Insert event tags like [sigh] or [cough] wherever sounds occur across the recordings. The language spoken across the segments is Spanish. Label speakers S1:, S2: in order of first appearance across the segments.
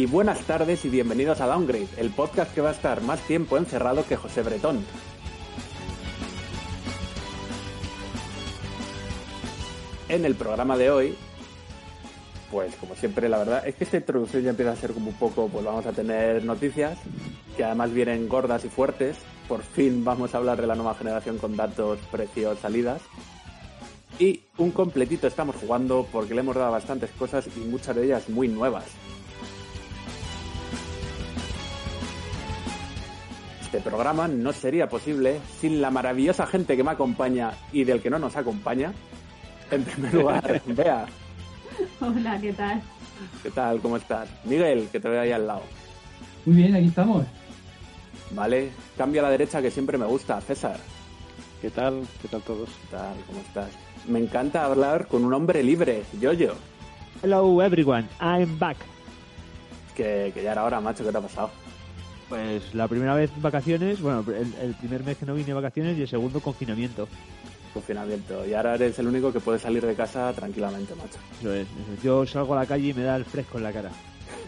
S1: y buenas tardes y bienvenidos a Downgrade, el podcast que va a estar más tiempo encerrado que José Bretón. En el programa de hoy, pues como siempre, la verdad es que esta introducción ya empieza a ser como un poco, pues vamos a tener noticias que además vienen gordas y fuertes. Por fin vamos a hablar de la nueva generación con datos, precios, salidas. Y un completito estamos jugando porque le hemos dado bastantes cosas y muchas de ellas muy nuevas. Este programa no sería posible sin la maravillosa gente que me acompaña y del que no nos acompaña. En primer lugar, [laughs] Bea.
S2: Hola, ¿qué tal?
S1: ¿Qué tal? ¿Cómo estás? Miguel, que te veo ahí al lado.
S3: Muy bien, aquí estamos.
S1: Vale, cambia a la derecha que siempre me gusta, César.
S4: ¿Qué tal? ¿Qué tal todos?
S1: ¿Qué tal? ¿Cómo estás? Me encanta hablar con un hombre libre, Yoyo.
S5: Hello everyone, I'm back.
S1: Que, que ya era hora, macho, ¿qué te ha pasado?
S5: Pues la primera vez vacaciones, bueno, el, el primer mes que no vine vacaciones y el segundo confinamiento.
S1: Confinamiento. Y ahora eres el único que puede salir de casa tranquilamente, macho.
S5: Eso es, eso es. Yo salgo a la calle y me da el fresco en la cara.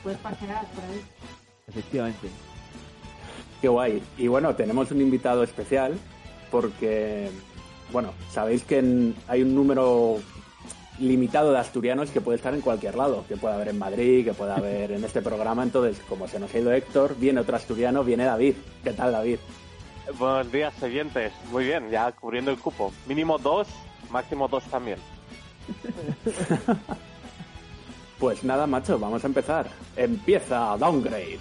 S2: Puedes pasear por ahí.
S5: Efectivamente.
S1: Qué guay. Y bueno, tenemos un invitado especial porque, bueno, sabéis que en- hay un número limitado de asturianos que puede estar en cualquier lado, que puede haber en Madrid, que puede haber en este programa. Entonces, como se nos ha ido Héctor, viene otro asturiano, viene David. ¿Qué tal, David?
S4: Buenos días, oyentes. Muy bien, ya cubriendo el cupo. Mínimo dos, máximo dos también. [laughs]
S1: Pues nada, macho, vamos a empezar. Empieza Downgrade.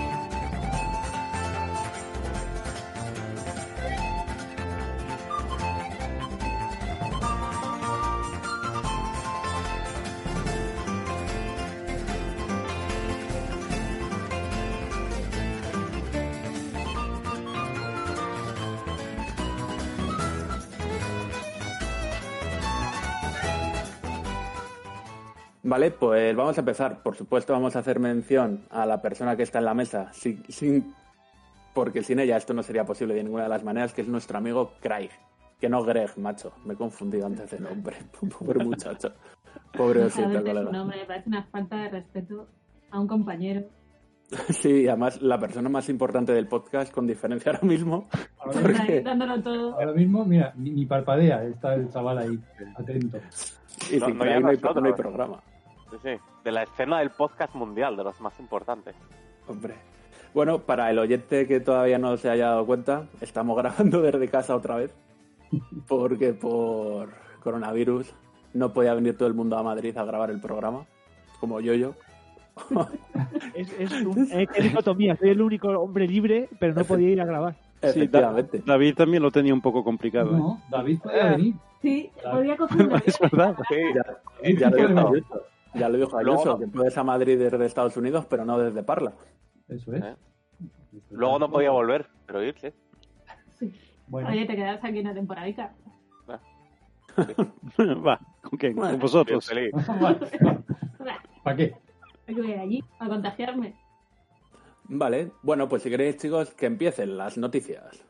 S1: Vale, pues vamos a empezar. Por supuesto, vamos a hacer mención a la persona que está en la mesa, sin, sin- porque sin ella esto no sería posible de ninguna de las maneras, que es nuestro amigo Craig. Que no Greg, macho. Me he confundido antes de nombre. [laughs] Pobre muchacho. Pobre osito, colega.
S2: nombre, me parece una falta de respeto a un compañero. [laughs]
S1: Sí, además la persona más importante del podcast, con diferencia ahora mismo. [laughs]
S3: Ahora,
S2: todo.
S3: ahora mismo, mira, ni, ni parpadea, está el chaval ahí, atento.
S1: Y
S4: No-
S1: sin
S4: no
S1: Craig no hay, no hay programa.
S4: Sí, sí. De la escena del podcast mundial, de los más importantes.
S1: Hombre. Bueno, para el oyente que todavía no se haya dado cuenta, estamos grabando desde casa otra vez. Porque por coronavirus no podía venir todo el mundo a Madrid a grabar el programa. Como yo, yo. [laughs]
S5: Es, es, un, es que dicotomía, soy el único hombre libre, pero no podía ir a grabar. [laughs]
S1: Efectivamente.
S6: David también lo tenía un poco complicado. ¿eh?
S3: No, David podía venir.
S2: Sí, podía coger [laughs]
S6: Es verdad.
S4: Sí,
S1: Ya, ya lo
S3: Luego-
S1: Ayuso. Ya lo dijo Ayuso,
S4: no.
S1: que puedes a Madrid desde Estados Unidos, pero no desde Parla.
S3: Eso es.
S4: ¿Eh? luego no podía volver, pero ir, sí.
S2: Sí.
S3: Bueno,
S2: Oye, te quedas aquí una temporadica. [laughs]
S6: Va, ¿con qué?
S1: Bueno,
S6: Con vosotros. [laughs] [laughs]
S3: ¿para qué?
S2: Hay que ir allí a contagiarme.
S1: Vale, bueno, pues si queréis, chicos, que empiecen las noticias.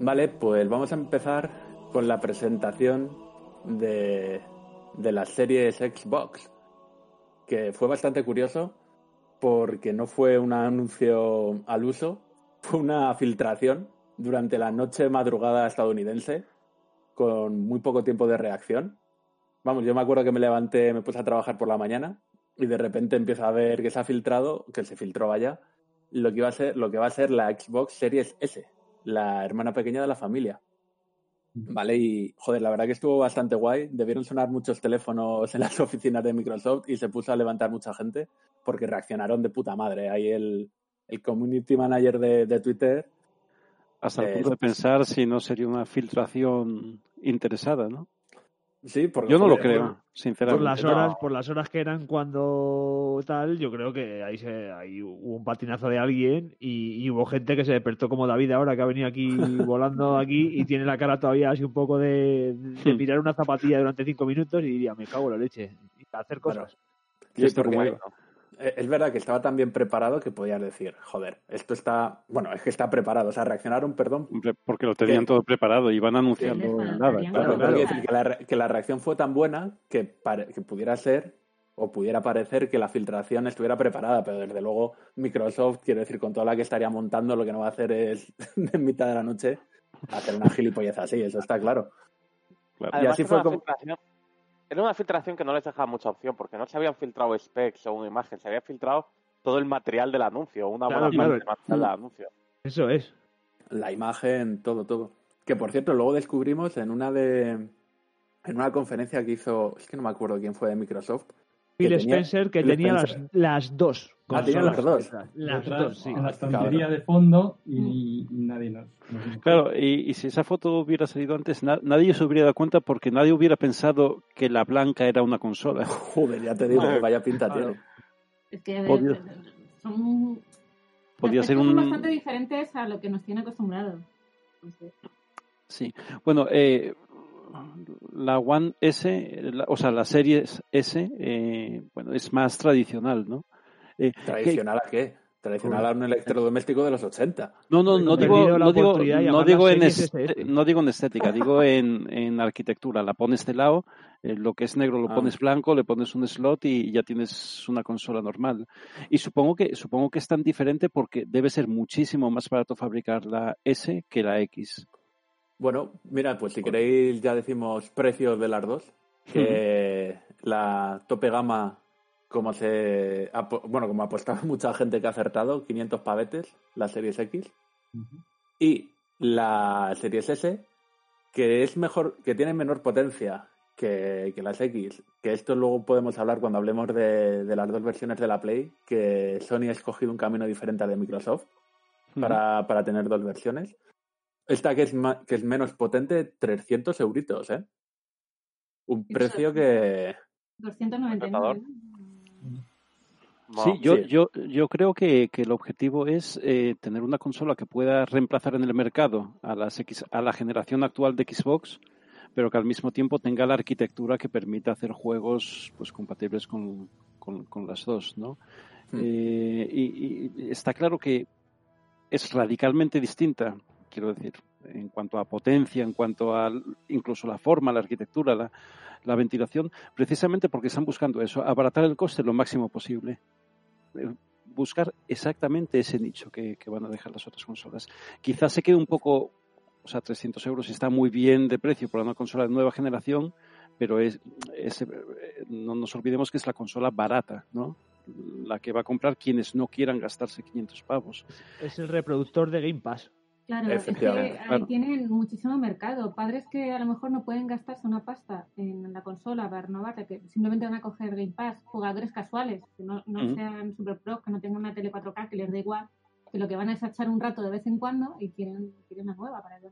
S1: Vale, pues vamos a empezar con la presentación de, de las series Xbox, que fue bastante curioso porque no fue un anuncio al uso, [laughs] fue una filtración durante la noche madrugada estadounidense con muy poco tiempo de reacción. Vamos, yo me acuerdo que me levanté, me puse a trabajar por la mañana y de repente empiezo a ver que se ha filtrado, que se filtró vaya, lo que iba a ser, lo que va a ser la Xbox Series S, la hermana pequeña de la familia. Vale, y joder, la verdad que estuvo bastante guay. Debieron sonar muchos teléfonos en las [laughs] oficinas de Microsoft y se puso a levantar mucha gente porque reaccionaron de puta madre. Ahí el, el community manager de, de Twitter.
S6: Hasta el
S1: eh,
S6: punto de pensar si no sería una filtración interesada, ¿no?
S1: Sí, porque
S6: Yo no lo creo,
S5: Por
S6: sinceramente.
S5: las
S1: no.
S5: horas, por las horas que eran cuando tal, yo creo que ahí se, ahí hubo un patinazo de alguien y, y hubo gente que se despertó como David ahora que ha venido aquí [laughs] volando aquí y tiene la cara todavía así un poco de, de
S6: Hmm.
S5: mirar una zapatilla durante cinco minutos y diría me cago en la leche y hacer cosas.
S1: Sí, porque
S6: rumor.
S1: eh, es verdad que estaba tan bien preparado que podías decir, joder, esto está, bueno, es que está preparado, o sea, reaccionaron, perdón,
S6: Porque lo tenían
S1: Que-
S6: todo preparado y van anunciando nada. Claro,
S1: Claro, decir que la, que la reacción fue tan buena que, pare- que pudiera ser o pudiera parecer que la filtración estuviera preparada, pero desde luego Microsoft, quiero decir, con toda la que estaría montando, lo que no va a hacer es [laughs] en mitad de la noche hacer una gilipollez así, eso está claro.
S6: claro.
S1: Y
S4: Además,
S1: así
S4: era
S1: fue como-
S4: filtración- Era una filtración que no les dejaba mucha opción, porque no se habían filtrado specs o una imagen, se había filtrado todo el material del anuncio, una
S5: Claro,
S4: buena
S5: claro.
S4: parte del material del anuncio.
S5: Eso es.
S1: La imagen, todo, todo. Que por cierto, luego descubrimos en una de en una conferencia que hizo, es que no me acuerdo quién fue de Microsoft. Que
S5: Phil
S1: tenía-
S5: Spencer que
S1: Phil
S5: tenía
S1: Spencer.
S5: Las, las dos.
S1: Ah, tenía las dos.
S5: Las
S3: Detrás,
S5: dos, sí.
S3: en la estantería de fondo y, y nadie nos,
S6: Claro, y, y si esa foto hubiera salido antes, na- nadie se hubiera dado cuenta porque nadie hubiera pensado que la blanca era una consola. [laughs]
S1: Joder, ya te digo,
S4: Claro.
S1: vaya pinta tiene.
S2: Es que eh, son,
S6: Podía ser un...
S2: bastante diferentes a lo que nos tiene acostumbrados. Entonces,
S6: Sí. Bueno, eh, la One S, la- o sea, la serie S, eh, bueno, es más tradicional, ¿no? Eh, que-
S1: ¿Tradicional a qué? Tradicional a un electrodoméstico de los 80.
S6: No, no, no digo, en
S5: series
S6: este- no digo en estética, digo en, en arquitectura. La pones de lado, eh, lo que es negro lo
S1: Ah.
S6: pones blanco, le pones un slot y ya tienes una consola normal. Y supongo que supongo que es tan diferente porque debe ser muchísimo más barato fabricar la S que la X.
S1: Bueno, mira, pues si queréis ya decimos precios de las dos. Que la tope gama, como se bueno, como apostaba [laughs] mucha gente que ha acertado, 500 pavetes, la Series X. Y la Series S, que es mejor, que tiene menor potencia que, que las X, que esto luego podemos hablar cuando hablemos de, de las dos versiones de la Play, que Sony ha escogido un camino diferente al de Microsoft para, para tener dos versiones. Esta que es, ma- que es menos potente, 300 euritos, ¿eh? Un precio que...
S2: 299.
S6: Sí, yo,
S1: sí.
S6: yo, yo creo que, que el objetivo es eh, tener una consola que pueda reemplazar en el mercado a, las X, a la generación actual de Xbox, pero que al mismo tiempo tenga la arquitectura que permita hacer juegos pues compatibles con, con, con las dos, ¿no?
S1: Hmm.
S6: Eh, y, y está claro que es radicalmente distinta, quiero decir, en cuanto a potencia, en cuanto a incluso la forma, la arquitectura, la, la ventilación, precisamente porque están buscando eso, abaratar el coste lo máximo posible. Eh, Buscar exactamente ese nicho que, van a dejar las otras consolas. Quizás se quede un poco, o sea, 300 euros está muy bien de precio para una consola de nueva generación, pero es, eh, no nos olvidemos que es la consola barata, ¿no? La que va a comprar quienes no quieran gastarse 500 pavos.
S5: Es el reproductor de Game Pass.
S2: Claro, es que ahí
S6: claro.
S2: tienen muchísimo mercado. Padres que a lo mejor no pueden gastarse una pasta en la consola para renovarla, que simplemente van a coger Game Pass, jugadores casuales, que no, sean super pros, que no tengan una tele 4K, que les da igual, que lo que van es a echar un rato de vez en cuando y quieren, quieren una nueva para que.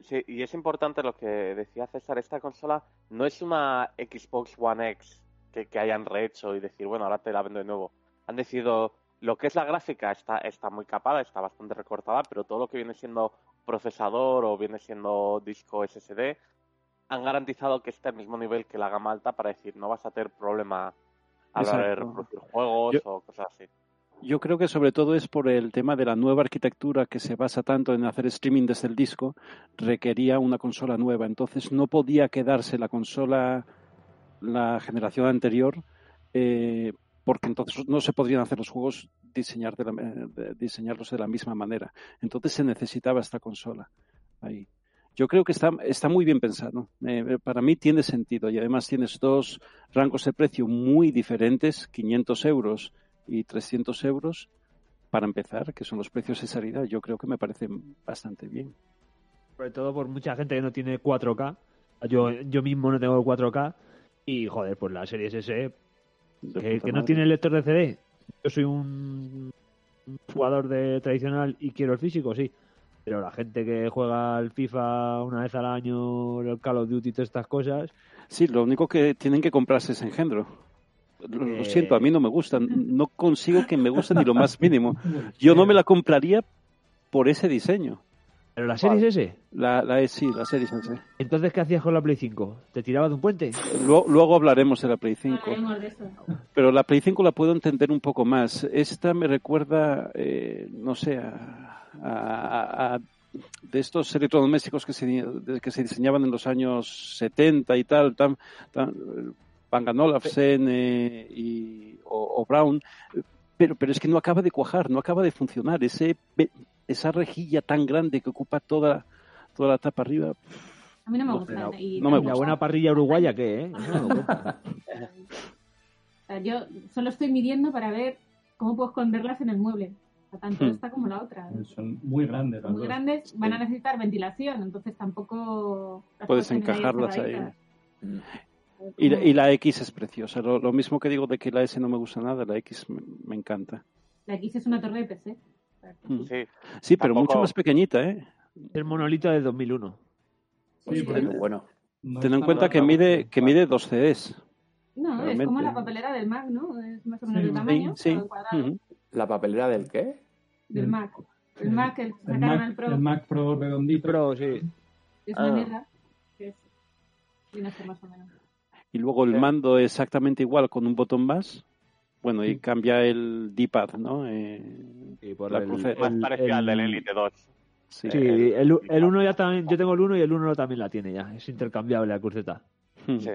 S4: Sí, y es importante lo que decía César, esta consola no es una Xbox One X que, que hayan rehecho y decir, bueno, ahora te la vendo de nuevo. Han decidido, lo que es la gráfica está, está muy capada, está bastante recortada, pero todo lo que viene siendo procesador o viene siendo disco SSD, han garantizado que esté al mismo nivel que la gama alta para decir, no vas a tener problema a la hora de reproducir juegos
S6: Yo-
S4: o cosas así.
S6: Yo creo que sobre todo es por el tema de la nueva arquitectura que se basa tanto en hacer streaming desde el disco, requería una consola nueva. Entonces no podía quedarse la consola, la generación anterior, eh, porque entonces no se podrían hacer los juegos diseñar de la- eh, diseñarlos de la misma manera. Entonces se necesitaba esta consola ahí. Yo creo que está, está muy bien pensado. Eh, para mí tiene sentido y además tienes dos rangos de precio muy diferentes, 500 euros y 300 euros para empezar, que son los precios de salida, yo creo que me parecen bastante bien.
S5: Sobre todo por mucha gente que no tiene 4K. Yo, yo mismo no tengo el 4K. Y joder, pues la serie S que, que no tiene lector de CD. Yo soy un jugador de tradicional y quiero el físico, sí. Pero la gente que juega al FIFA una vez al año, el Call of Duty y todas estas cosas,
S6: Sí, lo único que tienen que comprarse es engendro. Lo, lo
S5: Eh.
S6: siento, a mí no me gustan. No consigo que me guste ni lo más mínimo. [laughs] Yo no me la compraría por ese diseño.
S5: Pero la serie es ese.
S6: La, la sí, la serie S.
S5: Entonces, ¿qué hacías con la Play 5? ¿Te tirabas de un puente?
S6: Luego, luego hablaremos de la Play 5.
S2: Hablaremos de eso.
S6: Pero la Play 5 la puedo entender un poco más. Esta me recuerda, eh, no sé, a, a- a- de estos electrodomésticos que se, que se diseñaban en los años 70 y tal, tan, tan, Bang Olufsen eh, y, o, o Brown. Pero, pero es que no acaba de cuajar, no acaba de funcionar. Ese, esa rejilla tan grande que ocupa toda, toda la tapa arriba.
S2: A mí no me
S6: No,
S2: gusta.
S6: no,
S2: y
S6: no me
S5: La
S2: tampoco-
S5: buena parrilla uruguaya, ¿qué? Eh? [laughs] No me gusta.
S2: Yo solo estoy midiendo para ver cómo puedo esconderlas en el mueble. Tanto
S6: Hmm.
S2: esta como la otra.
S3: Son muy grandes. las
S2: Muy
S3: dos.
S2: grandes, van a necesitar ventilación, entonces tampoco... las
S6: Puedes
S2: ahí
S6: encajarlas ahí.
S1: Mm.
S6: Y la,
S2: Como-
S6: y la X es preciosa. Lo, lo mismo que digo de que la S no me gusta nada, la X me, me encanta.
S2: La X es una torre de PC.
S4: Sí,
S6: Sí, pero
S4: Tampoco-
S6: mucho más pequeñita, ¿eh?
S5: El monolito de 2001.
S3: Sí, pero-
S1: qué bueno.
S3: No
S6: Ten en cuenta que mide, que mide dos CDs.
S2: No, es como la papelera del Mac, ¿no? Es más o menos
S3: Sí,
S2: el tamaño,
S6: sí.
S1: ¿La papelera del qué?
S2: del
S3: El-
S2: Mac. El Mac, el
S3: Mac,
S2: Pro,
S3: el Mac Pro redondito.
S5: Pero sí.
S2: es
S1: Ah.
S2: una mierda. que es- viene a ser más o menos.
S6: Y luego el mando exactamente igual con un botón más. Bueno, y cambia el D-pad, ¿no? Eh,
S5: Sí, por
S6: La
S5: el-
S6: cruce-
S4: más parecido al del
S5: el-
S4: Elite 2.
S6: sí.
S5: Sí, el, el uno ya también, yo tengo el 1 y el 1 también la tiene ya. Es intercambiable la cruceta.
S6: Mm.
S4: Sí.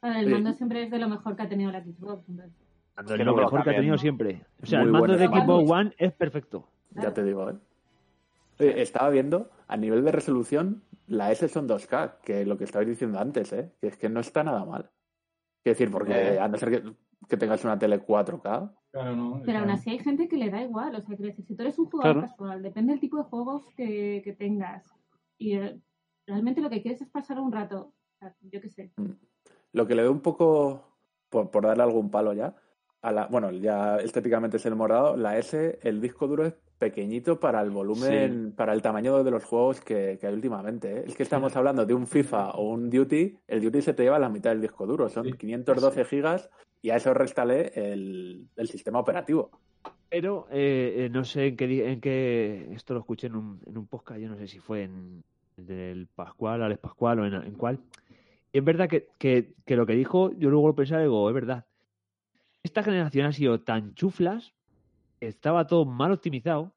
S2: Bueno, el
S1: Sí.
S2: mando siempre es de lo mejor que ha tenido la Xbox. entonces,
S5: Es
S4: que
S5: lo mejor que ha tenido
S2: ¿no?
S5: siempre. O sea,
S1: Muy
S5: el mando de Xbox. One es perfecto.
S1: Ya te digo, ¿eh? Oye, estaba viendo, a nivel de resolución, la S son 2K, que lo que estabais diciendo antes, ¿eh? Que es que no está nada mal. Quiero decir, porque
S4: Eh.
S1: a no ser que, que tengas una tele 4K,
S3: Claro, no.
S2: Pero aún así hay gente que le da igual. O sea, que si tú eres un jugador
S6: Claro.
S2: casual, depende del tipo de juegos que, que tengas. Y eh, realmente lo que quieres es pasar un rato. O sea, yo qué sé.
S1: lo que le doy un poco, por, por darle algún palo ya, a la, bueno, ya estéticamente es el morado, la S, el disco duro es pequeñito para el volumen, para el tamaño de los juegos que, que hay últimamente. ¿eh? Es que estamos hablando de un FIFA o un Duty, el Duty se te lleva la mitad del disco duro, son
S3: Sí.
S1: 512 gigas y a eso réstale el, el sistema operativo.
S5: Pero eh, eh, no sé en qué, en qué. Esto lo escuché en un, en un podcast, yo no sé si fue en el del Pascual, Alex Pascual o en, en cuál. Y es verdad que, que, que lo que dijo, yo luego lo pensaba y digo, es verdad. Esta generación ha sido tan chuflas, estaba todo mal optimizado,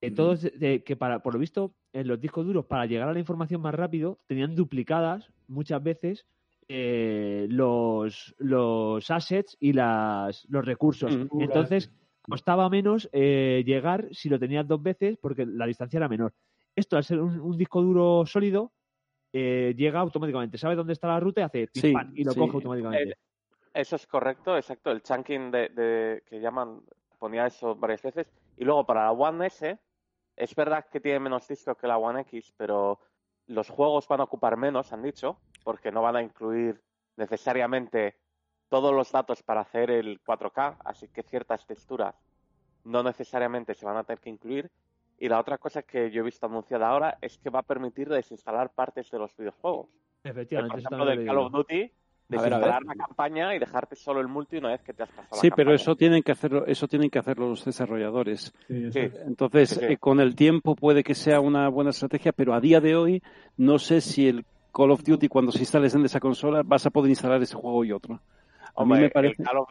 S1: Ujú.
S5: todos, eh, que para, por lo visto, en los discos duros, para llegar a la información más rápido, tenían duplicadas muchas veces eh, los, los assets y las, los recursos.
S6: Mm.
S5: Entonces, costaba menos eh, llegar si lo tenías dos veces porque la distancia era menor. Esto, al ser un, un disco duro sólido, eh, llega automáticamente. Sabe dónde está la ruta y hace
S6: Sí,
S5: pam, y lo
S6: sí.
S5: coge automáticamente.
S4: Eso es correcto, exacto. El chunking de, de- que llaman, ponía eso varias veces. Y luego para la One S, es verdad que tiene menos disco que la One X, pero los juegos van a ocupar menos, han dicho, porque no van a incluir necesariamente todos los datos para hacer el 4K, así que ciertas texturas no necesariamente se van a tener que incluir. Y la otra cosa que yo he visto anunciada ahora es que va a permitir desinstalar partes de los videojuegos.
S5: Efectivamente,
S4: Por ejemplo, del Call of. Duty. Desinstalar la campaña y dejarte solo el multi una vez que te has pasado
S6: Sí,
S4: la
S6: pero
S4: campaña.
S6: eso tienen que hacerlo, eso tienen que hacerlo los desarrolladores.
S3: Sí,
S4: Sí.
S6: Entonces,
S4: Sí, sí.
S6: eh, con el tiempo puede que sea una buena estrategia, pero a día de hoy no sé si el Call of Duty cuando se instales en esa consola vas a poder instalar ese juego y otro. A mí me parece.
S4: el, Call of,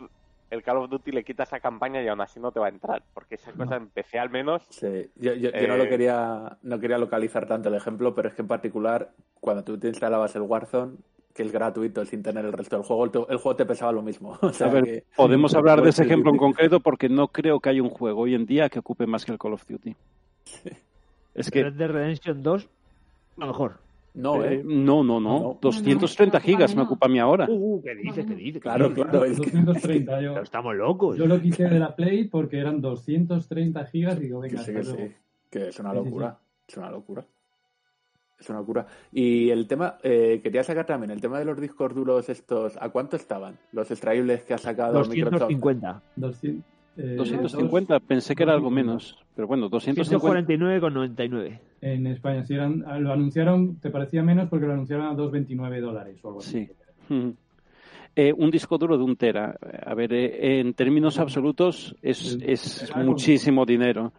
S4: el Call of Duty le quitas esa campaña y aún así no te va a entrar, porque esa cosa empecé al menos.
S1: Sí, yo, yo- yo no
S4: Eh,
S1: lo quería, no quería localizar tanto el ejemplo, pero es que en particular, cuando tú te instalabas el Warzone, que es gratuito sin tener el resto del juego, el, el juego te pesaba lo mismo. [laughs] O sea
S6: A ver,
S1: que-
S6: podemos hablar de ese ejemplo en concreto porque no creo que haya un juego hoy en día que ocupe más que el Call of Duty. Es que
S5: Red Dead Redemption 2, a lo mejor.
S1: No,
S6: eh,
S1: ¿eh?
S6: no, no, no,
S1: No.
S6: 230
S2: No, no,
S6: gigas me ocupa a mí ahora.
S5: Uh, ¿qué dices? ¿Qué dices?
S1: Claro,
S5: ¿Qué dices?
S1: claro, es que-
S3: 230 yo.
S5: Pero estamos locos.
S3: Yo lo quité de la Play porque eran 230 gigas y digo,
S1: que
S3: venga,
S1: sí, que sí, que es una
S3: Sí, sí,
S1: locura, es una locura. Es una locura. Y el tema, eh, quería sacar también el tema de los discos duros estos, ¿a cuánto estaban? Los extraíbles que ha sacado Microsoft.
S5: 250.
S3: 200, eh,
S6: 250, pensé que era algo menos. Pero bueno, 250.
S5: 149,99.
S3: En España, si eran, lo anunciaron, te parecía menos porque lo anunciaron a 2,29 dólares o algo así.
S6: Sí. Mm. Eh, un disco duro de un tera, a ver, eh, en términos absolutos es, es muchísimo dinero.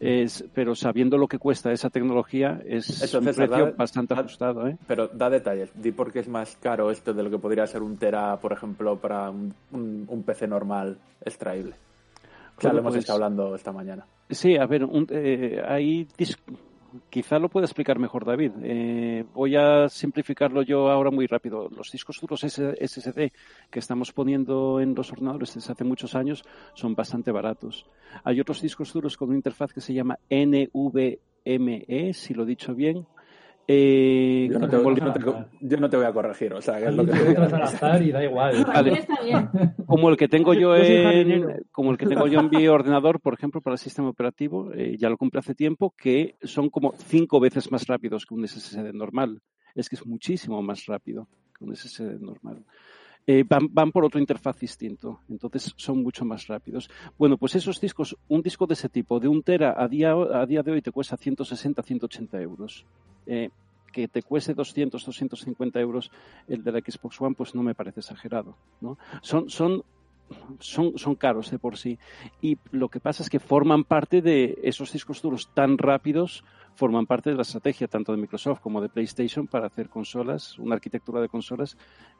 S6: Es, pero sabiendo lo que cuesta esa tecnología, es un precio
S1: da-
S6: bastante
S1: da-
S6: ajustado. ¿eh?
S1: Pero da detalles. Di por qué es más caro esto de lo que podría ser un Tera, por ejemplo, para un, un- un PC normal extraíble. O sea,
S6: Bueno,
S1: lo hemos
S6: pues-
S1: estado hablando esta mañana.
S6: Sí, a ver, un, eh, hay quizá lo pueda explicar mejor David. Eh, voy a simplificarlo yo ahora muy rápido. Los discos duros SSD que estamos poniendo en los ordenadores desde hace muchos años son bastante baratos. Hay otros discos duros con una interfaz que se llama NVMe, si lo he dicho bien. Eh,
S1: Yo no, te,
S6: como
S1: yo
S6: el-
S1: no te- yo no te voy a corregir, o sea, que es lo que
S3: Te azar y da igual.
S6: Vale.
S2: Está bien. [laughs]
S6: como el que tengo yo en como el que tengo yo en mi ordenador, por ejemplo, para el sistema operativo, eh, ya lo compré hace tiempo, que son como cinco veces más rápidos que un SSD normal. Es que es muchísimo más rápido que un SSD normal. Eh, van, van por otro interfaz distinto, entonces son mucho más rápidos. Bueno, pues esos discos, un disco de ese tipo, de un tera, a día, a día de hoy te cuesta 160, 180 euros. Eh, que te cueste 200, 250 euros el de la Xbox One, pues no me parece exagerado. ¿no? Son, son, son, son caros de por sí. Y lo que pasa es que forman parte de esos discos duros tan rápidos, forman parte de la estrategia tanto de Microsoft como de PlayStation para hacer consolas, una arquitectura de consolas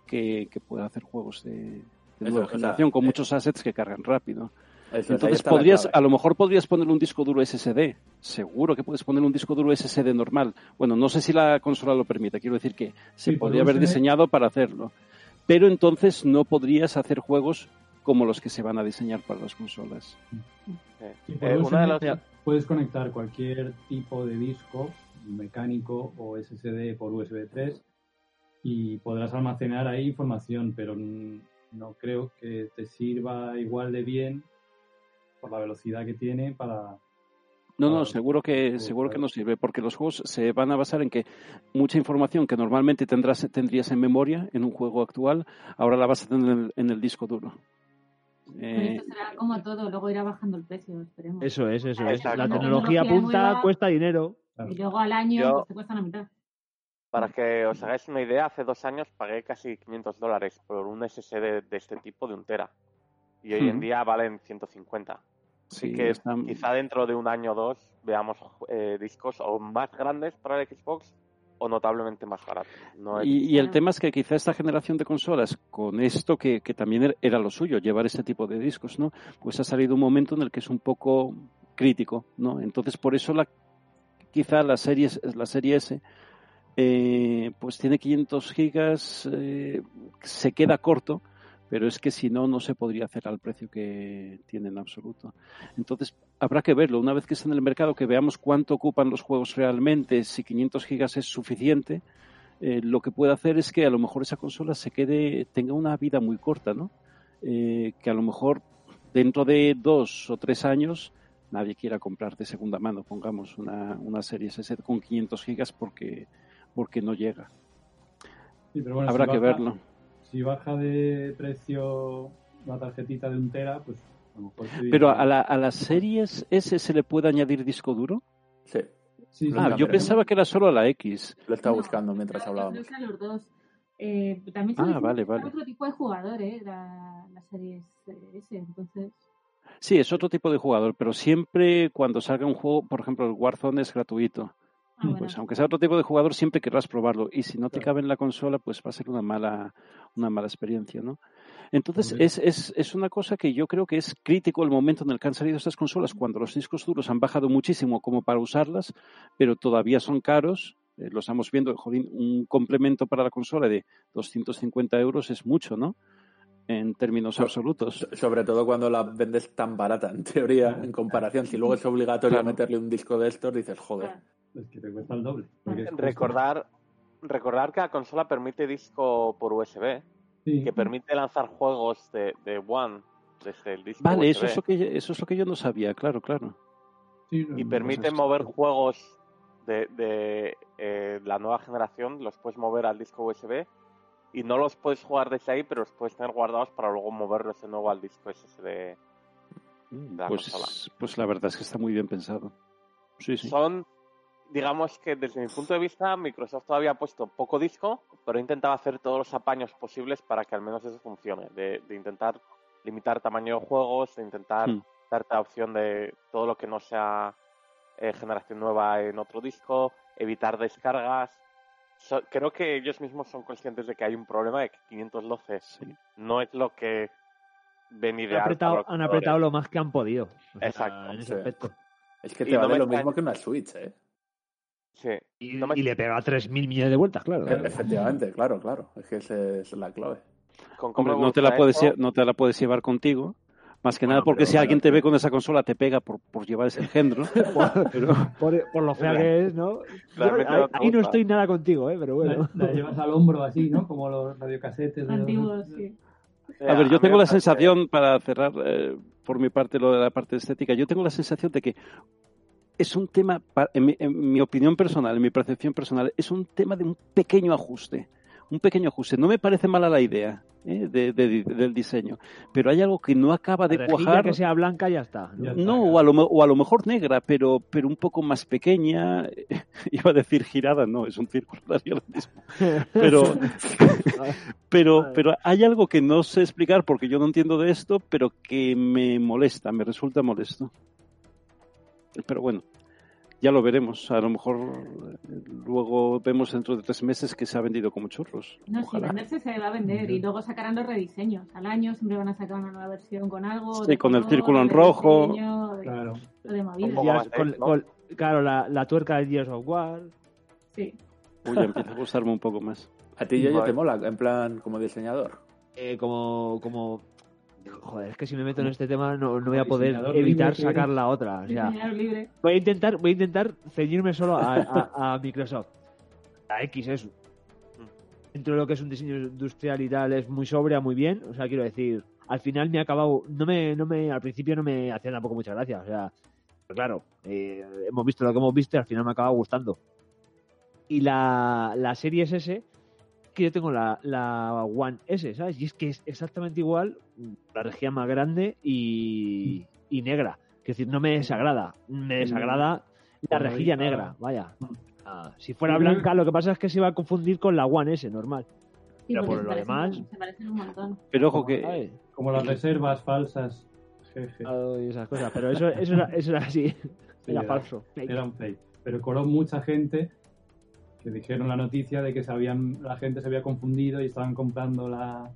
S6: que, que pueda hacer juegos de, nueva generación con
S1: eh,
S6: muchos assets que cargan rápido.
S1: Eso
S6: Entonces podrías, a lo mejor podrías poner un disco duro SSD. Seguro que puedes poner un disco duro SSD normal. Bueno, no sé si la consola lo permite. Quiero decir que se
S3: Sí,
S6: podría haber diseñado para hacerlo. Pero entonces no podrías hacer juegos como los que se van a diseñar para las consolas.
S4: Eh, eh, una de las...
S3: puedes conectar cualquier tipo de disco, mecánico o SSD por USB 3, y podrás almacenar ahí información, pero no creo que te sirva igual de bien por la velocidad que tiene para...
S6: No, no, seguro que, seguro que no sirve, porque los juegos se van a basar en que mucha información que normalmente tendrás, tendrías en memoria en un juego actual, ahora la vas a tener en el, en el disco duro.
S2: Pero
S6: Eh,
S2: esto será como todo, luego irá bajando el precio, esperemos.
S5: Eso es, eso es.
S4: Exacto.
S5: La
S4: La
S5: tecnología
S2: tecnología
S5: punta
S2: nueva-
S5: cuesta dinero.
S2: Y luego al año
S4: Yo-
S2: pues, te cuesta la mitad.
S4: Para que os hagáis una idea, hace dos años pagué casi 500 dólares por un SSD de este tipo de un tera. Y hoy en día valen 150. Así
S6: sí,
S4: que
S6: están-
S4: quizá dentro de un año o dos veamos eh, discos o más grandes para el Xbox o notablemente más baratos. No
S6: Y, y el tema es que quizá esta generación de consolas, con esto que, que también er- era lo suyo, llevar este tipo de discos, ¿no? Pues ha salido un momento en el que es un poco crítico, ¿no? Entonces, por eso la, quizá la serie, la serie S, eh, pues tiene 500 gigas, eh, se queda corto, pero es que si no, no se podría hacer al precio que tiene en absoluto. Entonces, habrá que verlo. Una vez que esté en el mercado, que veamos cuánto ocupan los juegos realmente, si 500 gigas es suficiente, eh, lo que puede hacer es que a lo mejor esa consola se quede, tenga una vida muy corta, ¿no? Eh, que a lo mejor dentro de dos o tres años nadie quiera comprar de segunda mano, pongamos una, una serie S con 500 gigas porque, porque no llega.
S3: Sí, pero bueno,
S6: Habrá
S3: si
S6: que
S3: baja-
S6: verlo.
S3: Si baja de precio la tarjetita de un tera, pues a lo mejor... diría-
S6: Pero a, la, a las series S se le puede añadir disco duro.
S1: Sí,
S3: Sí, sí,
S6: Ah, yo pensaba que era solo a la X.
S1: lo estaba
S2: No,
S1: buscando mientras hablábamos.
S2: a los dos. Eh, también se
S6: Ah, vale, vale.
S2: es otro tipo de jugador, ¿eh? La, la serie S, entonces...
S6: Sí, es otro tipo de jugador, pero siempre cuando salga un juego, por ejemplo, el Warzone es gratuito.
S2: Ah, bueno.
S6: Pues aunque sea otro tipo de jugador, siempre querrás probarlo. Y si no te
S3: Claro.
S6: cabe en la consola, pues va a ser una mala, una mala experiencia, ¿no? Entonces, es, es, es una cosa que yo creo que es crítico el momento en el que han salido estas consolas, cuando los discos duros han bajado muchísimo como para usarlas, pero todavía son caros. Eh, lo estamos viendo, jolín, un complemento para la consola de 250 euros es mucho, ¿no? En términos
S1: So-
S6: absolutos.
S1: So- Sobre todo cuando la vendes tan barata, en teoría, en comparación. Si luego es [laughs] obligatorio
S6: Claro.
S1: meterle un disco de estos, dices, joder.
S2: Claro.
S3: Es que te cuesta el doble. porque es
S4: Recordar, recordar que la consola permite disco por USB,
S3: Sí.
S4: que permite lanzar juegos de, de One desde el disco
S6: Vale,
S4: USB.
S6: eso es, lo que, eso es lo que yo no sabía, claro, claro.
S3: Sí,
S4: y
S3: no,
S4: permite
S6: pues
S4: mover juegos de, de, eh, la nueva generación los puedes mover al disco USB y no los puedes jugar desde ahí, pero los puedes tener guardados para luego moverlos de nuevo al disco SSD de la consola.
S6: Pues, pues la verdad es que está muy bien pensado. Sí, sí.
S4: Son, digamos que desde mi punto de vista, Microsoft todavía ha puesto poco disco, pero ha intentado hacer todos los apaños posibles para que al menos eso funcione. De, de intentar limitar tamaño de juegos, de intentar
S6: Hmm.
S4: darte la opción de todo lo que no sea eh, generación nueva en otro disco, evitar descargas. So- creo que ellos mismos son conscientes de que hay un problema de que 512
S6: Sí.
S4: no es lo que ven
S5: Han
S4: ideal.
S5: apretado,
S4: para los
S5: han apretado lo más que han podido. O sea,
S4: Exacto,
S5: En ese
S1: sí.
S5: aspecto.
S1: Es que
S4: Y
S1: te vale
S4: me
S1: lo
S4: extraña-
S1: mismo que una Switch, ¿eh?
S4: Sí.
S5: Y,
S4: No me-
S5: y le pega 3.000 millones de vueltas, claro.
S1: E- Efectivamente, claro, claro. Es que esa es la clave.
S4: Con
S6: Hombre, no te la puedes
S4: esto,
S6: lle- no te la puedes llevar contigo. Más que
S1: Bueno,
S6: nada porque
S1: pero
S6: si alguien te ve con esa consola te pega por, por llevar ese engendro. [laughs] pero,
S5: Por, por lo fea que es, ¿no? Yo ahí,
S4: no
S5: estoy nada contigo, ¿eh? Pero bueno.
S3: La, la llevas al hombro así, ¿no? Como los radiocasetes. los-
S2: Antiguos, sí.
S4: eh,
S6: A ver, yo tengo la sensación, para cerrar eh, por mi parte lo de la parte estética, yo tengo la sensación de que es un tema, en mi, en mi opinión personal, en mi percepción personal, es un tema de un pequeño ajuste. Un pequeño ajuste. No me parece mala la idea ¿eh? de- de- del diseño, pero hay algo que no acaba de
S5: La
S6: cuajar.
S5: que sea blanca ya está. ¿no?
S3: Ya.
S6: No, o a, lo, o a lo mejor negra, pero, pero un poco más pequeña. [laughs] Iba a decir girada, no, es un círculo ahora mismo. Pero, [laughs] pero, pero hay algo que no sé explicar porque yo no entiendo de esto, pero que me molesta, me resulta molesto. Pero bueno, ya lo veremos. A lo mejor eh, luego vemos dentro de tres meses que se ha vendido como churros.
S2: No, si
S6: Ojalá.
S2: venderse se va a vender y luego sacarán los rediseños. Al año siempre van a sacar una nueva versión con algo.
S6: Sí,
S2: de
S6: con el círculo en rojo.
S2: diseño, de-
S3: Claro.
S2: de
S5: Ya con-
S4: de-
S5: con- claro, la, la tuerca de Gears of War.
S2: Sí.
S6: Uy, ya empieza a gustarme un poco más.
S1: ¿A ti, yo
S4: Vale.
S1: te mola, en plan, como diseñador?
S5: eh, como, como. Joder, es que si me meto en este tema no, no voy a poder evitar
S3: libre
S5: sacar la otra. O sea,
S2: Diseñador libre.
S5: voy a intentar, voy a intentar ceñirme solo a, a- a Microsoft. A X eso. Dentro de lo que es un diseño industrial y tal, es muy sobria, muy bien. O sea, quiero decir, al final me ha acabado. No me, no me, al principio no me hacía tampoco mucha gracia. O sea, pero claro, eh, hemos visto lo que hemos visto y al final me acaba gustando. Y la, la serie es S, que yo tengo la, la One S, ¿sabes? Y es que es exactamente igual, la región más grande y, y negra. Es decir, no me desagrada. Me desagrada la rejilla negra, vaya. Ah, si fuera blanca, lo que pasa es que se iba a confundir con la One S, normal.
S2: Sí,
S5: Pero por lo demás-
S2: Se parecen un montón.
S6: Pero ojo que.
S3: Como las reservas falsas. Jeje.
S5: Y esas cosas. Pero eso, eso, era, eso era así.
S3: Sí,
S5: Era falso. fake.
S3: Era un fake. Pero coló mucha gente que dijeron la noticia de que se habían, la gente se había confundido y estaban comprando la,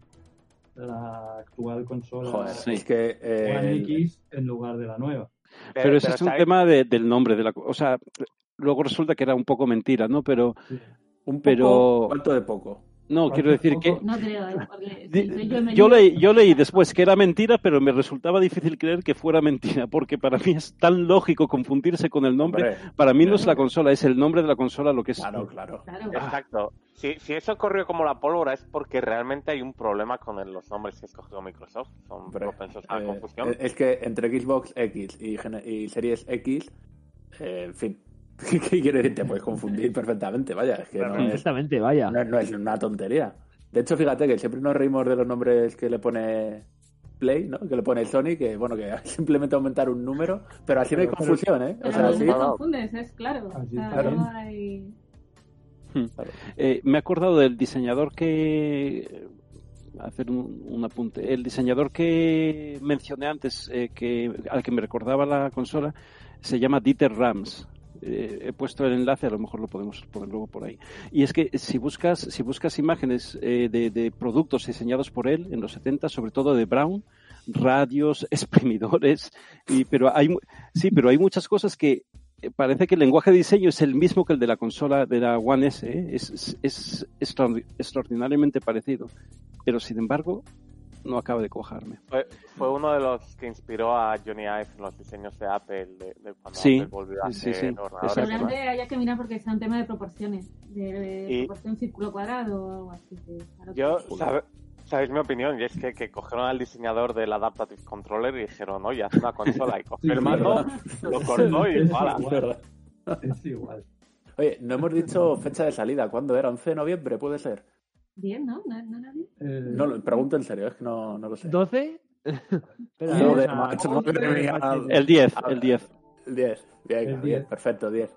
S3: la actual consola
S1: Joder,
S6: Sí.
S1: es que... eh,
S3: One X en lugar de la nueva.
S6: Pero, ese es un tema de- del nombre de la. O sea, luego resulta que era un poco mentira, ¿no? Pero
S1: un poco,
S6: pero-
S1: ¿Cuánto de poco?
S6: No,
S3: ¿Cuánto
S6: quiero decir que
S2: No creo, ¿eh? Porque yo, me
S6: yo
S2: lío.
S6: leí, yo leí después que era mentira, pero me resultaba difícil creer que fuera mentira, porque para mí es tan lógico confundirse con el nombre.
S1: Hombre,
S6: Para mí no es la consola, es el nombre de la consola lo que es.
S1: claro, claro.
S2: Claro.
S4: Exacto. Si, si eso corrió como la pólvora es porque realmente hay un problema con el- los nombres que ha escogido Microsoft. Son
S1: Hombre,
S4: propensos a la
S1: eh,
S4: confusión.
S1: es que entre Xbox X y Series X, eh, en fin, [laughs] ¿qué quiere decir? Te puedes confundir perfectamente, vaya, es que no es,
S5: vaya.
S1: no, no es una tontería. De hecho, fíjate que siempre nos reímos de los nombres que le pone Play, ¿no? Que le pone Sony, que bueno, que [laughs] simplemente aumentar un número, pero así no hay
S3: Pero-
S1: confusión, ¿eh? O
S2: Pero
S1: sea,
S2: no confundes, es claro.
S3: Así
S2: O sea,
S3: está
S2: no
S3: bien.
S2: hay...
S6: Eh, me he acordado del diseñador que. Hacer un, un apunte. El diseñador que mencioné antes, eh, que, al que me recordaba la consola, se llama Dieter Rams. Eh, he puesto el enlace, a lo mejor lo podemos poner luego por ahí. Y es que si buscas, si buscas imágenes eh, de, de productos diseñados por él en los 70, sobre todo de Brown, radios, [laughs] exprimidores, y, pero hay, sí, pero hay muchas cosas que eh, parece que el lenguaje de diseño es el mismo que el de la consola de la One S, ¿eh? es, es, es extraordi- extraordinariamente parecido, pero sin embargo no acaba de cojarme.
S4: Fue, fue uno de los que inspiró a Johnny Ive en los diseños de Apple, de, de cuando
S6: Sí,
S4: Apple volvió a
S6: sí, sí,
S4: hacer
S6: sí,
S4: ordenadores.
S2: haya que mirar porque sea un tema de proporciones. De, de
S4: Y-
S2: proporción círculo cuadrado o algo así. que, claro,
S4: Yo,
S2: que-
S4: sabe- sabéis mi opinión, y es que, que cogieron al diseñador del Adaptative Controller y dijeron, oye, haz una [laughs] consola, y cogió el mando, lo cortó y [laughs]
S3: Es
S4: ¡hala!
S3: igual. Es igual.
S1: Oye, no hemos dicho fecha de salida. ¿Cuándo era? ¿11 de noviembre? ¿Puede ser?
S2: Bien, ¿no? ¿No, no era bien?
S3: Eh,
S1: No, lo pregunto en serio, es que no, no lo sé.
S5: ¿12? [laughs] Espera,
S1: Joder,
S5: ah,
S1: macho,
S5: fácil.
S6: El 10, el 10.
S1: El 10. Bien,
S3: El
S1: bien,
S3: 10.
S1: perfecto, 10.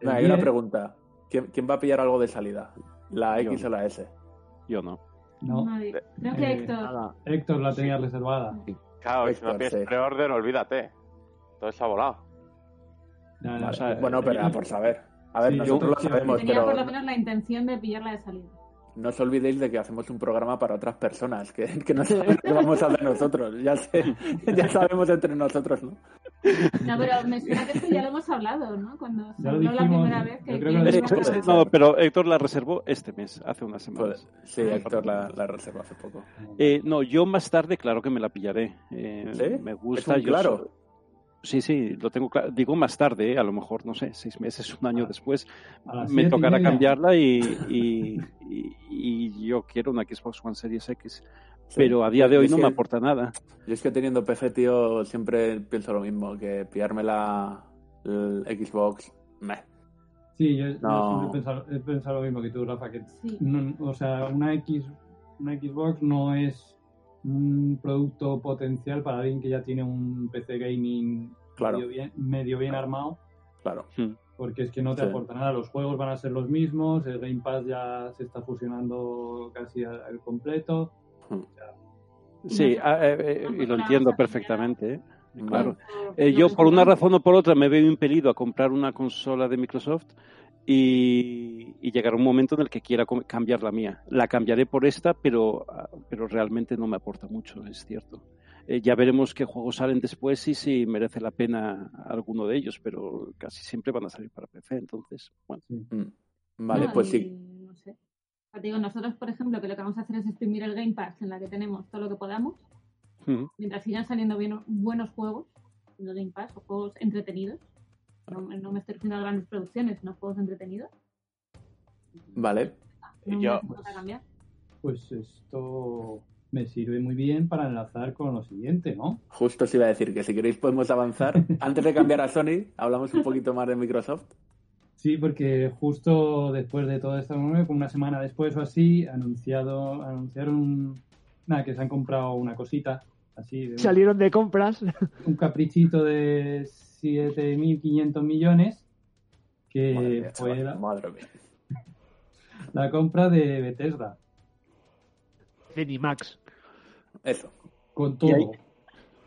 S3: El
S1: Venga, hay una
S3: 10.
S1: pregunta. ¿Quién, quién va a pillar algo de salida? ¿La
S6: Yo.
S1: X o la S?
S6: Yo no.
S3: no,
S2: Nadie. Creo que
S3: Eh,
S2: Héctor.
S5: Nada.
S3: Héctor la tenía reservada.
S4: Claro, y si no
S1: Héctor,
S4: pides
S1: sí.
S4: pre-order, olvídate. Todo se ha volado.
S3: Ya, ya,
S6: O sea,
S1: Bueno, pero era por saber. A ver,
S3: Sí,
S1: nosotros
S3: yo-
S1: lo sabemos,
S2: Tenía
S1: pero
S2: por lo menos la intención de pillarla de salida.
S1: No os olvidéis de que hacemos un programa para otras personas, que, [laughs] que no saben qué vamos a hacer nosotros. Ya, sé, [laughs] ya sabemos entre nosotros, ¿no?
S2: No, pero me suena que esto ya lo hemos hablado, ¿no? Cuando se
S3: lo
S2: habló la primera vez que...
S3: que lo
S1: Sí.
S6: No, pero Héctor la reservó este mes, hace unas semanas.
S1: Pues, sí, Héctor la, la reservó hace poco.
S6: Eh, no, yo más tarde, claro que me la pillaré. Eh,
S1: ¿Sí?
S6: Me
S1: Es
S6: gusta.
S1: un claro.
S6: Sí, sí, lo tengo claro. Digo más tarde, eh, a lo mejor, no sé, seis meses, un año
S3: Ah,
S6: después, me tocará cambiarla y, y, [laughs] y- y yo quiero una Xbox One Series X.
S1: Sí.
S6: Pero a día de hoy
S1: Es
S6: no
S1: que-
S6: me aporta nada.
S1: Yo es que teniendo PC, tío, siempre pienso lo mismo, que pillarme la el Xbox, meh.
S3: Sí, yo, siempre he pensado, he pensado lo mismo que tú, Rafa, que
S2: Sí.
S3: no- o sea, una X, una Xbox no es un producto potencial para alguien que ya tiene un PC gaming
S1: Claro.
S3: medio, bien, medio bien armado,
S1: Claro.
S6: Hmm.
S3: Porque es que no te
S1: Sí.
S3: aporta nada. Los juegos van a ser los mismos, el Game Pass ya se está fusionando casi al, al completo.
S6: Sí,
S2: No,
S6: ah, eh, eh,
S2: no,
S6: y lo entiendo perfectamente. ¿eh? Claro. Eh, yo por una razón o por otra me veo impelido a comprar una consola de Microsoft y, y llegará un momento en el que quiera cambiar la mía. La cambiaré por esta, pero, ah, pero realmente no me aporta mucho, es cierto. Eh, ya veremos qué juegos salen después y si merece la pena alguno de ellos, pero casi siempre van a salir para PC, entonces, bueno.
S1: Mm. Vale,
S2: No,
S1: pues
S2: y
S1: sí.
S2: No sé. Digo, nosotros, por ejemplo, que lo que vamos a hacer es exprimir el Game Pass en la que tenemos todo lo que podamos, mientras sigan saliendo bien, buenos juegos en el Game Pass o juegos entretenidos. No, no me estoy refiriendo a grandes producciones, sino juegos entretenidos.
S1: Vale.
S2: No
S4: Yo-
S2: cambiar.
S3: Pues esto me sirve muy bien para enlazar con lo siguiente, ¿no?
S1: Justo os iba a decir que si queréis podemos avanzar. [laughs] Antes de cambiar a Sony, hablamos un poquito más de Microsoft.
S3: Sí, porque justo después de toda esta como una semana después o así, anunciado, anunciaron nada, que se han comprado una cosita así, de un,
S5: Salieron de compras. [laughs]
S3: un caprichito de 7.500 millones, que
S1: Madre mía,
S3: fue
S1: chaval,
S3: la,
S1: madre mía. [laughs]
S3: la compra de Bethesda,
S5: Zenimax.
S1: Eso.
S3: con
S6: Y
S3: todo.
S6: ahí-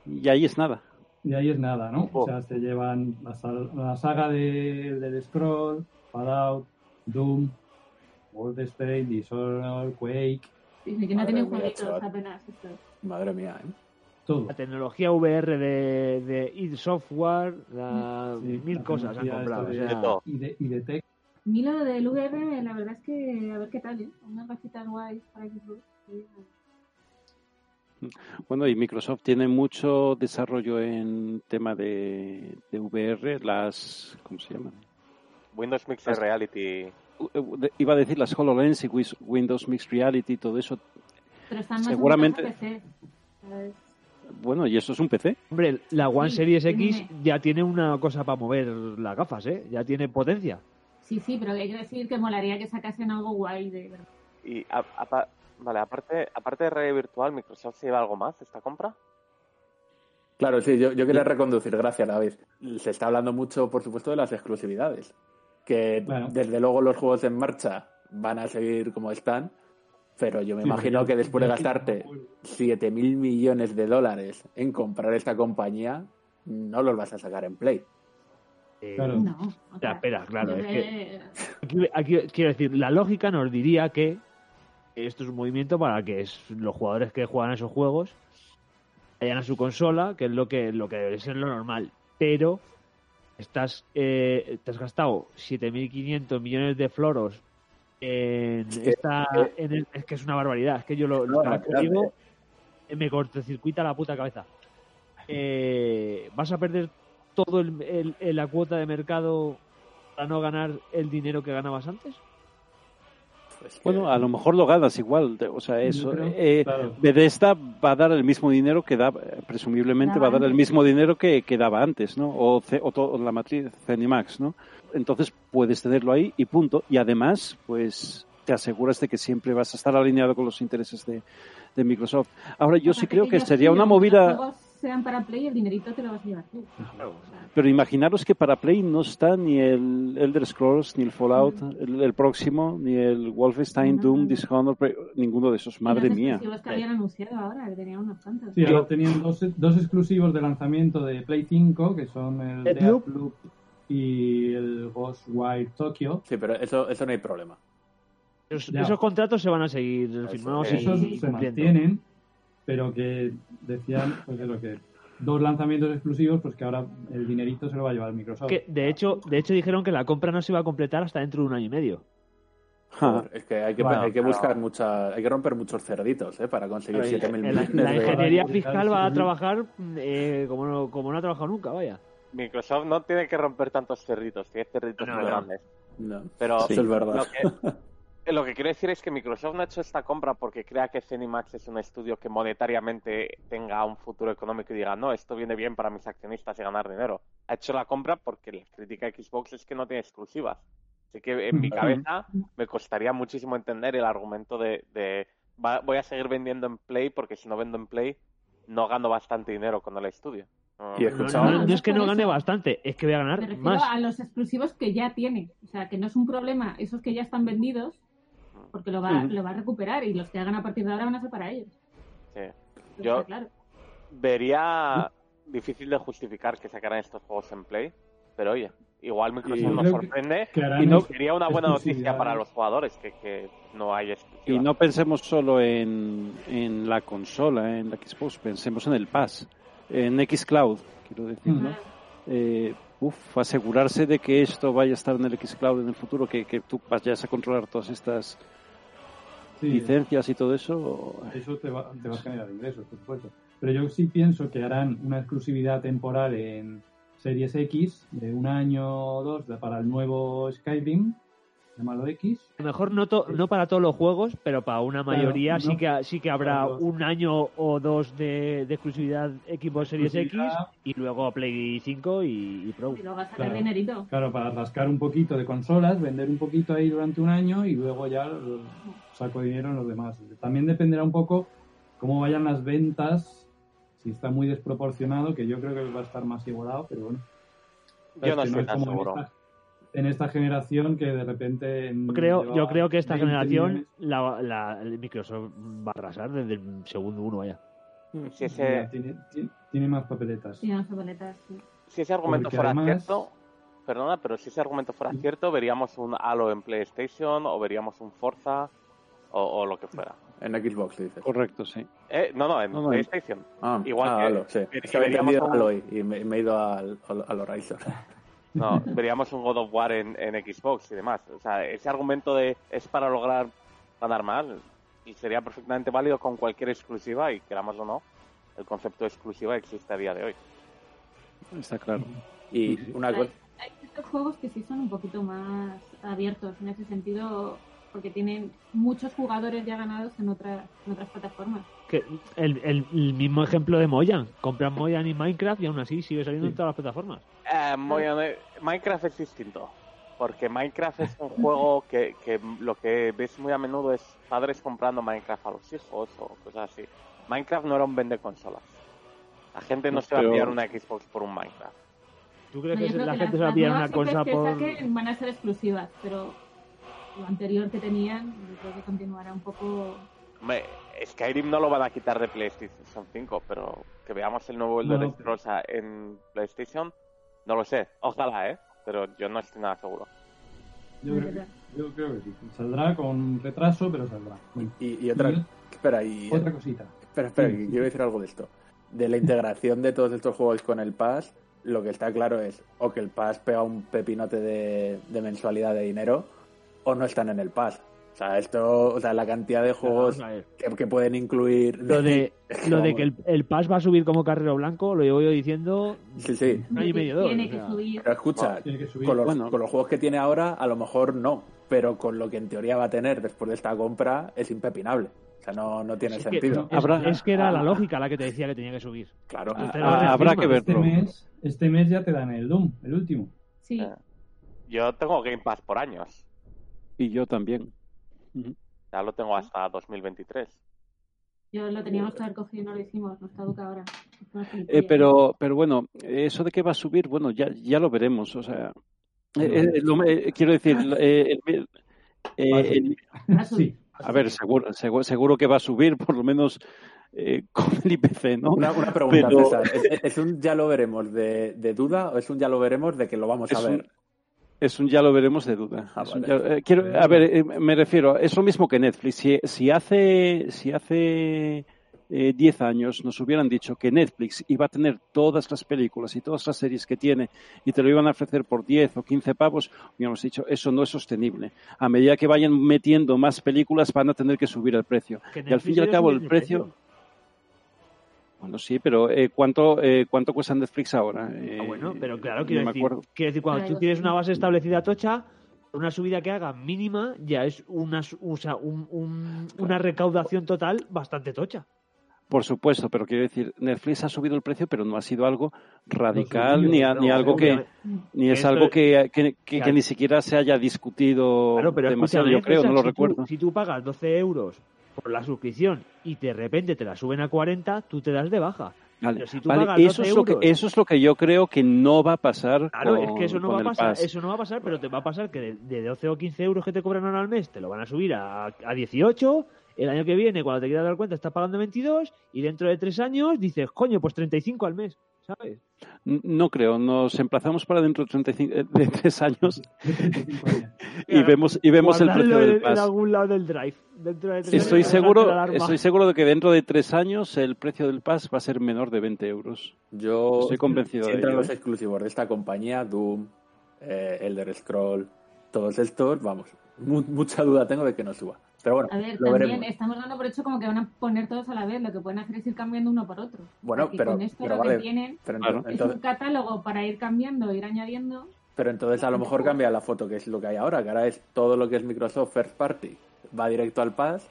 S6: Y ahí es nada.
S3: Y ahí es nada, ¿no?
S4: Oh.
S3: O sea, se llevan la, la saga de, del Scroll, Fallout, Doom, Wolfenstein, Dishonored, Quake,
S2: Sí, que no
S1: Madre
S2: tienen
S1: mía,
S2: jueguitos apenas. Esto.
S1: Madre mía, ¿eh?
S3: todo.
S5: La tecnología VR de, de id Software, la-
S3: Sí,
S5: mil
S3: la
S5: cosas han comprado. o
S3: de-
S5: sea,
S4: De todo.
S3: Y de, y de Tech,
S2: Milo del VR, la verdad es que a ver qué tal, ¿eh? Unas gafitas guays para Xbox.
S6: Bueno, y Microsoft tiene mucho desarrollo en tema de, de VR, las, ¿cómo se llaman?
S4: Windows Mixed
S6: Las-
S4: Reality.
S6: De- Iba a decir las HoloLens y Windows Mixed Reality, todo eso.
S2: Pero están más
S6: Seguramente-
S2: a PC.
S6: Bueno, ¿y eso es un PC?
S5: Hombre, la One
S2: Sí,
S5: Series X
S2: tiene-
S5: ya tiene una cosa para mover las gafas, ¿eh? Ya tiene potencia.
S2: Sí, sí, pero hay que decir que molaría que sacasen algo guay de verdad.
S4: Y a- vale, aparte, aparte de realidad virtual, ¿Microsoft se lleva algo más esta compra?
S1: Claro, sí, yo, yo quería reconducir, gracias David. Se está hablando mucho, por supuesto, de las exclusividades. Que desde luego los juegos en marcha van a seguir como están, pero yo me
S3: Sí,
S1: imagino que después de gastarte 7 mil millones de dólares en comprar esta compañía, no los vas a sacar en Play.
S5: Eh,
S3: Claro.
S2: No. o
S5: Ya,
S2: sea,
S5: espera, claro, es que- Aquí, aquí quiero decir, la lógica nos diría que esto es un movimiento para que es- los jugadores que juegan esos juegos vayan a su consola, que es lo que, lo que debe ser lo normal. Pero estás, eh, te has gastado 7.500 millones de floros en esta. en el- es que es una barbaridad. Es que yo lo, vez que digo, me cortocircuita la puta cabeza. Eh, ¿Vas a perder todo el, el- el- la cuota de mercado para no ganar el dinero que ganabas antes?
S1: Es que-
S6: Bueno, a lo mejor lo ganas igual. O sea, eso.
S3: creo,
S6: eh,
S3: claro.
S6: Bethesda va a dar el mismo dinero que da, eh, presumiblemente va a dar el mismo dinero que, que daba antes, ¿no? O, C- o to- la matriz Zenimax, ¿no? Entonces puedes tenerlo ahí y punto. Y además, pues te aseguras de que siempre vas a estar alineado con los intereses de, de Microsoft. Ahora, yo sí creo
S2: que
S6: sería una movida.
S2: Sean para Play, el dinerito te lo vas a llevar tú. Sea,
S6: Pero imaginaros que para Play no está ni el Elder Scrolls, ni el Fallout, el, el próximo, ni el Wolfenstein,
S2: No,
S6: Doom,
S2: no, no.
S6: Dishonored, ninguno de esos. Madre
S2: los
S6: mía.
S2: exclusivos que habían anunciado ahora, que tenían unos cuantos.
S3: Sí, ahora tenían dos, dos exclusivos de lanzamiento de Play 5, que son el
S5: Deathloop.
S3: Y el Ghostwire Tokyo.
S1: Sí, pero eso, eso no hay problema.
S5: Esos, contratos se van a seguir firmados y
S3: Esos se mantienen, pero que decían, pues eso, que dos lanzamientos exclusivos, pues que ahora el dinerito se lo va a llevar Microsoft.
S5: Que, de hecho, de hecho dijeron que la compra no se iba a completar hasta dentro de un año y medio.
S1: Es que hay que,
S3: Bueno,
S1: hay que buscar mucha, hay que romper muchos cerditos ¿eh? para conseguir
S6: Ahí,
S1: 7.000
S5: La,
S1: millones
S5: la
S1: de
S5: ingeniería fiscal va a
S3: Sí.
S5: trabajar eh, como, no, como no ha trabajado nunca, vaya.
S4: Microsoft no tiene que romper tantos cerritos, tiene cerritos
S5: No,
S4: muy
S5: no.
S4: grandes.
S1: No,
S4: Pero
S1: eso es verdad.
S4: Lo que, [laughs] lo que quiero decir es que Microsoft no ha hecho esta compra porque crea que Zenimax es un estudio que monetariamente tenga un futuro económico y diga, no, esto viene bien para mis accionistas y ganar dinero. Ha hecho la compra porque la crítica de Xbox es que no tiene exclusivas. Así que en mi
S3: Ujú.
S4: cabeza me costaría muchísimo entender el argumento de, de, "Va- voy a seguir vendiendo en Play porque si no vendo en Play no gano bastante dinero con el estudio. No.
S1: Y
S5: No,
S1: escuchado-
S5: no,
S2: No,
S5: no es que no gane
S2: eso.
S5: bastante, es que voy a
S2: Me
S5: ganar
S2: refiero
S5: más.
S2: a los exclusivos que ya tiene. O sea, que no es un problema. Esos que ya están vendidos, porque lo va, lo va a recuperar y los que hagan a partir de ahora van a ser para ellos.
S4: Sí. Yo-
S2: claro.
S4: Vería difícil de justificar que sacaran estos juegos en Play, pero oye, igual Microsoft nos
S3: que-
S4: sorprende
S3: que
S6: Y no-
S4: sería una buena noticia para los jugadores que, que no hay exclusivas.
S6: Y no pensemos solo en, en la consola, en la Xbox, pensemos en el Pass, en Xcloud, quiero decir, ¿no?
S3: Ujú.
S6: Eh, uf, asegurarse de que esto vaya a estar en el Xcloud en el futuro, que, que tú vayas a controlar todas estas
S3: Sí,
S6: licencias y todo eso.
S3: Eso te va, te va a generar ingresos, por supuesto. Pero yo sí pienso que harán una exclusividad temporal en Series X de un año o dos para el nuevo Skyrim, llamado X.
S5: A lo mejor no, to- no para todos los juegos, pero para una
S3: Claro,
S5: mayoría sí
S3: no.
S5: que sí que habrá un año o dos de, de exclusividad Xbox Series X y luego Play 5 y, y Pro.
S2: Y luego a sacar
S3: Claro.
S2: dinerito.
S3: Claro, para rascar un poquito de consolas, vender un poquito ahí durante un año y luego ya saco dinero en los demás. También dependerá un poco cómo vayan las ventas, si está muy desproporcionado, que yo creo que va a estar más igualado, pero bueno.
S4: Yo no estoy
S3: es
S4: tan
S3: como en
S4: seguro.
S3: esta- En esta generación que de repente...
S5: Yo creo, yo creo que esta generación la, la- el Microsoft va a arrasar desde el segundo uno, vaya.
S4: Si ese,
S3: Tiene, tiene- tiene más papeletas.
S2: Sí,
S4: si ese argumento
S3: Porque
S4: fuera
S3: además-
S4: cierto, perdona, pero si ese argumento fuera cierto, veríamos un Halo en PlayStation o veríamos un Forza o, o lo que fuera.
S1: En Xbox, dices.
S6: Correcto, sí.
S4: Eh, no, no, en
S6: No, no,
S4: PlayStation.
S1: Ah,
S4: Igual
S1: ah,
S4: que-
S1: Halo, sí. Es que había
S4: veríamos
S1: entendido
S4: un-
S1: Halo y, y me, me he ido al, al, Horizon. [laughs]
S4: No, veríamos un God of War en, en Xbox y demás. O sea, ese argumento de es para lograr ganar más y sería perfectamente válido con cualquier exclusiva y queramos o no, el concepto de exclusiva existe a día de hoy.
S6: Está claro.
S1: Y una cosa...
S2: Hay ciertos juegos que sí son un poquito más abiertos en ese sentido, porque tienen muchos jugadores ya ganados en otras, en otras plataformas.
S5: Que el, el- el mismo ejemplo de Moyan. Compran Moyan y Minecraft y aún así sigue saliendo
S3: Sí.
S5: en todas las plataformas.
S4: Eh, muy hone- Minecraft es distinto. Porque Minecraft es un juego que, que lo que ves muy a menudo es padres comprando Minecraft a los hijos o cosas así. Minecraft no era un vende consolas. La gente no,
S6: No,
S4: se va a pillar una Xbox por un Minecraft.
S5: ¿Tú crees
S2: No,
S5: que la
S2: que
S5: gente se va a pillar una cosa
S2: que
S5: por...?
S2: saquen van a ser exclusivas, pero anterior que tenían, yo creo que continuará un poco.
S4: Hombre, Skyrim no lo van a quitar de PlayStation 5, pero que veamos el nuevo Elder
S3: No,
S4: Scrolls en PlayStation, no lo sé. Ojalá, ¿eh? Pero yo no estoy nada seguro.
S3: Yo creo, que, yo creo que sí. Saldrá con retraso, pero saldrá. Bueno,
S1: Y, y otra...
S3: y
S1: Espera, y...
S3: otra cosita.
S1: Espera, espera,
S3: Sí,
S1: que
S3: sí.
S1: quiero decir algo de esto. De la integración de todos estos juegos con el Pass, lo que está claro es o que el Pass pega un pepinote de, de mensualidad de dinero o no están en el Pass. O sea, esto, o sea, la cantidad de juegos que, que pueden incluir. [laughs]
S5: Lo de, [laughs] lo de que el, el Pass va a subir como carrero blanco, lo llevo yo diciendo
S1: Sí, sí.
S5: un año y medio, dos.
S2: Tiene
S5: o
S2: que
S5: sea.
S2: subir.
S1: Pero escucha,
S3: Tiene que subir.
S1: con los,
S6: Bueno.
S1: con los juegos que tiene ahora, a lo mejor no. Pero con lo que en teoría va a tener después de esta compra, es impepinable. O sea, no, no tiene
S5: Es que,
S1: sentido.
S5: es-
S6: Habrá-
S5: es que era la
S6: ah.
S5: lógica la que te decía que tenía que subir.
S1: Claro.
S6: Ah,
S5: Pero
S6: ah, habrá que
S3: Este
S6: verlo.
S3: mes, este mes ya te dan el Doom, el último.
S2: Sí.
S4: Eh. Yo tengo Game Pass por años.
S6: Y yo también.
S4: Ya lo tengo hasta 2023.
S2: Yo lo teníamos que haber cogido y no lo hicimos. Nos caduca ahora.
S6: Eh, pero, pero bueno, eso de que va a subir, bueno, ya, ya lo veremos. O sea, eh, eh, lo- eh, quiero decir, eh, el- eh, [laughs]
S2: a subir.
S3: Sí.
S6: a ver, seguro, seguro, seguro que va a subir, [laughs] por lo menos eh, [laughs] con el IPC, ¿no?
S1: Una, una pregunta,
S6: Pero-
S1: César. ¿Es, es un ya lo veremos de, de duda o es un ya lo veremos de que lo vamos
S6: Es
S1: a
S6: un-
S1: ver?
S6: Es un ya lo veremos de duda.
S1: Ah, vale.
S6: ya- eh, quiero, a ver, eh, me refiero, es lo mismo que Netflix. Si, si hace, si hace eh, 10 años nos hubieran dicho que Netflix iba a tener todas las películas y todas las series que tiene y te lo iban a ofrecer por 10 o 15 pavos, hubiéramos dicho, eso no es sostenible. A medida que vayan metiendo más películas van a tener que subir el precio. Y al fin y al cabo el precio... Bueno, sí, pero eh, ¿cuánto, eh, ¿cuánto cuesta Netflix ahora?
S5: Ah, bueno,
S6: Eh,
S5: pero claro, quiero decir, quiero decir, cuando tú tienes una base establecida tocha, una subida que haga mínima ya es una, su- o sea, un- un- una recaudación total bastante tocha.
S6: Por supuesto, pero quiero decir, Netflix ha subido el precio, pero no ha sido algo radical
S3: subido,
S6: ni, a- ni
S5: No,
S6: algo que ni es algo que, que, que- que
S5: Claro.
S6: ni siquiera se haya discutido
S5: Claro, pero
S6: demasiado, yo creo, no lo
S5: si
S6: recuerdo.
S5: Tú, si tú pagas 12 euros por la suscripción y de repente te la suben a 40, tú te das de baja.
S6: Vale,
S5: pero si tú
S6: vale,
S5: pagas
S6: eso
S5: 12
S6: es lo que eso es lo que yo creo que no va a pasar
S5: Claro,
S6: con,
S5: es que eso no va a pasar,
S6: Pass.
S5: eso no va a pasar, pero te va a pasar que de, de 12 o 15 euros que te cobran ahora al mes te lo van a subir a, a 18, el año que viene cuando te quieras dar cuenta estás pagando 22 y dentro de 3 años dices, coño, pues 35 al mes, ¿sabes?
S6: No creo, nos emplazamos para dentro de 35 eh, de tres años
S3: De 35 años. [laughs]
S6: y
S5: Claro,
S6: vemos y vemos el precio
S5: en,
S6: del
S5: en
S6: Pass.
S5: algún lado del drive. Dentro de tres
S6: Estoy
S5: años,
S6: seguro, estoy seguro de que dentro de tres años el precio del Pass va a ser menor de 20 euros.
S1: Yo
S6: Estoy convencido
S1: si
S6: de
S1: entran
S6: ello,
S1: los
S6: ¿eh?
S1: exclusivos de esta compañía, Doom, eh, Elder Scroll, todos estos, vamos, mu- mucha duda tengo de que no suba. Pero bueno,
S2: A ver,
S1: lo
S2: también
S1: veremos.
S2: estamos dando por hecho como que van a poner todos a la vez. Lo que pueden hacer es ir cambiando uno por otro.
S1: Bueno,
S2: Porque
S1: pero-
S2: con esto
S1: pero
S2: lo
S1: vale.
S2: que tienen
S1: Pero, ento-
S6: Claro.
S2: es
S1: entonces,
S2: un catálogo para ir cambiando, ir añadiendo.
S1: pero entonces a lo mejor cambia la foto, que es lo que hay ahora, que ahora es todo lo que es Microsoft First Party, va directo al Pass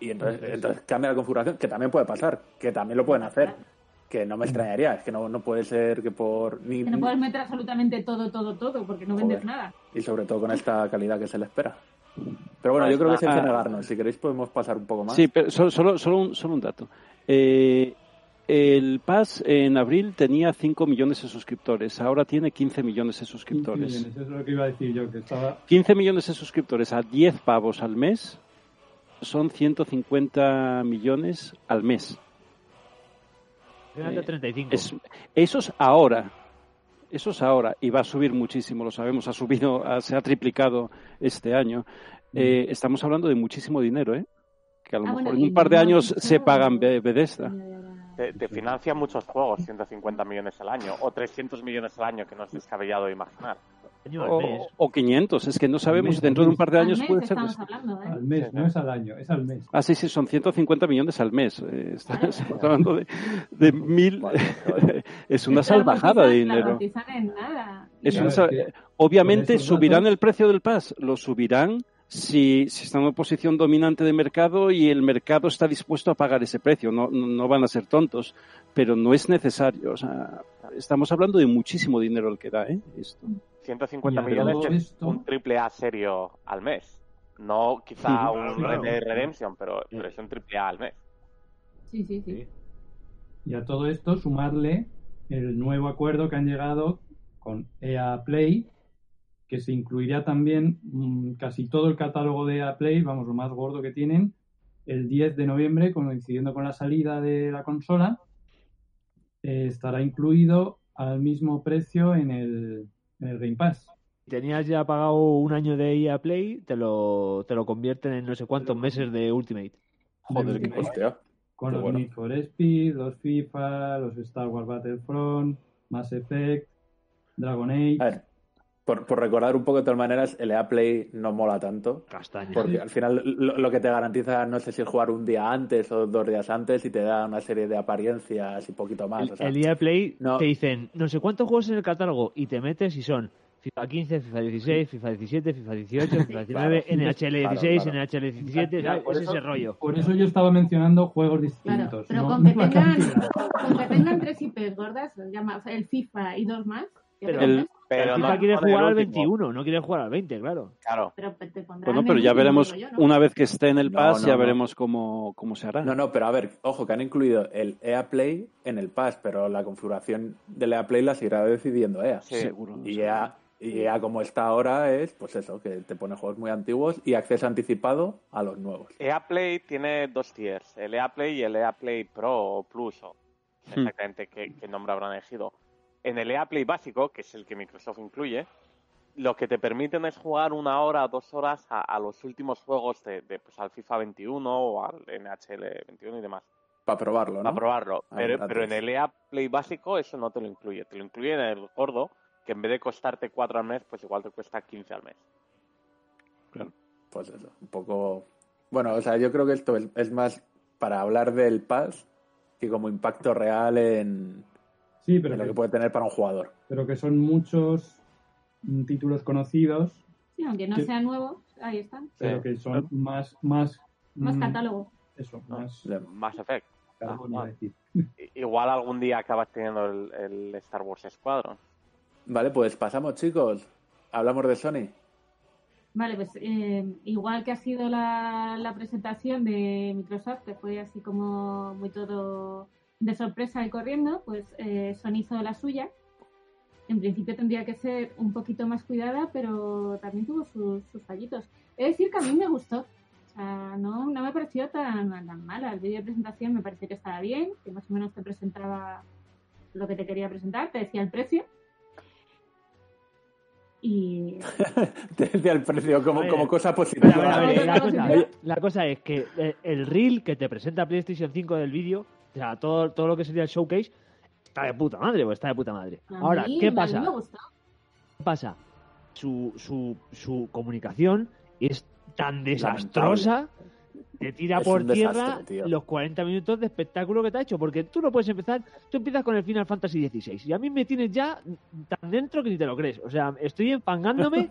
S1: y entonces, entonces cambia la configuración, que también puede pasar, que también lo pueden hacer, que no me extrañaría, es que no, no puede ser que por... Ni,
S2: Que no puedes meter absolutamente todo, todo, todo, porque no vendes nada.
S1: y sobre todo con esta calidad que se le espera. Pero bueno,
S4: Pues
S1: yo creo que es
S6: nada.
S1: negarnos. Si queréis podemos pasar un poco más.
S6: Sí, pero solo, solo, solo, un, solo un dato. Eh, el Pass en abril tenía 5 millones de suscriptores, ahora tiene 15 millones de
S3: 15
S6: suscriptores.
S3: millones, eso es lo que iba a decir yo, que estaba
S6: 15 millones de suscriptores a 10 pavos al mes son 150 millones al mes. Eh,
S5: 35.
S6: Es, eso es ahora. Eso es ahora. Y va a subir muchísimo, lo sabemos. Ha subido, ha- se ha triplicado este año. Eh, estamos hablando de muchísimo dinero, ¿eh? Que a lo
S2: Ah,
S6: mejor
S2: bueno,
S6: en un par de
S2: no
S6: años se pagan Be- Bethesda.
S4: Te, te financia muchos juegos, 150 millones al año, o 300 millones al año, que no es descabellado imaginar.
S5: Año al
S6: O,
S5: mes.
S6: o 500. Es que no sabemos.
S3: mes,
S6: Dentro de un par de años puede ser.
S2: hablando, ¿eh?
S3: al mes,
S4: Sí,
S3: no es al año, es al mes.
S6: Ah, sí, sí, son 150 millones al mes. Eh, está- [laughs] estamos hablando de, de mil. [laughs] es una salvajada de dinero.
S2: en nada.
S6: Es una sal- Obviamente subirán
S3: datos-
S6: el precio del PAS, lo subirán si, si están en una posición dominante de mercado y el mercado está dispuesto a pagar ese precio. No, no, no van a ser tontos, pero no es necesario. O sea, estamos hablando de muchísimo dinero el que da, ¿eh? Esto.
S4: 150
S3: Y a
S4: millones es
S3: esto-
S4: un triple A serio al mes. No quizá un
S5: Claro.
S4: Red Redemption, pero, pero es un triple A al mes.
S2: Sí, sí, sí.
S3: Y a todo esto sumarle el nuevo acuerdo que han llegado con EA Play, que se incluirá también mm, casi todo el catálogo de EA Play, vamos, lo más gordo que tienen, el 10 de noviembre, coincidiendo con la salida de la consola, eh, estará incluido al mismo precio en el, en el Game Pass.
S5: Si tenías ya pagado un año de EA Play, te lo, te lo convierten en no sé cuántos meses de Ultimate.
S6: Joder,
S3: De-
S6: qué
S1: Hostia.
S3: con
S1: Qué
S3: los
S1: bueno.
S3: Need for Speed, los FIFA, los Star Wars Battlefront, Mass Effect, Dragon Age.
S1: A ver, por, por recordar un poco de todas maneras, el EA Play no mola tanto.
S5: Castaña.
S1: Porque al final lo, lo que te garantiza, no sé si es jugar un día antes o dos días antes y te da una serie de apariencias y poquito más.
S5: El,
S1: o sea,
S5: el EA Play
S1: no.
S5: te dicen no sé cuántos juegos en el catálogo y te metes y son FIFA 15, FIFA 16, FIFA 17, FIFA 18, FIFA 19,
S1: Claro.
S5: NHL 16,
S1: Claro, claro.
S5: NHL 17,
S3: Ya,
S5: ¿sabes?
S3: por
S5: es
S3: eso-
S5: ese rollo.
S3: Por eso yo estaba mencionando juegos
S2: Claro,
S3: distintos.
S2: pero
S3: no-
S2: con, [laughs] que tengan, con que tengan tres IPs gordas, llama, el FIFA y dos más,
S5: Pero-
S6: El-
S4: Pero
S5: FIFA
S4: no
S5: quiere jugar al
S4: último.
S5: 21, no quiere jugar al 20, claro.
S4: Claro.
S2: pero te pondrán
S6: Bueno, pero ya veremos,
S2: digo yo, ¿no?
S6: una vez que esté en el pass,
S1: no,
S6: ya
S1: no.
S6: veremos cómo, cómo se hará.
S1: No, no, pero a ver, ojo, que han incluido el EA Play en el Pass, pero la configuración del EA Play la seguirá decidiendo EA.
S4: Sí.
S6: Seguro.
S1: Y. EA, y EA como está ahora es, pues eso, que te pone juegos muy antiguos y acceso anticipado a los nuevos.
S4: EA Play tiene dos tiers, el EA Play y el EA Play Pro o Plus, o
S6: Hmm.
S4: exactamente qué, qué nombre habrán elegido. En el EA Play básico, que es el que Microsoft incluye, lo que te permiten es jugar una hora o dos horas a, a los últimos juegos de, de, pues, al FIFA 21 o al NHL 21 y demás,
S1: Para probarlo, ¿no?
S4: para probarlo.
S1: Ah,
S4: Pero, pero en el EA Play básico eso no te lo incluye, te lo incluye en el gordo, que en vez de costarte 4 al mes, pues igual te cuesta 15 al mes.
S1: Pues eso, un poco... Bueno, o sea, yo creo que esto es, es más para hablar del Pass que como impacto real en,
S3: Sí, pero
S1: lo
S3: que,
S1: que puede tener para un jugador.
S3: pero que son muchos mm, títulos conocidos,
S2: Sí, aunque no
S3: que-
S2: sea nuevo, ahí están.
S3: pero que son más, más,
S2: Más
S3: mm,
S2: catálogo.
S3: Eso,
S4: Ah,
S3: más
S4: Mass Effect. Ah, ah. Igual algún día acabas teniendo el, el Star Wars Squadron.
S1: Vale, pues pasamos, chicos. Hablamos de Sony.
S2: Vale, pues eh, igual que ha sido la, la presentación de Microsoft, que fue así como muy todo de sorpresa y corriendo, pues eh, Sony hizo la suya. En principio tendría que ser un poquito más cuidada, pero también tuvo sus, sus fallitos. He de decir que a mí me gustó. O sea, no, no me pareció tan, tan mala. El vídeo de presentación me pareció que estaba bien, que más o menos te presentaba lo que te quería presentar, te decía el precio. Y [laughs]
S1: Te decía el precio como,
S5: ver,
S1: como cosa
S5: A
S1: positiva.
S5: ver, a ver, a ver,
S2: Otra
S5: la,
S2: cosa,
S5: la cosa es que eh, el reel que te presenta PlayStation 5 del vídeo, o sea, todo, todo lo que sería el showcase, está de puta madre, pues está de puta madre.
S2: a
S5: Ahora,
S2: mí-
S5: ¿qué
S2: a mí
S5: pasa? ¿Qué pasa? Su, su, su comunicación es tan desastrosa te tira
S1: Es
S5: por tierra
S1: desastre,
S5: los 40 minutos de espectáculo que te ha hecho, porque tú no puedes empezar, tú empiezas con el Final Fantasy XVI y a mí me tienes ya tan dentro que ni te lo crees, o sea, estoy empangándome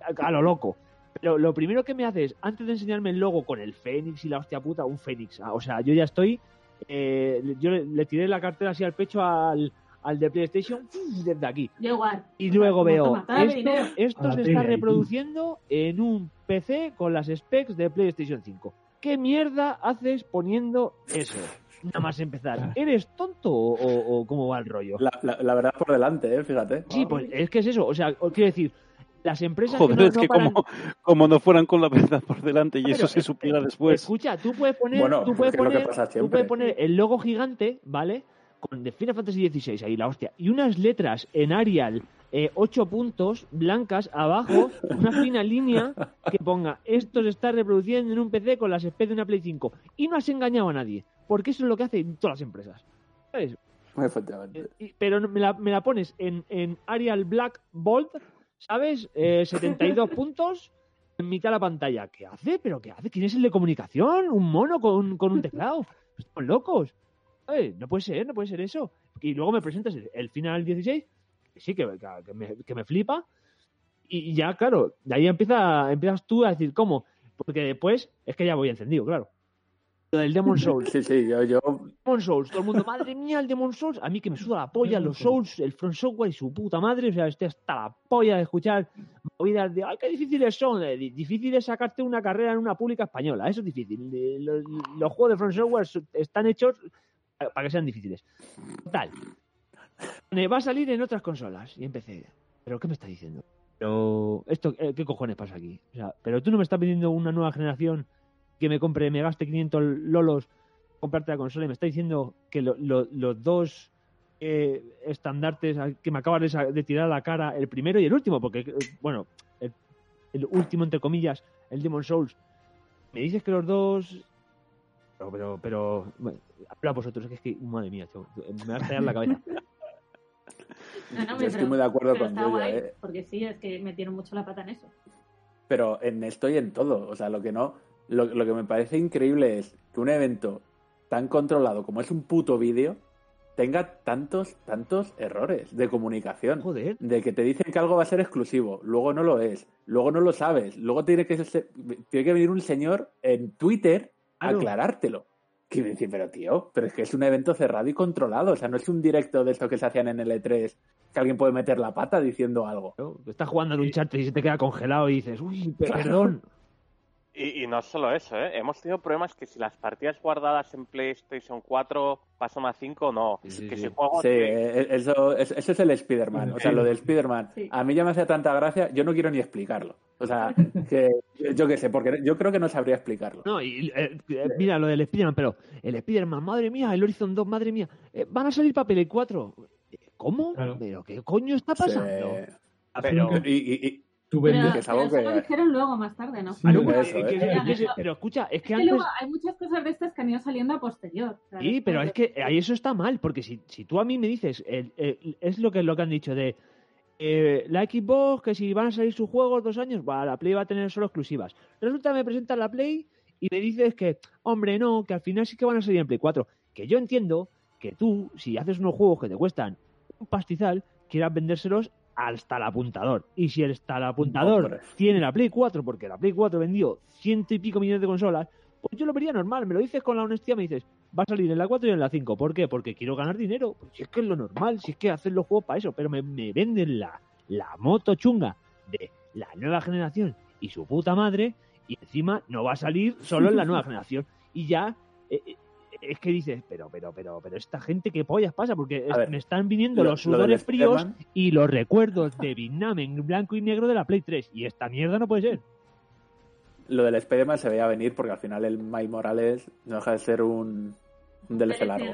S5: a, a lo loco. Pero lo primero que me haces, antes de enseñarme el logo con el Fénix y la hostia puta, un Fénix, ah, o sea, yo ya estoy, eh, yo le, le tiré la cartera así al pecho al, al de PlayStation desde aquí.
S2: Igual.
S5: Y luego veo, esto, se está reproduciendo en un PC con las specs de PlayStation 5. ¿Qué mierda haces poniendo eso? Nada más empezar. [laughs] ¿Eres tonto o, o- o cómo va el rollo?
S1: La, la- la verdad por delante, ¿eh? fíjate.
S5: Sí, pues es que es eso. O sea, quiero decir, las empresas
S6: Joder,
S5: que no,
S6: es
S5: no
S6: que
S5: paran-
S6: como, como no fueran con la verdad por delante y
S5: Pero,
S6: eso se
S5: eh,
S6: supiera
S5: eh,
S6: después.
S5: Escucha, tú puedes poner,
S1: Bueno,
S5: tú puedes
S1: es lo que
S5: poner, tú puedes poner el logo gigante, ¿vale? Con de Final Fantasy XVI ahí, la hostia. Y unas letras en Arial, eh, ocho puntos, blancas, abajo, una [laughs] fina línea que ponga esto se está reproduciendo en un PC con las specs de una Play 5. Y no has engañado a nadie, porque eso es lo que hacen todas las empresas. ¿Sabes?
S1: Efectivamente.
S5: Eh, y- pero no- me la, me la pones en, en Arial Black Bold, ¿sabes? Eh, [laughs] 72 puntos en mitad de la pantalla. ¿Qué hace? ¿Pero qué hace? ¿Quién es el de comunicación? ¿Un mono con, con un teclado? Estamos locos. ¿Sabes? No puede ser, no puede ser eso. Y luego me presentas el, el Final 16, que sí, que, que me, que me flipa. Y y ya, claro, de ahí empieza, empiezas tú a decir, ¿cómo? Porque después es que ya voy encendido, claro. Del Demon Souls. [laughs]
S1: Sí, sí, yo, yo
S5: Demon Souls, todo el mundo, madre mía, el Demon Souls, a mí que me suda la polla, los Souls, el Front Software y su puta madre, o sea, estoy hasta la polla de escuchar movidas de, ay, qué difíciles son, di- difícil es sacarte una carrera en una pública española, eso es difícil, los, los juegos de Front Software están hechos eh, para que sean difíciles. Total, me va a salir en otras consolas, y empecé, ¿pero qué me está diciendo? Pero, esto, eh, ¿qué cojones pasa aquí? O sea, pero tú no me estás pidiendo una nueva generación que me compre, me gaste 500 lolos comprarte la consola y me está diciendo que lo- lo- los dos eh, estandartes que me acabas de, de tirar a la cara, el primero y el último, porque, eh, bueno, el, el último, entre comillas, el Demon Souls, me dices que los dos... Pero, pero, pero bueno, habla vosotros, es que, es que madre mía, tío, me va a estallar la cabeza. [laughs]
S2: No, no,
S1: Yo estoy muy de acuerdo con
S2: está guay,
S1: ¿eh?
S2: Porque sí, es que metieron mucho la pata en eso.
S1: Pero en esto y en todo. O sea, lo que no. Lo, lo que me parece increíble es que un evento tan controlado como es un puto vídeo tenga tantos, tantos errores de comunicación.
S5: Joder.
S1: De que te dicen que algo va a ser exclusivo, luego no lo es, luego no lo sabes, luego tiene que, ser- tiene que venir un señor en Twitter a
S5: Claro.
S1: aclarártelo. Que me dice, pero tío, pero es que es un evento cerrado y controlado, o sea, no es un directo de esto que se hacían en L3 que alguien puede meter la pata diciendo algo.
S5: Estás jugando al Uncharted y se te queda congelado y dices, uy, perdón. [laughs]
S4: Y, y no solo eso, ¿eh? Hemos tenido problemas que si las partidas guardadas en PlayStation 4 pasan a 5, no.
S5: Sí,
S4: que
S5: sí.
S4: si juego...
S1: Sí, eh, eso, es- eso es el Spider-Man. O sea, lo del Spider-Man.
S2: Sí.
S1: A mí ya me hace tanta gracia, yo no quiero ni explicarlo. O sea, [laughs] que yo qué sé, porque yo creo que no sabría explicarlo.
S5: No, y eh, eh, mira lo del Spider-Man, pero el Spider-Man, madre mía, el Horizon 2, madre mía, eh, van a salir para Play 4. ¿Cómo?
S3: Claro.
S5: ¿Pero qué coño está pasando?
S1: Sí.
S4: Pero-
S1: Y, y- y-
S3: Tú
S2: Pero,
S3: vendes.
S1: que es algo
S2: pero eso
S1: que-
S2: lo dijeron luego, más tarde, ¿no?
S3: Sí,
S5: no,
S1: eso,
S5: eh, que-
S2: Ya,
S5: que-
S2: eso.
S5: pero escucha, es que
S2: Es que
S5: antes...
S2: luego hay muchas cosas de estas que han ido saliendo a posterior. ¿sabes?
S5: Sí, pero es que ahí eso está mal, porque si, si tú a mí me dices, el- el- es lo que, lo que han dicho de eh, la Xbox, que si van a salir sus juegos dos años, va, la Play va a tener solo exclusivas. Resulta que me presentan la Play y me dices que, hombre, no, que al final sí que van a salir en Play 4. Que yo entiendo que tú, si haces unos juegos que te cuestan un pastizal, quieras vendérselos hasta el apuntador. Y si el hasta el apuntador
S1: Hombre.
S5: tiene la Play 4, porque la Play 4 vendió ciento y pico millones de consolas, pues yo lo vería normal. Me lo dices con la honestidad, me dices, va a salir en la 4 y en la 5. ¿Por qué? Porque quiero ganar dinero. Pues si es que es lo normal, si es que hacen los juegos para eso, pero me, me venden la, la moto chunga de la nueva generación y su puta madre, y encima no va a salir solo en la nueva [laughs] generación. Y ya eh, eh, es que dices, pero, pero, pero, pero esta gente qué pollas pasa, porque es-
S1: A ver,
S5: me están viniendo
S1: lo-
S5: los
S1: lo
S5: sudores fríos y los recuerdos de Vietnam en blanco y negro de la Play 3. Y esta mierda no puede ser.
S1: Lo del Spider-Man se veía venir porque al final el Miles Morales no deja de ser un, un DLC largo.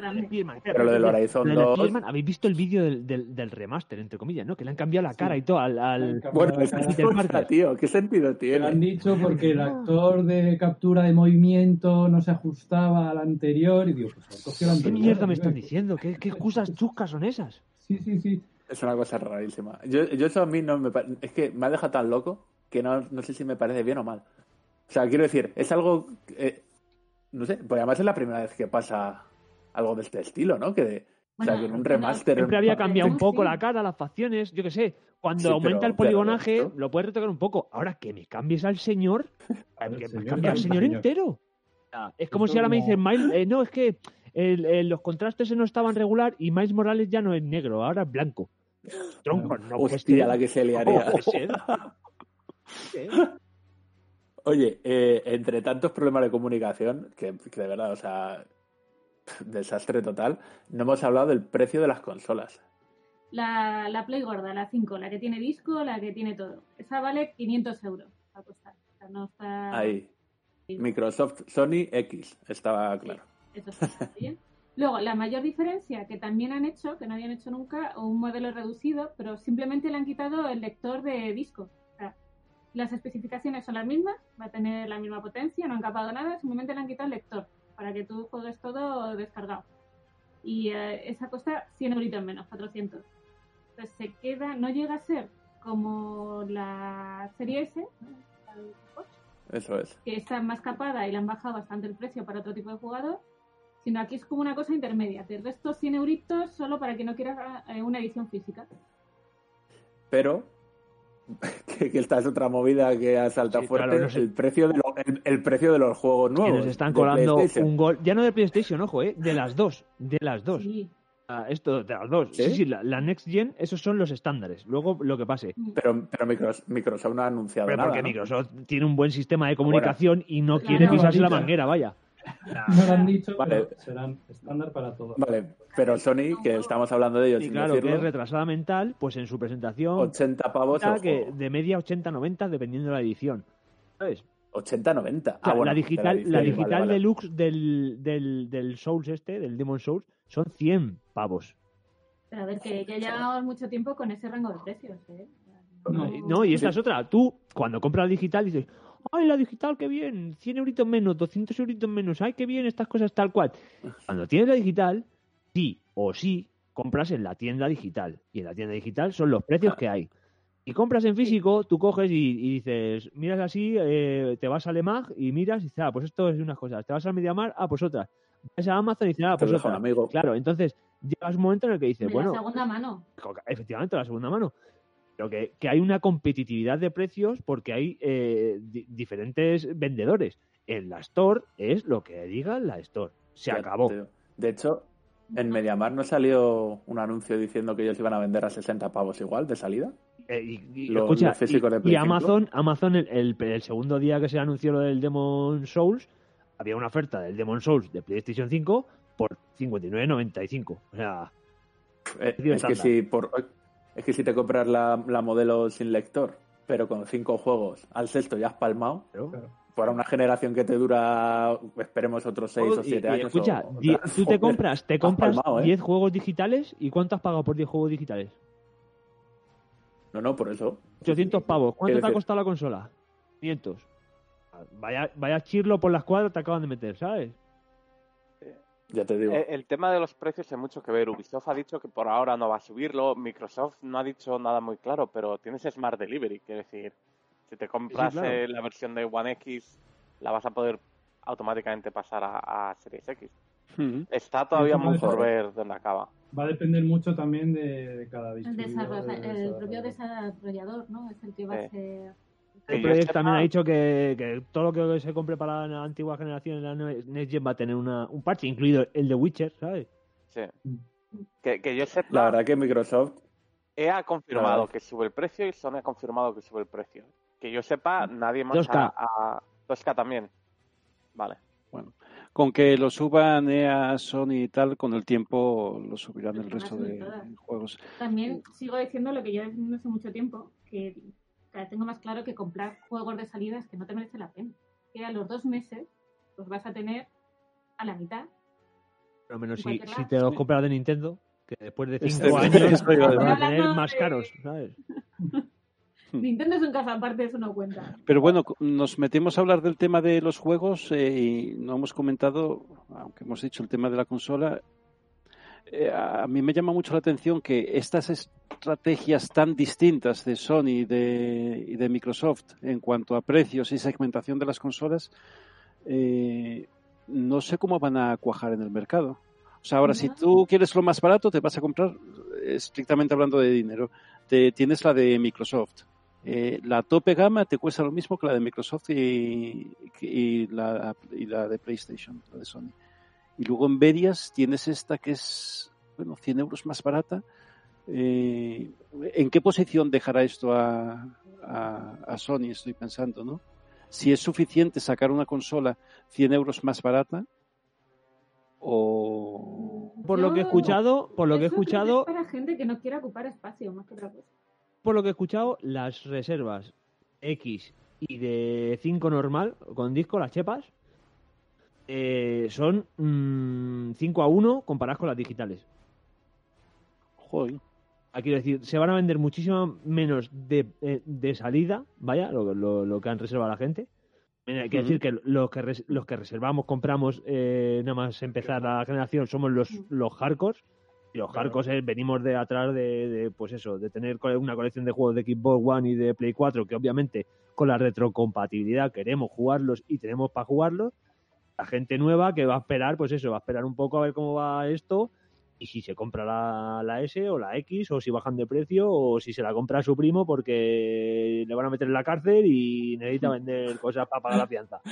S1: Pero lo del Horizon
S5: lo del
S1: 2...
S5: Spiderman, habéis visto el vídeo del, del, del remaster, entre comillas, ¿no? Que le han cambiado la cara y todo al... al-
S1: Bueno,
S5: Parker.
S1: tío, ¿qué sentido
S3: Te lo han
S1: tiene?
S3: dicho porque el actor de captura de movimiento no se ajustaba al anterior y digo, pues el
S5: ¿Qué mierda me están diciendo? ¿Qué, qué excusas chuscas son esas?
S3: Sí, sí, sí.
S1: Es una cosa rarísima. Yo, yo eso a mí no me Es que me ha dejado tan loco que no, no sé si me parece bien o mal. O sea, quiero decir, es algo... eh, no sé, pues además es la primera vez que pasa algo de este estilo, ¿no? Que de- o sea, que en un remaster...
S5: Siempre había cambiado un poco la cara, las facciones, yo qué sé. Cuando
S1: Sí, pero-
S5: aumenta el
S1: pero
S5: poligonaje, lo puedes retocar un poco. Ahora que me cambies al señor, que me
S3: señor
S5: cambia al señor entero. Es como si ahora me dicen, Miles, eh, no, es que el- el- los contrastes no estaban regular y Miles Morales ya no es negro, ahora es blanco. Tronco, no puede
S1: Hostia, la que se liaría.
S5: No puede ser. [laughs] ¿Qué?
S1: Oye, eh, entre tantos problemas de comunicación, que, que de verdad, o sea, desastre total, no hemos hablado del precio de las consolas.
S2: La, la Play gorda, la 5, la que tiene disco, la que tiene todo. Esa vale 500 euros a costar. O sea, no está...
S1: Ahí, Microsoft, Sony, X, estaba claro.
S2: Eso está bien. Luego, la mayor diferencia que también han hecho, que no habían hecho nunca, un modelo reducido, pero simplemente le han quitado el lector de disco. Las especificaciones son las mismas, va a tener la misma potencia, no han capado nada, simplemente le han quitado el lector para que tú juegues todo descargado. Y eh, esa cuesta 100 euritos menos, 400. Entonces se queda, no llega a ser como la serie S, ¿no?
S1: Eso es.
S2: que está más capada y le han bajado bastante el precio para otro tipo de jugador, sino aquí es como una cosa intermedia. Del resto, 100 euritos solo para que no quiera eh, una edición física.
S1: Pero, [laughs] que, que esta es otra movida que ha saltado
S5: Sí,
S1: fuerte,
S5: claro, no sé.
S1: el, precio de lo- el, el precio de los juegos
S5: Que
S1: nuevos.
S5: nos están colando un gol, ya no de PlayStation, ojo, eh, de las dos, de las dos.
S2: Sí.
S5: Ah, esto, de las dos. Sí,
S1: ¿Sí?
S5: sí, la, la Next Gen, esos son los estándares. Luego lo que pase.
S1: Pero, pero Microsoft, Microsoft no ha anunciado
S5: Pero
S1: nada.
S5: porque
S1: ¿no?
S5: Microsoft tiene un buen sistema de comunicación y no quiere pisarse la manguera, vaya.
S3: No lo han dicho,
S1: Vale.
S3: pero serán estándar para todo.
S1: Vale, pero Sony, que estamos hablando de ellos
S5: Y
S1: sin
S5: claro, que es retrasada mental, pues en su presentación
S1: 80 pavos
S5: que de media 80-90 dependiendo de la edición. ¿Sabes?
S1: 80-90.
S5: O
S1: Ah,
S5: sea,
S1: bueno,
S5: la digital, la
S1: vale,
S5: digital
S1: vale.
S5: deluxe del, del, del Souls este, del Demon Souls, son 100 pavos.
S2: Pero a ver, que ya llevamos mucho tiempo con ese rango de precios. ¿eh?
S3: No.
S5: No, y esta es otra. Tú, cuando compras la digital, dices, ¡ay, la digital, qué bien! 100 euritos menos, 200 euritos menos, ¡ay, qué bien! Estas cosas tal cual. Cuando tienes la digital, sí o sí compras en la tienda digital. Y en la tienda digital son los precios que hay. Y compras en físico, tú coges y, y dices, miras así, eh, te vas a Lemag y miras y dices, ah, pues esto es unas cosas. Te vas al Mediamar, ah, pues otras. Vas a Amazon y dices, ah, pues
S1: lo deja un
S5: otra.
S1: amigo.
S5: Claro, entonces llegas un momento en el que dices,
S2: De
S5: bueno,
S2: la segunda mano.
S5: efectivamente la segunda mano. Pero que, que hay una competitividad de precios porque hay eh, di- diferentes vendedores. En la Store es lo que diga la Store. Se acabó.
S1: De hecho, en Mediamar no salió un anuncio diciendo que ellos iban a vender a 60 pavos igual de salida.
S5: Eh, y, y-
S1: Los-
S5: escucha,
S1: los físicos
S5: y-
S1: de Play
S5: y
S1: 5.
S5: Amazon, Amazon el, el- el segundo día que se anunció lo del Demon Souls, había una oferta del Demon Souls de PlayStation 5 por 59.95. O sea,
S1: Eh, es, que si por, es que si te compras la, la modelo sin lector, pero con cinco juegos, al sexto ya has palmado,
S5: claro.
S1: para una generación que te dura, esperemos, otros seis o siete
S5: y
S1: años.
S5: escucha,
S1: o-
S5: tú te compras, te compras
S1: palmado, ¿eh?
S5: 10 juegos digitales y ¿cuánto has pagado por 10 juegos digitales?
S1: No, no, por eso.
S5: 800 pavos. ¿Cuánto te ha costado la consola? 500. Vaya, vaya chirlo por la escuadra te acaban de meter, ¿sabes?
S1: Ya te digo.
S4: Eh, El tema de los precios hay mucho que ver. Ubisoft ha dicho que por ahora no va a subirlo. Microsoft no ha dicho nada muy claro, pero tienes Smart Delivery, quiero decir, si te compras
S5: claro.
S4: eh, la versión de One X, la vas a poder automáticamente pasar a, a Series X.
S6: Ujú.
S4: Está todavía muy por ver dónde acaba.
S3: Va a depender mucho también de, de cada
S2: El,
S3: distribuidor.
S2: el propio
S3: desarrollador.
S2: ¿no? Es el que va a ser.
S5: Project
S4: sepa-
S5: también ha dicho que, que todo lo que se compre para la antigua generación, la ne- Next Gen, va a tener una, un parche, incluido el de Witcher, ¿sabes?
S4: Sí. Que, que yo sepa,
S1: La verdad que Microsoft,
S4: EA ha confirmado que sube el precio y Sony ha confirmado que sube el precio. Que yo sepa, nadie más
S5: 2K.
S4: ha, ha- 2K también. Vale.
S6: Con que lo suban EA, Sony y tal, con el tiempo lo subirán el
S2: a
S6: resto de
S2: todas.
S6: juegos.
S2: También sigo diciendo lo que yo diciendo hace mucho tiempo, que cada vez tengo más claro que comprar juegos de salida es que no te merece la pena. Que a los dos meses los vas a tener a la mitad.
S5: Pero menos si, te los compras de Nintendo, que después de
S6: Este-
S5: 5 años [laughs] van a tener más caros, ¿sabes? [laughs]
S2: Nintendo es un caso aparte, eso no cuenta.
S6: Pero bueno, nos metemos a hablar del tema de los juegos eh, y no hemos comentado, aunque hemos dicho el tema de la consola. Eh, a mí me llama mucho la atención que estas estrategias tan distintas de Sony y de, y de Microsoft en cuanto a precios y segmentación de las consolas, eh, no sé cómo van a cuajar en el mercado. O sea, ahora, si tú quieres lo más barato, te vas a comprar, eh, estrictamente hablando de dinero, te, tienes la de Microsoft. Eh, la tope gama te cuesta lo mismo que la de Microsoft y, y la, y la de PlayStation, la de Sony. Y luego en Verias tienes esta que es, bueno, 100 euros más barata. Eh, ¿En qué posición dejará esto a, a, a Sony? Estoy pensando, ¿no? Si es suficiente sacar una consola 100 euros más barata o...
S5: Por lo que he escuchado, por lo que he
S2: que
S5: escuchado,
S2: es para gente que no quiera ocupar espacio, más que otra cosa.
S5: por lo que he escuchado, las reservas X y de 5 normal, con disco, las chepas, eh, son 5 a 1 comparadas con las digitales.
S6: Joder.
S5: Ah, Quiero decir, se van a vender muchísimo menos de, eh, de salida, vaya, lo, lo- lo que han reservado la gente. Hay que decir que los que, res- los que reservamos, compramos eh, nada más empezar la generación, somos los, los hardcores. Y los
S3: Claro.
S5: hardcores eh, venimos de atrás de, de, pues eso, de tener una colección de juegos de Xbox One y de Play 4, que obviamente con la retrocompatibilidad queremos jugarlos y tenemos para jugarlos. La gente nueva que va a esperar, pues eso, va a esperar un poco a ver cómo va esto y si se compra la, la S o la X o si bajan de precio o si se la compra a su primo porque le van a meter en la cárcel y necesita vender cosas para pagar la fianza. [laughs]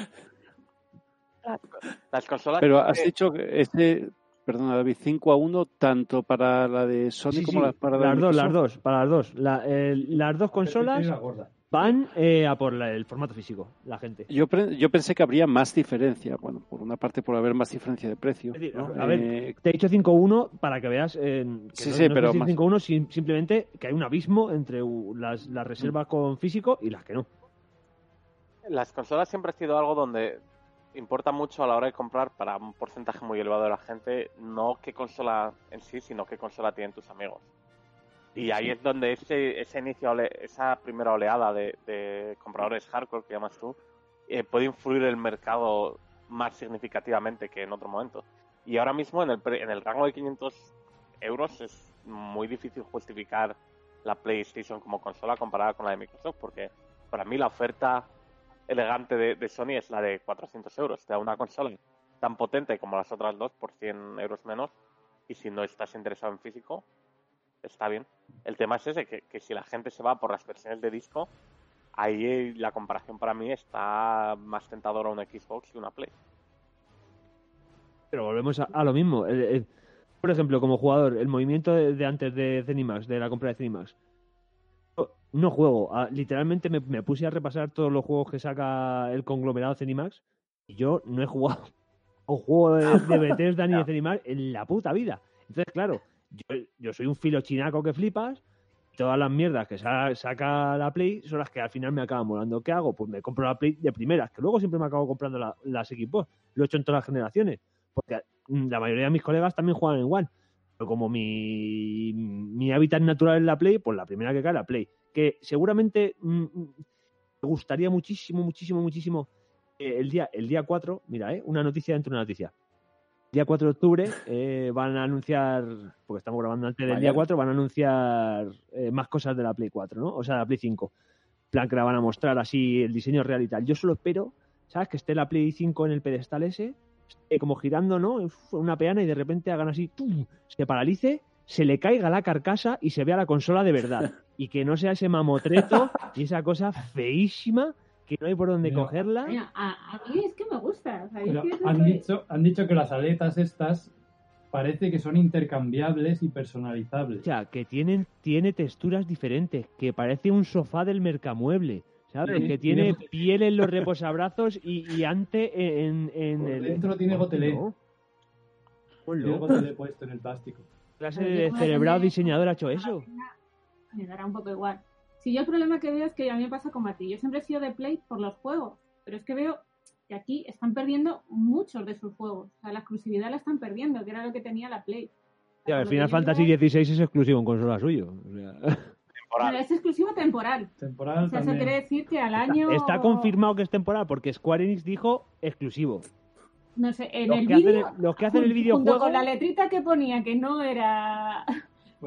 S4: Las consolas.
S6: Pero has
S4: que-
S6: dicho que este, perdona David, 5 a 1 tanto para la de Sony
S5: Sí,
S6: como
S5: sí,
S6: la, para la de
S5: las dos, las dos, para las dos. La- el- las dos consolas
S3: Tiene la gorda.
S5: Van eh, a por la- el formato físico, la gente.
S6: Yo, pre- yo pensé que habría más diferencia. Bueno, por una parte por haber más diferencia de precio.
S5: Es decir,
S6: ¿no?
S5: a ver,
S6: Eh,
S5: Te he dicho 5-1 para que veas eh, que
S6: Sí,
S5: no,
S6: sí,
S5: no
S6: pero
S5: es decir
S6: más-
S5: 5-1, sim- simplemente que hay un abismo entre uh, las, las reservas con físico y las que no.
S4: Las consolas siempre ha sido algo donde importa mucho a la hora de comprar para un porcentaje muy elevado de la gente, no qué consola en sí, sino qué consola tienen tus amigos. Y ahí es donde ese, ese inicio, esa primera oleada de, de compradores hardcore que llamas tú, eh, puede influir el mercado más significativamente que en otro momento. Y ahora mismo en el, en el rango de 500 euros es muy difícil justificar la PlayStation como consola comparada con la de Microsoft, porque para mí la oferta elegante de, de Sony es la de 400 euros. Te da una consola tan potente como las otras dos por 100 euros menos, y si no estás interesado en físico, está bien. El tema es ese, que, que si la gente se va por las versiones de disco, ahí la comparación para mí está más tentadora una Xbox que una Play.
S5: Pero volvemos a, a lo mismo. El- el- por ejemplo, como jugador, el movimiento de, de antes de Zenimax, de la compra de Zenimax. Yo No juego. ah, literalmente me, me puse a repasar todos los juegos que saca el conglomerado Zenimax y yo no he jugado a [laughs] un juego de, de [laughs] Bethesda ni de Zenimax en la puta vida. Entonces, claro, yo, yo soy un filo chinaco que flipas. Todas las mierdas que sa- saca la Play son las que al final me acaban molando. ¿Qué hago? Pues me compro la Play de primeras, que luego siempre me acabo comprando la- las Xbox. Lo he hecho en todas las generaciones. Porque mm, la mayoría de mis colegas también juegan en One. Pero como mi, mi hábitat natural es la Play, pues la primera que cae la Play. Que seguramente mm, mm, me gustaría muchísimo, muchísimo, muchísimo eh, el día el día 4, mira, eh, una noticia dentro de una noticia. Día 4 de octubre eh, van a anunciar, porque estamos grabando antes del día
S1: Mañana.
S5: 4, van a anunciar eh, más cosas de la Play 4, ¿no? O sea, la Play 5. En plan que la van a mostrar así, el diseño real y tal. Yo solo espero, ¿sabes? Que esté la Play 5 en el pedestal ese, esté como girando, ¿no? Una peana y de repente hagan así, ¡tum! se paralice, se le caiga la carcasa y se vea la consola de verdad. [laughs] Y que no sea ese mamotreto y esa cosa feísima que no hay por dónde
S3: Mira,
S5: cogerla.
S2: Mira, a, a mí es que me gusta. o sea, yo
S3: Pero
S2: es que eso
S3: han,
S2: soy-
S3: dicho, han dicho que las aletas estas parece que son intercambiables y personalizables.
S5: O sea, que tienen, tiene texturas diferentes, que parece un sofá del mercamueble, ¿sabes? Que tiene
S3: tiene-
S5: piel en los reposabrazos y, y ante en, en
S3: Por
S5: el...
S3: dentro tiene gotelé.
S5: No.
S3: Tiene gotelé puesto en el plástico.
S5: ¿Qué clase de cerebrado diseñador ha hecho eso?
S2: me dará un poco igual. Si yo el problema que veo es que a mí me pasa como a ti. Yo siempre he sido de Play por los juegos, pero es que veo que aquí están perdiendo muchos de sus juegos. O sea, la exclusividad la están perdiendo, que era lo que tenía la Play.
S5: Ya, Final Fantasy XVI es exclusivo en consola suyo. o sea,
S2: Bueno, es exclusivo temporal.
S3: Temporal
S2: O sea, eso quiere decir que al año...
S5: Está confirmado que es temporal porque Square Enix dijo exclusivo.
S2: No sé, en
S5: Los
S2: el vídeo...
S5: los que hacen el videojuego-
S2: Junto con la letrita que ponía que no era...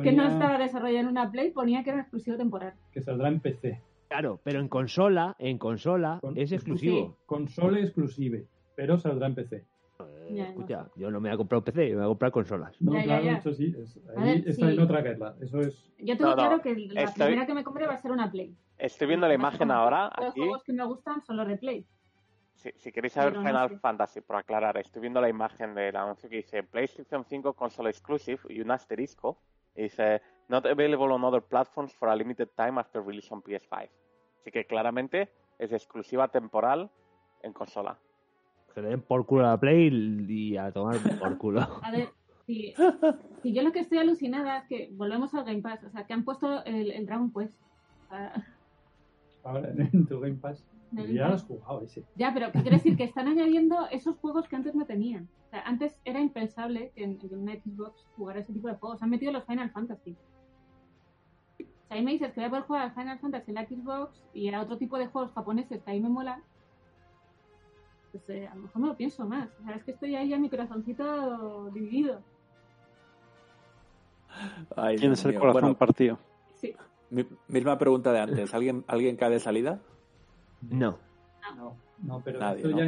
S2: que no estaba desarrollado en una Play, ponía que era exclusivo temporal.
S3: que saldrá en PC.
S5: Claro, pero en consola, en consola
S3: Con-
S5: es exclusivo.
S3: Console exclusive, pero saldrá en PC.
S5: Eh,
S2: Ya, no
S5: escucha, yo no me voy a comprar un PC, me voy a comprar consolas.
S3: No,
S2: Ya, ya,
S3: claro,
S2: ya.
S3: eso sí. es-
S2: A
S3: ahí
S2: ver,
S3: está
S2: sí.
S3: en otra guerra. Eso es.
S2: Yo tengo
S4: No, no,
S2: claro que la
S4: estoy-
S2: primera que me compré va a ser una Play.
S4: Estoy viendo la imagen ahora
S2: Los
S4: aquí.
S2: juegos que me gustan son los de Play.
S4: Si, si queréis saber
S2: Pero no
S4: Final
S2: sé.
S4: Fantasy, por aclarar, estoy viendo la imagen del anuncio que dice PlayStation 5 Console Exclusive y un asterisco. Y dice Not available on other platforms for a limited time after release on PS5. Así que claramente es exclusiva temporal en consola.
S5: Que le den por culo a la Play y a tomar por culo. [laughs]
S2: A ver, si, si yo lo que estoy alucinada es que volvemos al Game Pass. O sea, que han puesto el, el Dragon Quest. Sea,
S3: Ahora en tu Game Pass.
S2: El
S3: ya
S2: Game
S3: lo has jugado ese.
S2: ya, pero ¿qué quiere decir? Que están añadiendo esos juegos que antes no tenían. O sea, antes era impensable que en, en una Xbox jugara ese tipo de juegos. Han metido los Final Fantasy. O sea, ahí me dices que voy a poder jugar al Final Fantasy en la Xbox y a otro tipo de juegos japoneses que ahí me mola. Pues eh, a lo mejor me lo pienso más. O sea, es que estoy ahí ya mi corazoncito dividido.
S1: Ay,
S6: Tienes el corazón
S1: Bueno,
S6: partido.
S2: Sí.
S1: mi- misma pregunta de antes. ¿Alguien, ¿Alguien cae de salida?
S5: No.
S3: No, no pero
S1: Nadie,
S3: esto
S1: ¿no?
S3: ya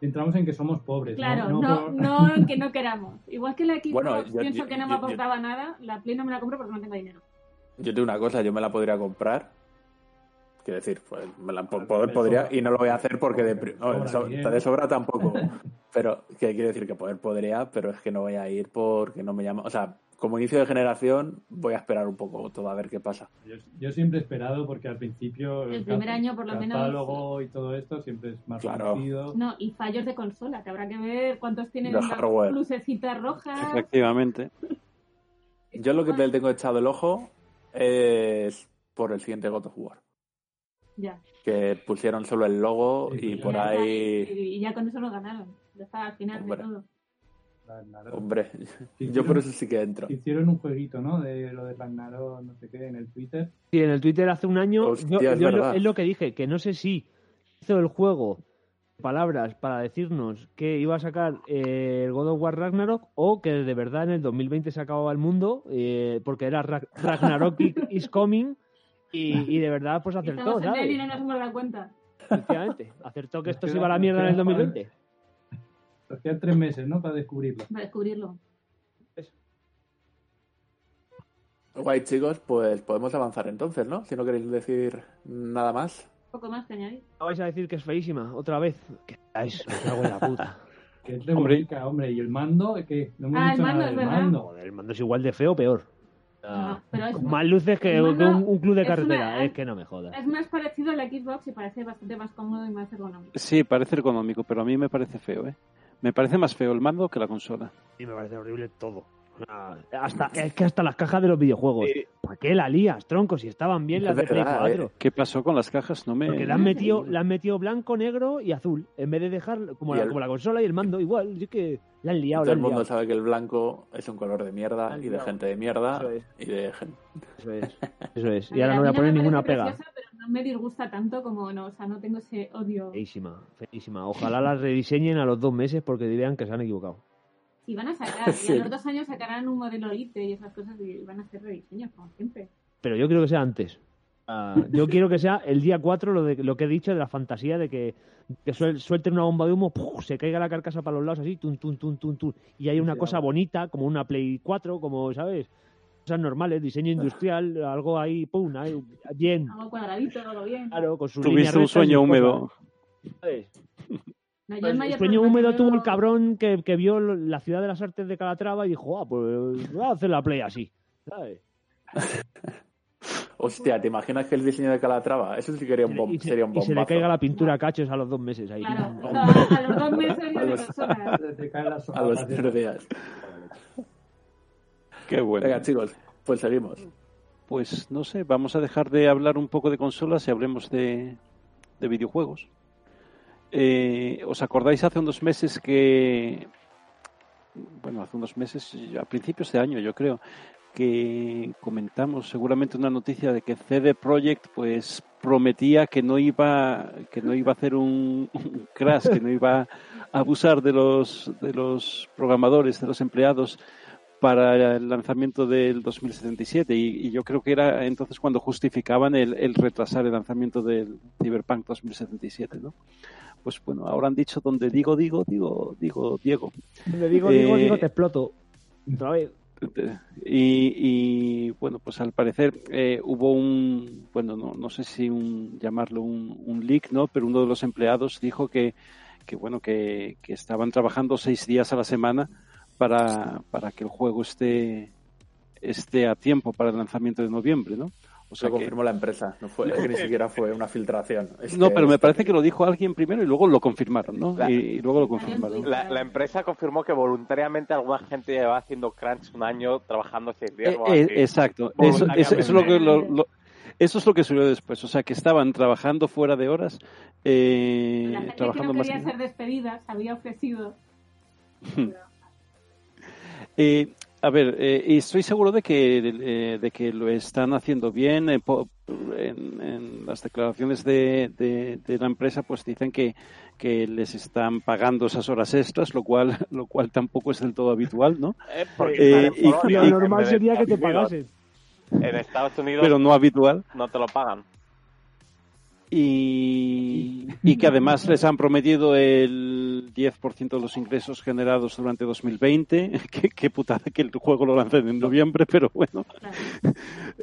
S3: entramos, en que somos pobres.
S2: Claro,
S3: no,
S2: no,
S3: por-
S2: no, en [laughs] que no queramos. Igual que la Xbox
S1: Bueno, yo-
S2: pienso
S1: yo-
S2: que no me
S1: yo-
S2: aportaba nada, la Play no me la compro porque no tengo dinero.
S1: Yo tengo una cosa, yo me la podría comprar. Quiero decir, pues me la po- poder
S3: de
S1: podría
S3: sobra.
S1: y no lo voy a hacer porque de, no,
S3: Sobra
S1: so-
S3: dinero.
S1: de sobra tampoco. [laughs] Pero que quiero decir que poder podría, pero es que no voy a ir porque no me llama. O sea, como inicio de generación voy a esperar un poco todo a ver qué pasa.
S3: Yo, yo siempre he esperado porque al principio
S2: El primer año, por lo menos,
S3: catálogo y todo esto siempre es más
S1: Claro.
S3: conocido.
S2: No, y fallos de consola, que habrá que ver cuántos tienen las lucecitas rojas.
S6: Efectivamente.
S1: Yo lo que le tengo echado el ojo es por el siguiente God of War.
S2: Ya.
S1: Que pusieron solo el logo
S3: Sí,
S1: y por
S2: ya,
S1: ahí.
S2: Y, y ya con eso lo ganaron. Ya está al final
S1: Hombre.
S2: de todo.
S3: Ragnarok.
S1: Hombre, yo por eso sí que entro.
S3: Hicieron un jueguito, ¿no? De lo de Ragnarok, no sé qué, en el Twitter.
S5: Sí, en el Twitter hace un año,
S1: Hostia,
S5: yo-
S1: es
S5: yo lo-
S1: verdad.
S5: es lo que dije, que no sé si hizo el juego palabras para decirnos que iba a sacar eh, el God of War Ragnarok o que de verdad en el 2020 se acababa el mundo eh, porque era Ra- Ragnarok [laughs] is coming y, y de verdad pues acertó,
S2: Estamos en él y
S5: ¿sabes?
S2: no nos hemos dado cuenta.
S5: Efectivamente, acertó que esto se iba a la mierda en el 2020.
S3: Nos quedan tres meses, ¿no? Para descubrirlo.
S2: Para descubrirlo.
S1: Guay, chicos, pues podemos avanzar entonces, ¿no? Si no queréis decir nada más.
S2: Poco más que añadir.
S5: No vais a decir que es feísima, otra vez. Que es, me cago en la puta. [laughs]
S3: Que es de
S6: Hombre.
S3: hombre. ¿Y el mando? ¿Qué? No hemos
S2: Ah, el
S3: dicho
S2: mando,
S3: nada
S2: es
S3: del
S2: verdad.
S3: mando.
S5: Joder, el mando es igual de feo o peor.
S2: No, pero es,
S5: más luces que,
S2: mando
S5: un, un club de
S2: es
S5: carretera.
S2: una-
S5: Es que no me jodas.
S2: es más parecido a la Xbox y parece bastante más cómodo y más ergonómico.
S6: Sí, parece ergonómico, pero a mí me parece feo, ¿eh? Me parece más feo el mando que la consola.
S5: Y me parece horrible todo. Ah, Hasta, es que hasta las cajas de los videojuegos.
S1: Eh,
S5: ¿Para qué la lías, tronco? Si estaban bien las de Play
S1: verdad,
S5: 4.
S6: ¿Qué pasó con las cajas? No me...
S5: Porque le han, metido, metido blanco, negro y azul. En vez de dejar como, la,
S1: el-
S5: como la consola y el mando, igual. Yo es que la han liado,
S1: Todo
S5: la
S1: el mundo
S5: liado.
S1: sabe que el blanco es un color de mierda y de gente de mierda
S5: Eso es.
S1: y de gente.
S5: Eso es. [laughs] Eso es. Y ahora no voy a poner ninguna pega.
S2: preciosa, no me disgusta tanto como no, o sea, no tengo ese odio.
S5: Feísima, feísima. Ojalá las rediseñen a los dos meses porque dirían que se han equivocado.
S2: Si van a sacar, [laughs] y
S1: Sí.
S2: a los dos años sacarán un modelo Elite y esas cosas y van a hacer rediseños, como siempre.
S5: Pero yo quiero que sea antes. Ah, [laughs] yo quiero que sea el día 4 lo, de, lo que he dicho de la fantasía de que, que suel- suelten una bomba de humo, ¡puf! se caiga la carcasa para los lados así, tun, tun, tun, tun, tun, y hay una
S3: Sí,
S5: cosa bonita, como una Play 4, como, ¿sabes? Cosas normales, diseño industrial, algo ahí, pum, ahí, bien,
S2: Algo cuadradito, algo bien.
S5: claro, con
S6: Tuviste un sueño húmedo.
S5: ¿sabes?
S2: No, yo
S5: Pues
S2: el mayor
S5: sueño húmedo tuvo el cabrón que, que vio la ciudad de las artes de Calatrava y dijo, ah, pues voy a hacer la Play así, ¿sabes? [laughs]
S1: Hostia, ¿te imaginas que el diseño de Calatrava? Eso sí que sería un, bom-
S5: y, se,
S1: sería un
S5: y se le caiga la pintura a cachos a los dos meses ahí.
S2: Claro, [laughs] a, los dos meses [laughs]
S1: A
S2: de
S1: los- A los tres días.
S6: Qué bueno.
S1: Venga, chicos, pues seguimos.
S6: Pues no sé, vamos a dejar de hablar un poco de consolas y hablemos de, de videojuegos. Eh, ¿Os acordáis hace unos meses que, bueno, hace unos meses, a principios de año yo creo, que comentamos seguramente una noticia de que CD Projekt pues prometía que no iba que no iba a hacer un, un crash, que no iba a abusar de los de los programadores, de los empleados para el lanzamiento del 2077 y, y yo creo que era entonces cuando justificaban el, el retrasar el lanzamiento del Cyberpunk 2077, ¿no? Pues bueno, ahora han dicho donde digo, digo, digo, digo, Diego.
S5: Le digo, digo,
S6: Eh,
S5: digo, te exploto. Otra vez.
S6: Y, y, bueno, pues al parecer eh, hubo un, bueno, no, no sé si un, llamarlo un, un leak, ¿no? Pero uno de los empleados dijo que, que bueno, que, que estaban trabajando seis días a la semana para, para que el juego esté, esté a tiempo para el lanzamiento de noviembre, ¿no? O sea
S1: Lo
S6: que-
S1: confirmó la empresa, no fue, es que ni siquiera fue una filtración. Es
S6: no,
S1: que
S6: pero me parece que lo dijo alguien primero y luego lo confirmaron, ¿no?
S4: La-
S6: Y, y luego lo confirmaron.
S4: La, la empresa confirmó que voluntariamente alguna gente lleva haciendo crunch un año trabajando seis días.
S6: Eh,
S4: o
S6: eh,
S4: así.
S6: exacto, eso, eso- eso es lo que lo- lo- eso es lo que sucedió después, o sea que estaban trabajando fuera de horas, eh,
S2: La gente que
S6: trabajando
S2: no
S6: más.
S2: quería ser despedida se había ofrecido. [laughs]
S6: Eh, a ver, eh, estoy seguro de que eh, de que lo están haciendo bien. eh, en, en las declaraciones de, de- de la empresa, pues dicen que, que les están pagando esas horas extras, lo cual [laughs] lo cual tampoco es del todo habitual, ¿no?
S4: Eh, porque
S6: y-
S5: Lo normal sería que te pagasen.
S4: En Estados Unidos
S6: Pero no habitual.
S4: no te lo pagan.
S6: Y, y que además les han prometido el 10% de los ingresos generados durante 2020. [laughs] Qué, qué putada que el juego lo lancen en noviembre, pero bueno.
S2: Claro.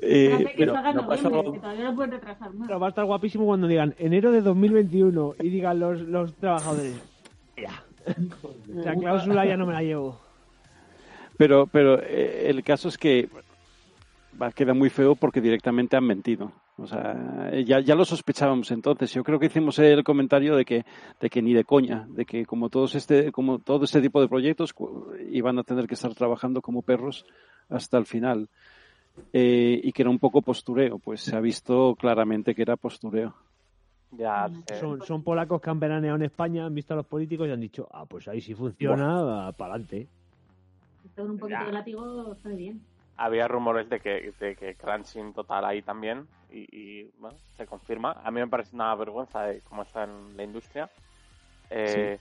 S6: Eh,
S2: que
S1: pero no
S2: noviembre, que todavía no pueden retrasar más.
S5: Pero va a estar guapísimo cuando digan enero de 2021 y digan los, los trabajadores. Ya. La cláusula ya no me la llevo.
S6: pero pero eh, el caso es que va, queda muy feo porque directamente han mentido. O sea, ya, ya lo sospechábamos entonces. Yo creo que hicimos el comentario de que, de que ni de coña, de que como todos este, como todo este tipo de proyectos iban a tener que estar trabajando como perros hasta el final. Eh, y que era un poco postureo. Pues se ha visto claramente que era postureo.
S4: Ya.
S5: Son, son polacos que han veraneado en España, han visto a los políticos y han dicho, ah, pues ahí sí funciona, para adelante.
S2: Con un poquito
S4: Ya.
S2: de látigo sale bien.
S4: Había rumores de que, de que crunching total ahí también y, y, bueno, se confirma. A mí me parece una vergüenza de cómo está en la industria. eh,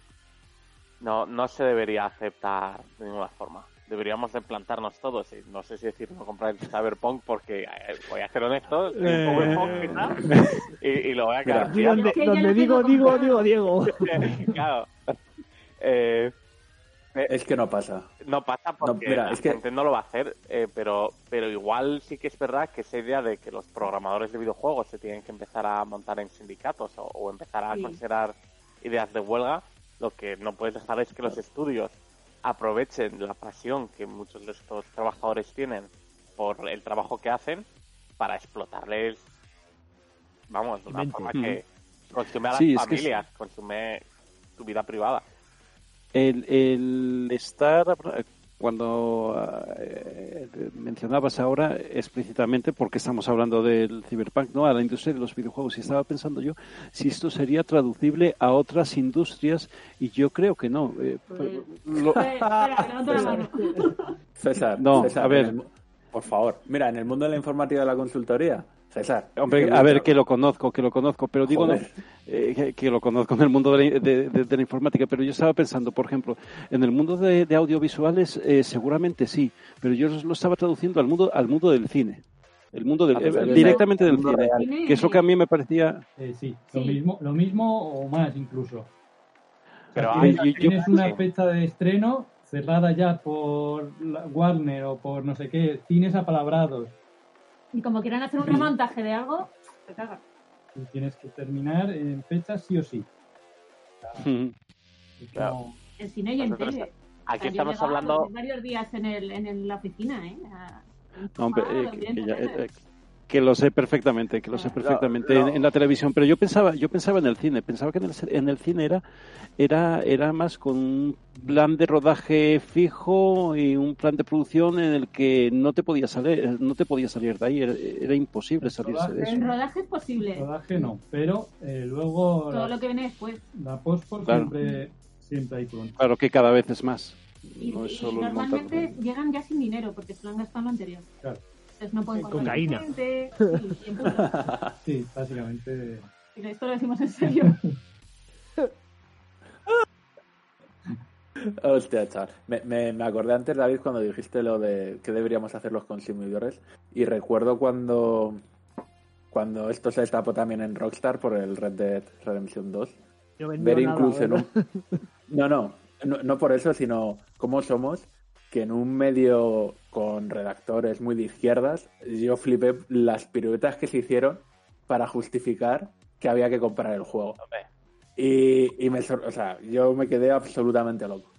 S4: no, no se debería aceptar de ninguna forma. Deberíamos de plantarnos todos. Y no sé si decir no comprar el Cyberpunk porque, eh, voy a ser honesto, soy un poco
S5: Eh.
S4: hipócrita y, y lo voy a quedar
S5: Y donde, donde digo, digo, digo, Diego. [laughs]
S4: claro. Eh,
S1: Es que no pasa.
S4: no pasa porque
S1: mira,
S4: la
S1: es que-
S4: gente no lo va a hacer, eh, pero, pero igual sí que es verdad que esa idea de que los programadores de videojuegos se tienen que empezar a montar en sindicatos o, o empezar a
S2: Sí.
S4: considerar ideas de huelga, lo que no puedes dejar es que los estudios aprovechen la pasión que muchos de estos trabajadores tienen por el trabajo que hacen para explotarles, vamos, de una forma que consume a las
S6: Sí, es que es-
S4: familias, consume tu vida privada.
S6: El, el estar, cuando eh, mencionabas ahora explícitamente, porque estamos hablando del cyberpunk, ¿no? A la industria de los videojuegos. Y estaba pensando yo si esto sería traducible a otras industrias, y yo creo que no. Eh,
S2: Pues-
S6: lo-
S2: Eh, espera. [laughs]
S1: César,
S6: No,
S1: César,
S6: a ver.
S1: el por favor, mira, en el mundo de la informática de la consultoría, César.
S6: Hombre, a ver, que lo conozco, que lo conozco, pero digo no, eh, que, lo conozco en el mundo de la, de- de- de la informática, pero yo estaba pensando, por ejemplo, en el mundo de, de audiovisuales eh, seguramente sí, pero yo lo estaba traduciendo al mundo al mundo del cine, el mundo del,
S1: Ah, pues
S6: eh, directamente del cine,
S1: real.
S6: que es lo que a mí me parecía.
S3: Eh, sí, Lo,
S2: Sí.
S3: mismo, lo mismo o más incluso. O sea,
S4: Pero
S3: tienes,
S6: hay- yo-
S3: tienes una
S4: sí.
S3: fecha de estreno cerrada ya por Warner o por no sé qué, cines apalabrados.
S2: Y como quieran hacer un remontaje de algo, se caga.
S3: Y tienes que terminar en fecha sí o sí.
S4: Claro.
S3: como-
S2: En cine y en tele.
S4: Aquí
S2: O sea,
S4: estamos hablando
S2: varios días en, el, en, el- la oficina, ¿eh? A-
S6: No, hombre,
S2: a-
S6: eh, que, que ya- eh, que lo sé perfectamente, que lo sé perfectamente
S1: No, no.
S6: En, en la televisión, pero yo pensaba, yo pensaba en el cine, pensaba que en el, en el cine era, era, era más con un plan de rodaje fijo y un plan de producción en el que no te podías salir, no te podías salir de ahí, era, era imposible salirse de
S3: rodaje-
S6: eso.
S2: En rodaje es posible.
S3: rodaje no, pero eh, luego
S2: Todo
S3: la,
S2: lo que viene después.
S3: la post
S6: Claro.
S3: siempre, siempre hay crunch.
S6: Claro que cada vez es más.
S2: Y,
S6: No es
S2: y
S6: solo el
S2: normalmente llegan ya sin dinero porque se lo han gastado lo anterior.
S3: Claro.
S2: Entonces no pueden
S5: cocaína.
S2: gente. [laughs] Sí, y
S3: básicamente.
S2: Esto lo decimos en serio. [laughs]
S1: Hostia, chaval. Me, me, me acordé antes, David, cuando dijiste lo de qué deberíamos hacer los consumidores. Y recuerdo cuando, cuando esto se destapó también en Rockstar por el Red Dead Redemption 2.
S5: No vendió
S1: Ver
S5: nada,
S1: incluso en
S5: ¿verdad?
S1: un... No, no, no, no por eso, sino cómo somos que en un medio con redactores muy de izquierdas, yo flipé las piruetas que se hicieron para justificar que había que comprar el juego. Y, y me, o sea, yo me quedé absolutamente loco.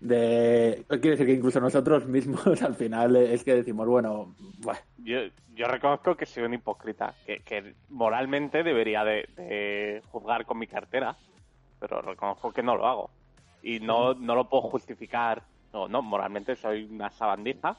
S1: De, quiere decir que incluso nosotros mismos [laughs] al final es que decimos, bueno, buah,
S4: yo, yo reconozco que soy un hipócrita, que, que moralmente debería de, de juzgar con mi cartera, pero reconozco que no lo hago. Y no, no lo puedo justificar. No, no, moralmente soy una sabandija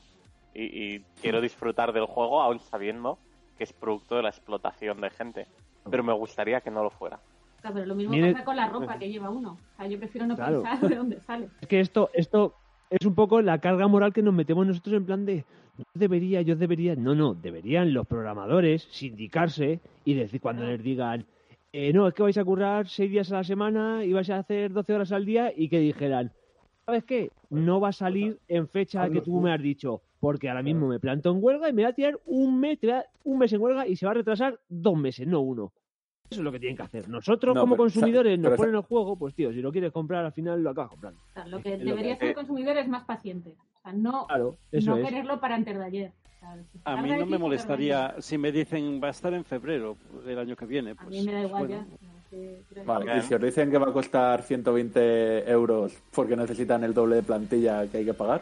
S4: y, y quiero disfrutar del juego aún sabiendo que es producto de la explotación de gente. Pero me gustaría que no lo fuera.
S2: Claro, pero lo mismo
S5: Mire-
S2: pasa con la ropa que lleva uno. O sea, yo prefiero no
S5: Claro.
S2: pensar de dónde sale.
S5: Es que esto, esto es un poco la carga moral que nos metemos nosotros en plan de yo debería, yo debería. No, no, deberían los programadores sindicarse y decir cuando les digan eh, no, es que vais a currar seis días a la semana y vais a hacer 12 horas al día y que dijeran, ¿sabes qué? No va a salir en fecha que tú me has dicho, porque ahora mismo me planto en huelga y me va a tirar un mes, te va- un mes en huelga y se va a retrasar dos meses, no uno. Eso es lo que tienen que hacer. Nosotros,
S1: No,
S5: como
S1: pero,
S5: consumidores, nos ponen el juego, pues tío, si lo quieres comprar, al final lo acabas comprando.
S2: O sea, lo que debería ser el consumidor es más paciente. O sea, no,
S5: Claro, eso
S2: no
S5: es.
S2: quererlo para antes de ayer. O sea, si
S6: A mí no me molestaría si me dicen va a estar en febrero del año que viene.
S2: A
S6: Pues,
S2: mí me da igual
S6: bueno.
S2: ya.
S1: Vale. Y si os dicen que va a costar 120 euros porque necesitan el doble de plantilla que hay que pagar,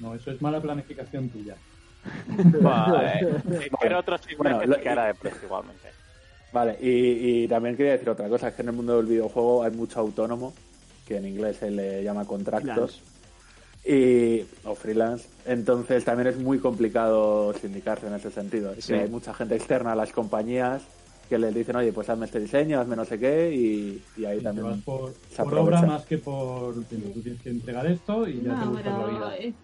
S3: No, eso es mala planificación tuya. [laughs]
S4: Vale. Pero otro
S1: Bueno,
S4: que
S1: lo-
S4: se queda de precio igualmente.
S1: Vale, y, y también quería decir otra cosa, es que en el mundo del videojuego hay mucho autónomo, que en inglés se le llama contractos, y, o freelance, entonces también es muy complicado sindicarse en ese sentido, es
S6: Sí.
S1: que hay mucha gente externa a las compañías que les dicen, oye, pues hazme este diseño, hazme no sé qué, y, y ahí
S3: Y te vas
S1: también...
S3: por,
S1: se
S3: por obra más que por. Tú tienes que entregar esto y ya te la vida.
S2: es,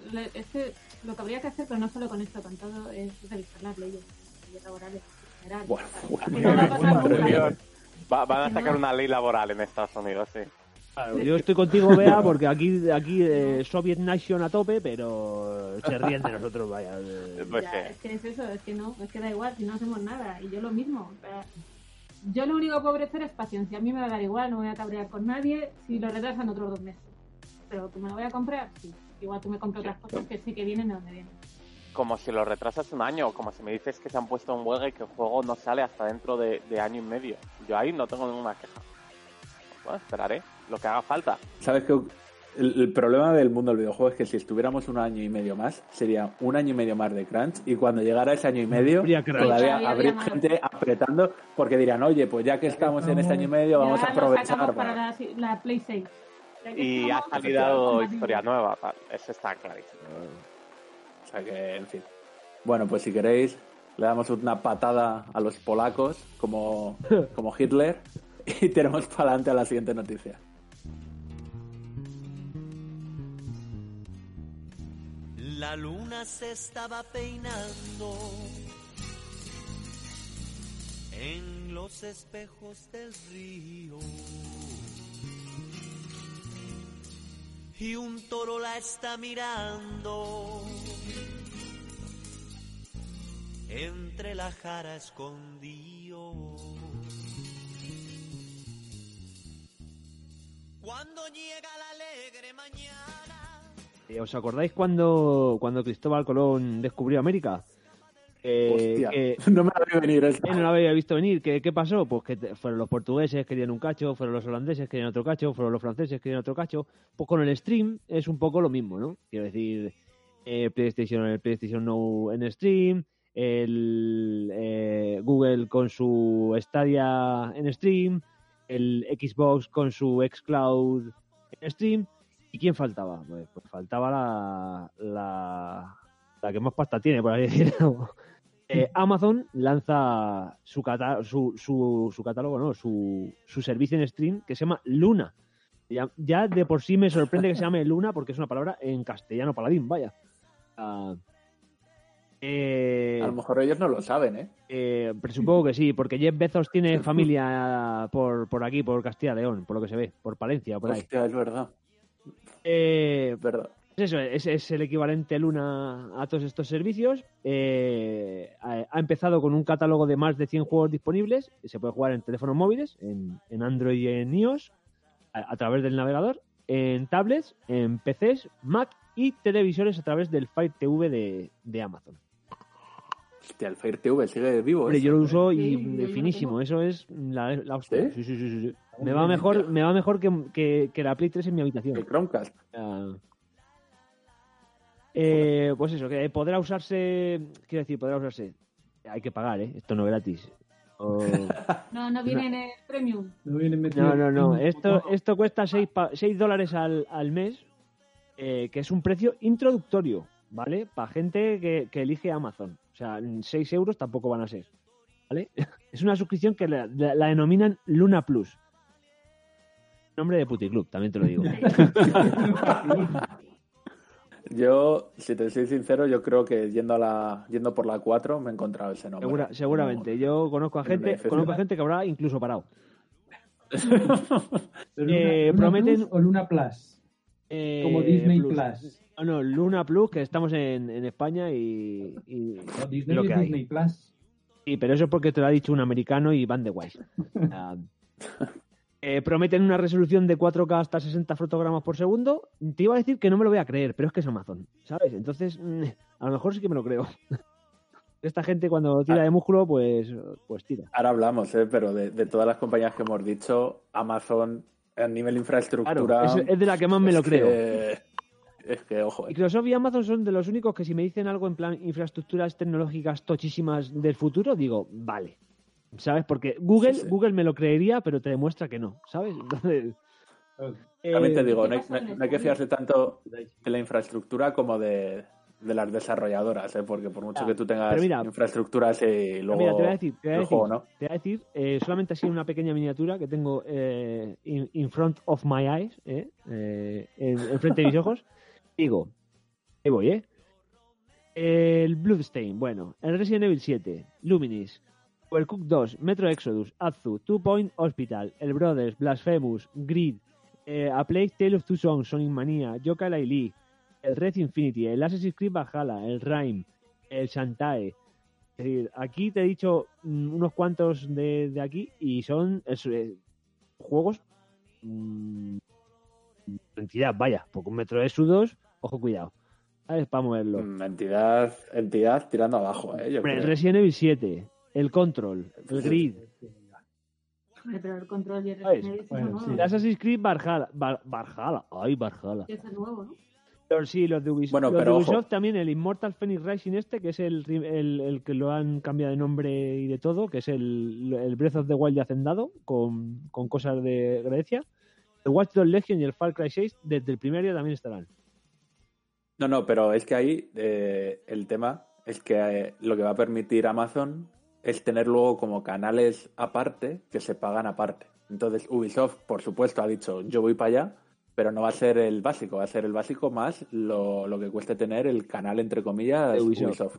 S2: que lo que habría que hacer, pero no solo con esto, con todo, es revisar las leyes, las leyes laborales en general.
S1: Bueno,
S2: O sea, que
S1: bueno,
S2: no va a pasar
S3: bueno,
S2: nunca.
S4: Revisión, Va- van a sacar una ley laboral en Estados Unidos, sí.
S5: Yo estoy contigo, [laughs] Bea, porque aquí, aquí eh, Soviet Nation a tope, pero se ríen de nosotros, vaya. eh.
S4: Pues
S2: Ya,
S4: sí.
S2: es que es eso, es que no, es que da igual, si no hacemos nada. Y yo lo mismo. o sea, yo lo único que puedo ofrecer es paciencia. A mí me va a dar igual, no voy a cabrear con nadie si lo retrasan otros dos meses. Pero que me lo voy a comprar, sí. Igual tú me compras otras cosas que sé que vienen de donde vienen.
S4: Como si lo retrasas un año, o como si me dices que se han puesto en huelga y que el juego no sale hasta dentro de, de año y medio. Yo ahí no tengo ninguna queja. Bueno, esperaré, lo que haga falta.
S1: ¿Sabes que el, el problema del mundo del videojuego es que si estuviéramos un año y medio más, sería un año y medio más de crunch y cuando llegara ese año y medio, todavía habría
S2: más.
S1: gente apretando porque dirán, oye, pues ya que estamos en este año y medio, vamos a aprovechar.
S2: para
S1: para-
S2: la, la Play 6. Ya que
S4: Y ha salido historia nueva, tal. Eso está clarísimo.
S1: O sea que, en fin. Bueno, pues si queréis, le damos una patada a los polacos como, como Hitler [laughs] y tenemos para adelante a la siguiente noticia.
S7: La luna se estaba peinando en los espejos del río. Y un toro la está mirando entre la jara escondido. Cuando llega la alegre mañana.
S5: Eh, ¿Os acordáis cuando, cuando Cristóbal Colón descubrió América? Eh,
S1: Hostia,
S5: que- [laughs]
S1: no me la vi venir esta.
S5: Él no lo había visto venir. ¿Qué, qué pasó? Pues que fueron los portugueses, querían un cacho, fueron los holandeses, querían otro cacho, fueron los franceses, querían otro cacho. Pues con el stream es un poco lo mismo, ¿no? Quiero decir, eh, PlayStation, el PlayStation No en stream, el eh, Google con su Stadia en stream, el Xbox con su xCloud en stream. ¿Y quién faltaba? Pues, pues faltaba la, la, la que más pasta tiene, por así [laughs] decirlo. Eh, Amazon lanza su, cata- su, su, su catálogo, no, su, su servicio en stream que se llama Luna. Ya, ya de por sí me sorprende que se llame Luna porque es una palabra en castellano paladín, vaya. Ah, eh,
S1: A lo mejor ellos no lo saben, ¿eh?
S5: eh, pero supongo que sí, porque Jeff Bezos tiene familia por, por aquí, por Castilla y León, por lo que se ve, por Palencia, por ahí.
S1: Hostia, es verdad.
S5: Eh, pues eso, es, es el equivalente Luna a todos estos servicios. Eh, ha, ha empezado con un catálogo de más de 100 juegos disponibles. Se puede jugar en teléfonos móviles, en, en Android y en iOS, a, a través del navegador, en tablets, en PCs, Mac y televisores a través del Fire TV de, de Amazon.
S1: Hostia, el Fire TV sigue vivo.
S5: Hombre,
S1: eso.
S5: yo lo uso y
S2: Sí,
S5: finísimo. Eso es la, la hostia.
S1: ¿Sí?
S5: Sí, sí, sí, sí. Me va mejor, me va mejor que, que, que la Play 3 en mi habitación.
S1: El Chromecast.
S5: Ah. Eh, pues eso, que podrá usarse, quiero decir, podrá usarse. Hay que pagar, ¿eh? Esto no es gratis. O- [laughs]
S2: No, no viene en el premium.
S3: No metidos
S5: No, no, no. Esto, esto cuesta 6, dólares al, al mes, eh, que es un precio introductorio, ¿vale? Para gente que, que elige Amazon. O sea, 6 euros tampoco van a ser, ¿vale? [laughs] Es una suscripción que la, la- la denominan Luna Plus. Nombre de puticlub, también te lo digo. [laughs]
S1: Yo, si te soy sincero, yo creo que yendo a la yendo por la 4 me he encontrado ese nombre.
S5: Segura- seguramente. Yo conozco a gente, conozco a gente que habrá incluso parado. [laughs] Eh,
S3: Luna, Luna
S5: prometen-
S3: Plus o Luna Plus,
S5: Eh,
S3: como Disney Plus.
S5: Ah, no, Luna Plus, que estamos en, en España y, y
S3: No, Disney
S5: lo que
S3: es
S5: hay.
S3: Disney Plus.
S5: Sí, pero eso es porque te lo ha dicho un americano y van de guays. [laughs] Ah, eh, prometen una resolución de 4K hasta 60 fotogramas por segundo. Te iba a decir que no me lo voy a creer, pero es que es Amazon, ¿sabes? Entonces, mm, a lo mejor sí que me lo creo. [laughs] Esta gente cuando tira de músculo, pues, pues tira.
S1: Ahora hablamos, ¿eh? pero de, de todas las compañías que hemos dicho, Amazon a nivel infraestructura.
S5: Claro, es, es de la que más me lo creo.
S1: que- es que, ojo, eh.
S5: Microsoft y Amazon son de los únicos que si me dicen algo en plan infraestructuras tecnológicas tochísimas del futuro, digo, vale. ¿Sabes? Porque Google,
S1: Sí, sí.
S5: Google me lo creería, pero te demuestra que no, ¿sabes? Entonces,
S1: También te
S5: eh,
S1: digo,
S2: ¿qué
S1: no hay,
S2: pasa en
S1: no- no hay que fiarse tanto de la infraestructura como de, de las desarrolladoras, ¿eh? porque por mucho
S5: Ah,
S1: que tú tengas
S5: mira-
S1: infraestructuras y luego
S5: mira, te voy a decir, te voy a
S1: el
S5: decir,
S1: juego, ¿no?
S5: te voy a decir eh, solamente así una pequeña miniatura que tengo eh, in, in front of my eyes, ¿eh? Eh, en, en frente de mis ojos. [laughs] Digo, ahí voy, ¿eh? El Bloodstain, bueno, el Resident Evil 7, Luminis, Overcooked 2, Metro Exodus, Azu, Two Point Hospital, El Brothers, Blasphemous, Grid, eh, A Plague Tale of Two Songs, Sonic Mania, Yoka Lee, el Red Infinity, el Assassin's Creed Valhalla, el Rime, el Shantae. Es decir, aquí te he dicho mm, unos cuantos de, aquí y son eh, juegos mm, entidad, vaya, porque un Metro Exodus, ojo cuidado. ¿Sabes? Para moverlo.
S1: Mm, Entidad, entidad tirando abajo, ¿eh? Yo
S5: el
S1: creo.
S5: Resident Evil 7, el Control, el Grid,
S2: Hombre, Pero el control y el. Resident
S3: Bueno, sí.
S5: el Assassin's Creed Val- Valhalla, ay,
S2: es el nuevo, ¿no?
S5: Pero sí, los de Ubisoft,
S1: Bueno,
S5: los
S1: pero
S5: de
S1: ojo.
S5: Ubisoft también, el Immortal Phoenix Rising este, que es el, el, el que lo han cambiado de nombre y de todo, que es el, el Breath of the Wild de Hacendado, con, con cosas de Grecia. El Watch Dogs Legion y el Far Cry 6 desde el primer día también estarán.
S1: No, no, pero es que ahí eh, el tema es que eh, lo que va a permitir Amazon es tener luego como canales aparte que se pagan aparte. Entonces Ubisoft, por supuesto, ha dicho yo voy para allá, pero no va a ser el básico, va a ser el básico más lo, lo que cueste tener el canal, entre comillas,
S5: De
S1: Ubisoft.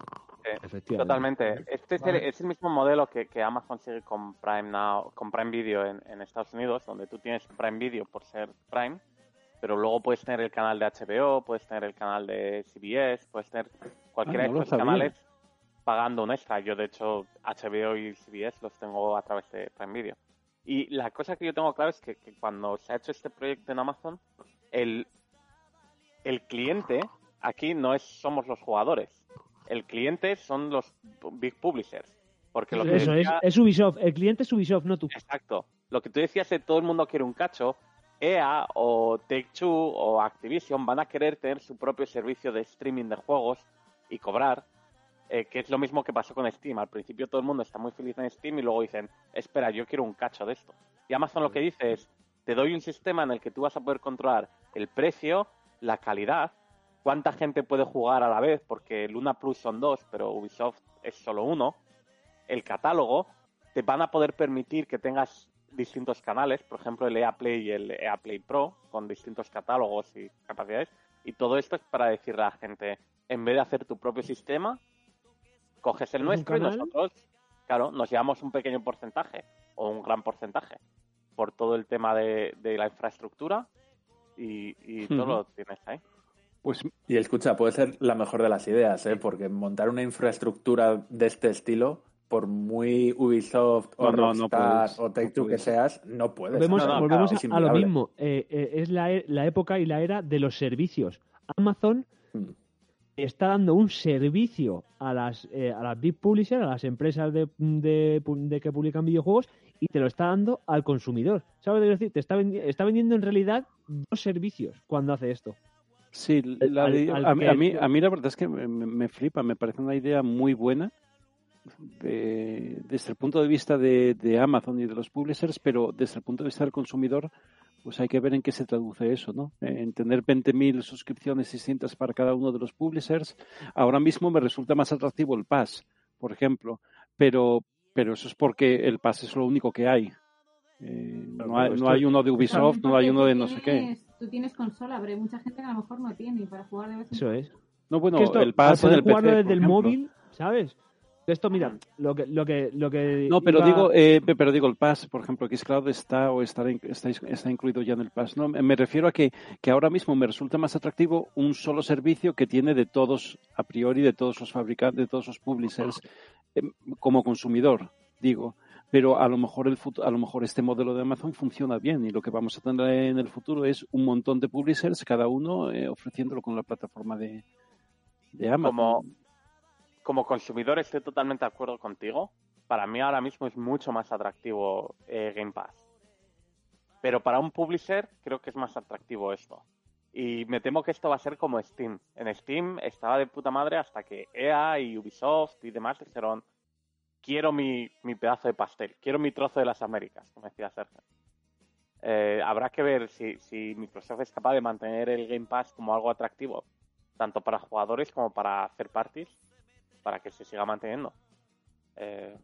S4: Totalmente. Este es el, es el mismo modelo que, que Amazon sigue con Prime Now, con Prime Video en, en Estados Unidos, donde tú tienes Prime Video por ser Prime, pero luego puedes tener el canal de HBO, puedes tener el canal de CBS, puedes tener cualquiera
S6: Ah, no
S4: de estos canales pagando un extra. Yo, de hecho, HBO y CBS los tengo a través de Prime Video. Y la cosa que yo tengo claro es que, que cuando se ha hecho este proyecto en Amazon, el, el cliente aquí no es somos los jugadores. El cliente son los big publishers. Porque lo que
S5: Eso es, es Ubisoft. El cliente es Ubisoft, no tú.
S4: Exacto. Lo que tú decías de todo el mundo quiere un cacho, EA o Take-Two o Activision van a querer tener su propio servicio de streaming de juegos y cobrar, eh, que es lo mismo que pasó con Steam. Al principio todo el mundo está muy feliz en Steam y luego dicen, espera, yo quiero un cacho de esto. Y Amazon lo que dice es, te doy un sistema en el que tú vas a poder controlar el precio, la calidad, cuánta gente puede jugar a la vez, porque Luna Plus son dos, pero Ubisoft es solo uno, el catálogo, te van a poder permitir que tengas distintos canales, por ejemplo el EA Play y el EA Play Pro, con distintos catálogos y capacidades, y todo esto es para decirle a la gente, en vez de hacer tu propio sistema, coges el
S5: ¿Un
S4: nuestro y nosotros, claro, nos llevamos un pequeño porcentaje, o un gran porcentaje, por todo el tema de, de la infraestructura, y, y todo lo tienes ahí.
S6: Pues
S1: Y escucha, puede ser la mejor de las ideas, ¿eh? porque montar una infraestructura de este estilo, por muy Ubisoft o
S6: No, no, no
S1: Rockstar
S6: puedes,
S1: o Take
S6: no
S1: Two que seas, no puedes.
S5: Volvemos,
S4: no, no,
S5: volvemos
S1: claro,
S5: a, a lo mismo. Eh, eh, es la, e- la época y la era de los servicios. Amazon
S1: Mm.
S5: Está dando un servicio a las, eh, a las big publishers, a las empresas de, de, de que publican videojuegos, y te lo está dando al consumidor. ¿Sabes decir? Te está, vendi- está vendiendo en realidad dos servicios cuando hace esto.
S6: Sí, la
S5: al-
S6: de-
S5: al
S6: a,
S5: que-
S6: a mí, a mí la verdad es que me, me- me flipa, me parece una idea muy buena de- desde el punto de vista de, de Amazon y de los publishers, pero desde el punto de vista del consumidor, pues hay que ver en qué se traduce eso, ¿no? En tener 20.000 suscripciones distintas para cada uno de los publishers. Ahora mismo me resulta más atractivo el Pass, por ejemplo, pero, pero eso es porque el Pass es lo único que hay. Eh, no, hay no hay uno de Ubisoft, no hay uno de no sé qué.
S2: Tú tienes consola, pero hay mucha gente que a lo mejor no tiene y para jugar de vez en
S5: Eso es.
S6: No, bueno, el Pass en el PC,
S5: desde
S6: por
S5: el móvil, ¿sabes? Esto, mira, lo que, lo que, lo que
S6: No, pero
S5: iba-
S6: digo, eh, pe- pero digo el Pass, por ejemplo, Xcloud está o estará in- está, está incluido ya en el Pass. No, me refiero a que, que ahora mismo me resulta más atractivo un solo servicio que tiene de todos, a priori, de todos los fabricantes, de todos los publishers, eh, como consumidor, digo. Pero a lo mejor el fut- a lo mejor este modelo de Amazon funciona bien y lo que vamos a tener en el futuro es un montón de publishers, cada uno eh, ofreciéndolo con la plataforma de, de Amazon.
S4: Como, como consumidor estoy totalmente de acuerdo contigo. Para mí ahora mismo es mucho más atractivo eh, Game Pass. Pero para un publisher creo que es más atractivo esto. Y me temo que esto va a ser como Steam. En Steam estaba de puta madre hasta que EA y Ubisoft y demás dijeron quiero mi, mi pedazo de pastel, quiero mi trozo de las Américas, como decía Sergio. Eh, habrá que ver si, si Microsoft es capaz de mantener el Game Pass como algo atractivo, tanto para jugadores como para hacer parties, para que se siga manteniendo. Eh,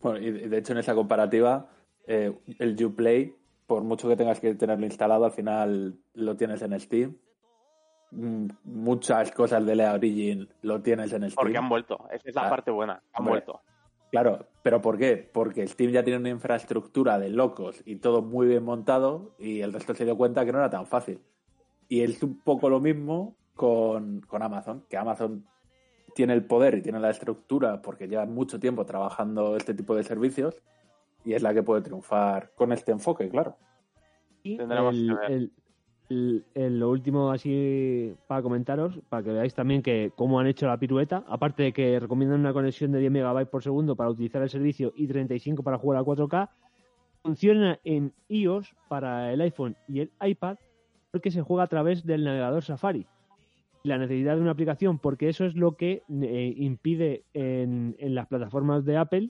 S1: Bueno, y de hecho en esa comparativa, eh, el Uplay, por mucho que tengas que tenerlo instalado, al final lo tienes en Steam. Mm, Muchas cosas de la Origin lo tienes en Steam.
S4: porque han vuelto, esa es la
S1: Ah,
S4: parte buena, han
S1: hombre.
S4: vuelto.
S1: Claro, pero ¿por qué? Porque Steam ya tiene una infraestructura de locos y todo muy bien montado y el resto se dio cuenta que no era tan fácil. Y es un poco lo mismo con, con Amazon, que Amazon tiene el poder y tiene la estructura porque lleva mucho tiempo trabajando este tipo de servicios y es la que puede triunfar con este enfoque, claro.
S5: Y
S4: Tendremos
S5: el-
S4: que ver.
S5: el- el- el- lo último así para comentaros, para que veáis también que cómo han hecho la pirueta, aparte de que recomiendan una conexión de 10 megabytes por segundo para utilizar el servicio y 35 para jugar a 4K, funciona en iOS para el iPhone y el iPad porque se juega a través del navegador Safari. La necesidad de una aplicación, porque eso es lo que eh, impide en, en las plataformas de Apple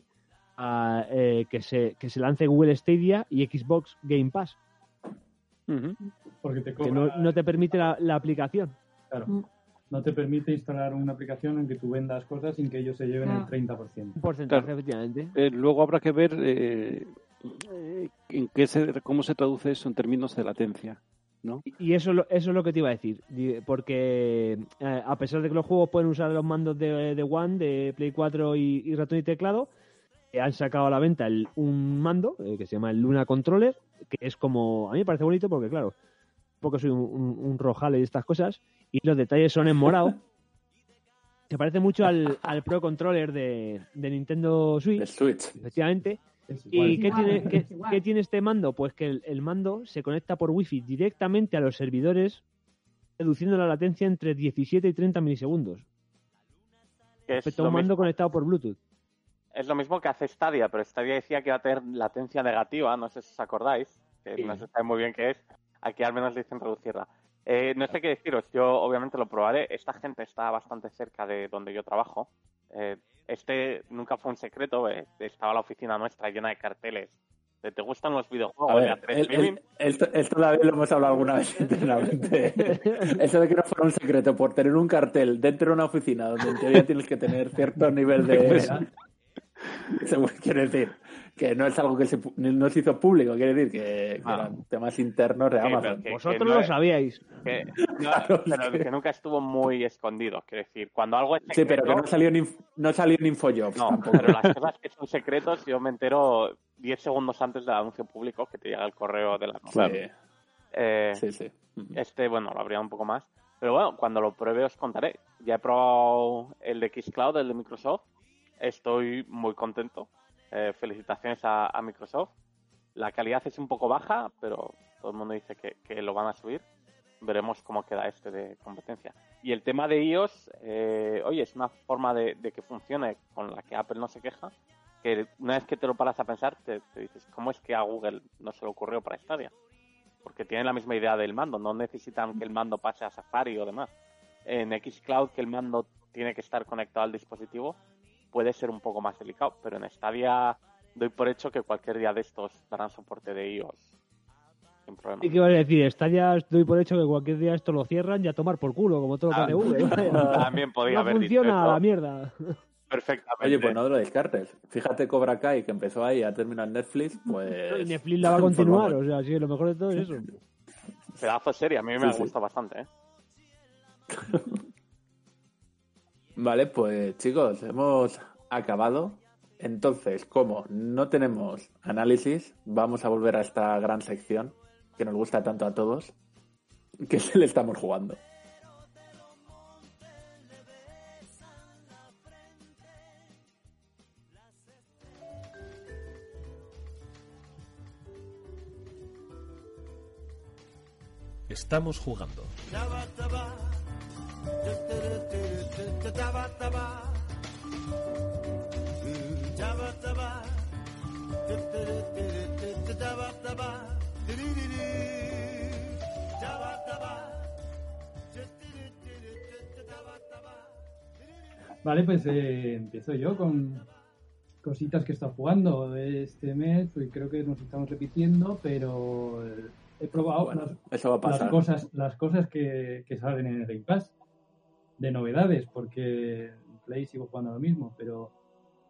S5: a, eh, que, se, que se lance Google Stadia y Xbox Game Pass
S3: Porque te
S5: que no, no te permite la, la aplicación.
S3: claro,
S2: Mm.
S3: no te permite instalar una aplicación en que tú vendas cosas sin que ellos se lleven
S2: Ah.
S3: el 30%.
S5: Un porcentaje,
S6: Claro.
S5: efectivamente.
S6: Eh, luego habrá que ver en qué se, cómo se traduce eso en términos de latencia. ¿No?
S5: Y eso, eso es lo que te iba a decir. Porque eh, a pesar de que los juegos pueden usar los mandos de, de One, de Play 4 y, y ratón y teclado, eh, han sacado a la venta el- un mando eh, que se llama el Luna Controller, que es como. A mí me parece bonito porque, claro, porque soy un, un, un rojale y estas cosas, y los detalles son en morado. [laughs] Se parece mucho al, al Pro Controller de, de Nintendo Switch. Efectivamente.
S3: Es igual.
S5: ¿Y qué
S2: igual,
S5: tiene,
S2: es
S5: qué-
S2: igual.
S5: qué tiene este mando? Pues que el, el mando se conecta por Wi-Fi directamente a los servidores, reduciendo la latencia entre 17 y 30 milisegundos.
S4: Es,
S5: Respecto a
S4: lo
S5: un mando
S4: mismo,
S5: conectado por Bluetooth.
S4: es lo mismo que hace Stadia, pero Stadia decía que iba a tener latencia negativa, no sé si os acordáis, que
S1: Sí.
S4: no se sabe muy bien qué es. Aquí al menos dicen reducirla. Eh, no sé qué deciros, yo obviamente lo probaré. Esta gente está bastante cerca de donde yo trabajo. Eh, este nunca fue un secreto, eh, estaba la oficina nuestra llena de carteles. ¿Te gustan los videojuegos?
S1: Ver, el- el- esto, esto también lo hemos hablado alguna vez [laughs] internamente. [laughs] Eso de que no fuera un secreto por tener un cartel dentro de una oficina donde en teoría tienes que tener cierto nivel de... Según- [laughs] Quiere decir que no es algo que se, pu- no se hizo público, quiere decir que, que
S4: Ah.
S1: eran temas internos de
S4: Sí,
S1: Amazon.
S4: que-
S5: Vosotros
S4: que no
S5: lo
S4: es-
S5: sabíais.
S4: que- [laughs] no,
S1: Claro,
S4: pero
S1: que-
S4: que nunca estuvo muy escondido. Quiero decir, cuando algo es
S1: Sí, pero que no salió en, Inf- no salió en Infojobs
S4: No,
S1: tampoco.
S4: pero las [laughs] cosas que son secretos yo me entero 10 segundos antes del anuncio público que te llega el correo de la
S1: Claro.
S4: Eh,
S1: Sí, sí.
S4: Este, bueno, lo habría un poco más. Pero bueno, cuando lo pruebe os contaré. Ya he probado el de Xcloud, el de Microsoft. Estoy muy contento. Eh, felicitaciones a, Microsoft. La calidad es un poco baja, pero todo el mundo dice que, lo van a subir. Veremos cómo queda este de competencia. Y el tema de iOS, eh, oye, es una forma de, que funcione con la que Apple no se queja. Que una vez que te lo paras a pensar, te, te dices, ¿cómo es que a Google no se le ocurrió para Stadia? porque tienen la misma idea del mando, no necesitan que el mando pase a Safari o demás. En Xcloud, que el mando tiene que estar conectado al dispositivo, puede ser un poco más delicado, pero en Stadia doy por hecho que cualquier día de estos darán soporte de iOS. Sin problema.
S5: ¿Y qué iba a decir? Ya, doy por hecho que cualquier día esto lo cierran y a tomar por culo, como todo lo que
S4: Ah,
S5: vaya.
S4: También podía
S5: no
S4: haber dicho
S5: funciona
S4: eso
S5: la mierda.
S4: perfectamente.
S1: Oye, pues no lo descartes. Fíjate Cobra Kai, que empezó ahí a terminar en Netflix, pues...
S5: Y Netflix la va a [laughs] continuar, o sea, sí, lo mejor de todo es eso.
S4: Pedazo de serie, a mí me
S1: Sí,
S4: ha
S1: sí.
S4: gustado bastante. ¿eh? [laughs]
S1: Vale, pues chicos, hemos acabado. Entonces, como no tenemos análisis, vamos a volver a esta gran sección que nos gusta tanto a todos, que se le estamos jugando.
S8: Estamos jugando.
S3: Vale, pues eh, empiezo yo con cositas que he estado jugando de este mes y creo que nos estamos repitiendo, pero eh, he probado
S1: Bueno,
S3: las,
S1: eso va a
S3: las
S1: pasar.
S3: cosas, las cosas que, que salen en el Game Pass de novedades, porque en Play sigo jugando lo mismo, pero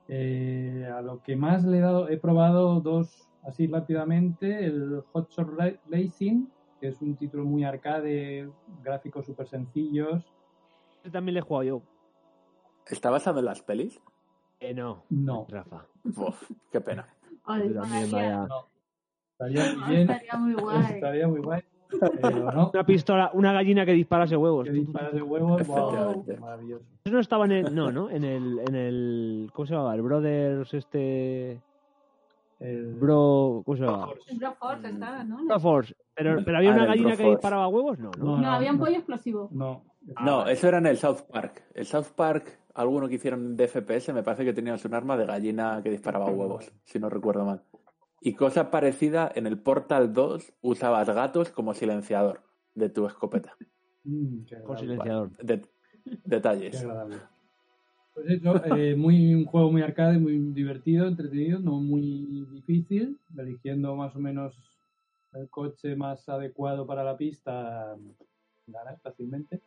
S3: eh, a lo que más le he dado, he probado dos así rápidamente, el Hot Shot Ra- Racing, que es un título muy arcade, gráficos súper sencillos,
S5: también le he jugado yo.
S1: ¿Está basado en las pelis?
S9: Eh, no,
S3: No.
S9: Rafa.
S1: Uf, qué pena.
S2: Ay,
S9: vaya.
S3: No. Estaría muy bien.
S2: Estaría muy guay.
S3: Estaría muy guay. Pero no.
S9: Una pistola, una gallina que disparase huevos.
S3: Que disparas de huevos, wow, maravilloso.
S9: Eso no estaba en el. No, ¿no? En el. En el ¿Cómo se llamaba? El Brothers, este.
S3: El
S9: Bro. ¿Cómo se llama?
S2: En Broforce estaba, ¿no?
S9: Bro Force. Pero, pero había
S1: Ah,
S9: una gallina que disparaba huevos, no, ¿no?
S3: No,
S2: No, había un pollo explosivo.
S3: No.
S1: No, eso era en el South Park. El South Park, alguno que hicieron de FPS, me parece que tenían un arma de gallina que disparaba huevos, si no recuerdo mal. Y cosa parecida, en el Portal 2 usabas gatos como silenciador de tu escopeta.
S3: Mm, qué
S9: Con silenciador.
S1: De-
S3: Qué
S1: detalles.
S3: agradable. Pues eso, eh, muy, un juego muy arcade, muy divertido, entretenido, no muy difícil, eligiendo más o menos el coche más adecuado para la pista, ganas fácilmente.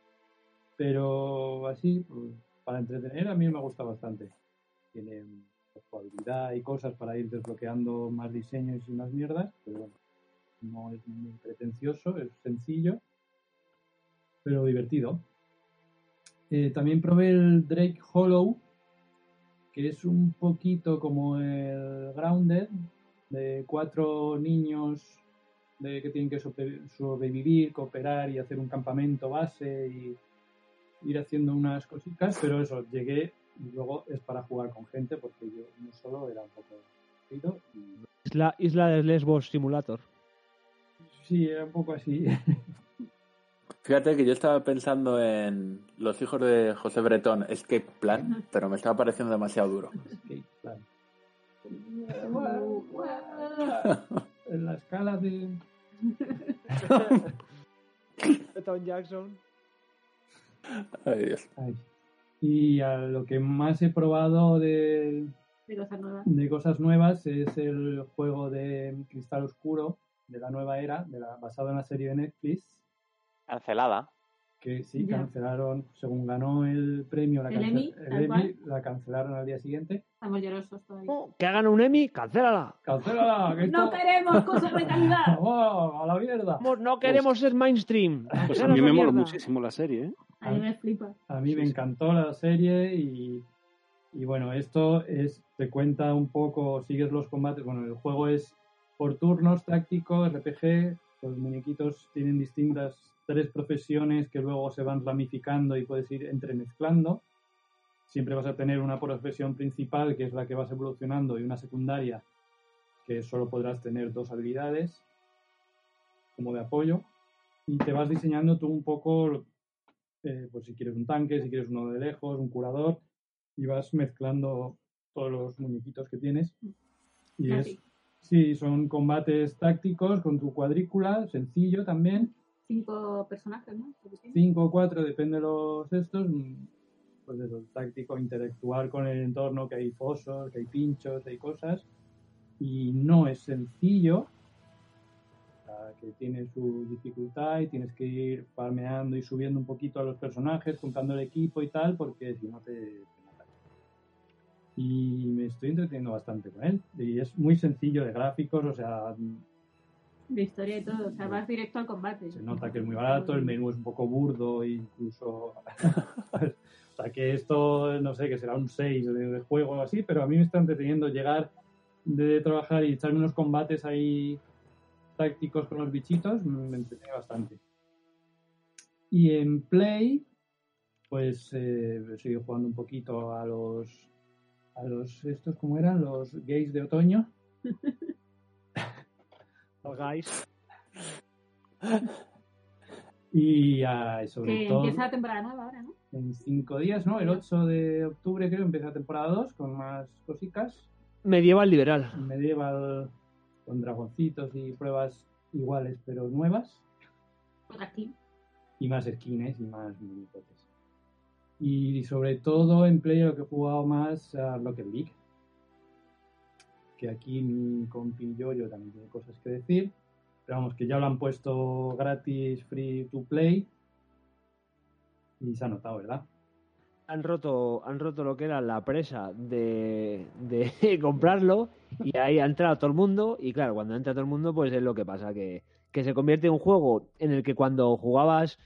S3: Pero así, pues, para entretener, a mí me gusta bastante. Tiene jugabilidad y cosas para ir desbloqueando más diseños y más mierdas, pero bueno, no es muy pretencioso, es sencillo, pero divertido. Eh, también probé el Drake Hollow, que es un poquito como el Grounded, de cuatro niños de, que tienen que sobre- sobrevivir, cooperar y hacer un campamento base y ir haciendo unas cositas, pero eso, llegué y luego es para jugar con gente porque yo no solo era un poco aburrido y
S9: Isla, Isla de Lesbos Simulator.
S3: sí, era un poco así. [laughs]
S1: Fíjate que yo estaba pensando en Los hijos de José Bretón, Escape Plan, pero me estaba pareciendo demasiado duro.
S3: Escape Plan. [laughs] en la escala de [laughs]
S9: Tom Jackson.
S1: Ay, Dios.
S3: Ay. Y a lo que más he probado de,
S2: De cosas nuevas.
S3: de cosas nuevas es el juego de Cristal Oscuro de la nueva era, de la, basado en la serie de Netflix,
S4: Cancelada.
S3: que sí
S2: Ya.
S3: cancelaron, según ganó el premio, la,
S2: El
S3: cance-
S2: Emmy,
S3: el
S2: tal
S3: Emmy,
S2: cual.
S3: la cancelaron al día siguiente.
S2: Estamos llorosos todavía.
S9: Que hagan un Emmy, cancélala.
S3: ¡Cancélala! que
S2: ¡No queremos cosas de calidad! [laughs]
S3: ¡Oh, a la mierda!
S9: No queremos ser mainstream.
S6: Pues a mí me mola muchísimo la serie, ¿eh?
S2: A mí me flipa.
S3: A mí me
S6: sí.
S3: encantó la serie y, y bueno, esto es, te cuenta un poco, sigues los combates, bueno, el juego es por turnos, táctico, RPG, los muñequitos tienen distintas tres profesiones que luego se van ramificando y puedes ir entremezclando. Siempre vas a tener una profesión principal, que es la que vas evolucionando, y una secundaria, que solo podrás tener dos habilidades como de apoyo. Y te vas diseñando tú un poco eh, pues si quieres un tanque, si quieres uno de lejos, un curador, y vas mezclando todos los muñequitos que tienes. Y es, sí, son combates tácticos con tu cuadrícula, sencillo también,
S2: Cinco personajes, ¿no?
S3: 5 o 4, depende de los estos, mm, pues eso, táctico, interactuar con el entorno, que hay fosos, que hay pinchos, hay cosas, y no es sencillo, o sea, que tiene su dificultad y tienes que ir farmeando y subiendo un poquito a los personajes, juntando el equipo y tal, porque si no te, te matan. Y me estoy entreteniendo bastante con él, y es muy sencillo de gráficos, o sea,
S2: De historia y todo. O sea, vas directo al combate.
S3: se nota que es muy barato, el menú es un poco burdo, e incluso. [laughs] [laughs] o sea, que esto, no sé, que será un 6 de, de juego o así, pero a mí me está entreteniendo llegar de trabajar y echarme unos combates ahí tácticos con los bichitos, me entretiene bastante. Y en Play, pues eh, sigo jugando un poquito a los. a los. estos, ¿cómo eran? Los gays de otoño. [laughs]
S9: Guys.
S3: Y ah, sobre
S2: Que
S3: todo.
S2: empieza la temporada nueva ahora, ¿no?
S3: En cinco días, ¿no? El 8 de octubre creo empieza la temporada 2 con más cositas.
S9: Medieval liberal.
S3: Medieval con dragoncitos y pruebas iguales pero nuevas.
S2: Por aquí.
S3: Y más skins y más minicotes. Y sobre todo en Play lo que he jugado más a Rocket League. Que aquí mi compi yo también tiene cosas que decir. Pero vamos, que ya lo han puesto gratis, free to play. Y se ha notado, ¿verdad?
S9: Han roto, han roto lo que era la presa de, de [laughs] comprarlo y ahí ha entrado todo el mundo y claro, cuando entra todo el mundo pues es lo que pasa, que, que se convierte en un juego en el que cuando jugabas,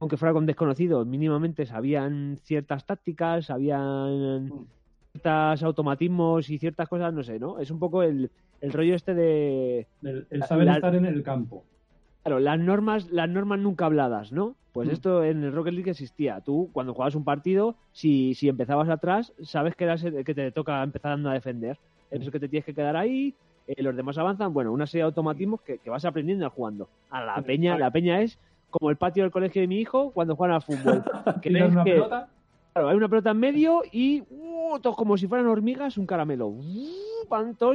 S9: aunque fuera con desconocidos, mínimamente sabían ciertas tácticas, sabían
S5: ciertos automatismos y ciertas cosas, no sé, ¿no? Es un poco el, el rollo este de...
S3: El, el saber
S5: La-
S3: estar en el campo.
S5: Claro, las normas, las normas nunca habladas, ¿no? Pues
S3: Mm.
S5: esto en el Rocket League existía. Tú, cuando jugabas un partido, si, si empezabas atrás, sabes que, eras el que te toca empezar a defender. Eres el que te tienes que quedar ahí, eh, los demás avanzan. Bueno, una serie de automatismos que, que vas aprendiendo jugando. A la peña, la peña es como el patio del colegio de mi hijo cuando juegan al fútbol. [laughs] que ves
S3: una
S5: que-
S3: pelota,
S5: Claro, hay una pelota en medio y uh, todos como si fueran hormigas, un caramelo. Uh,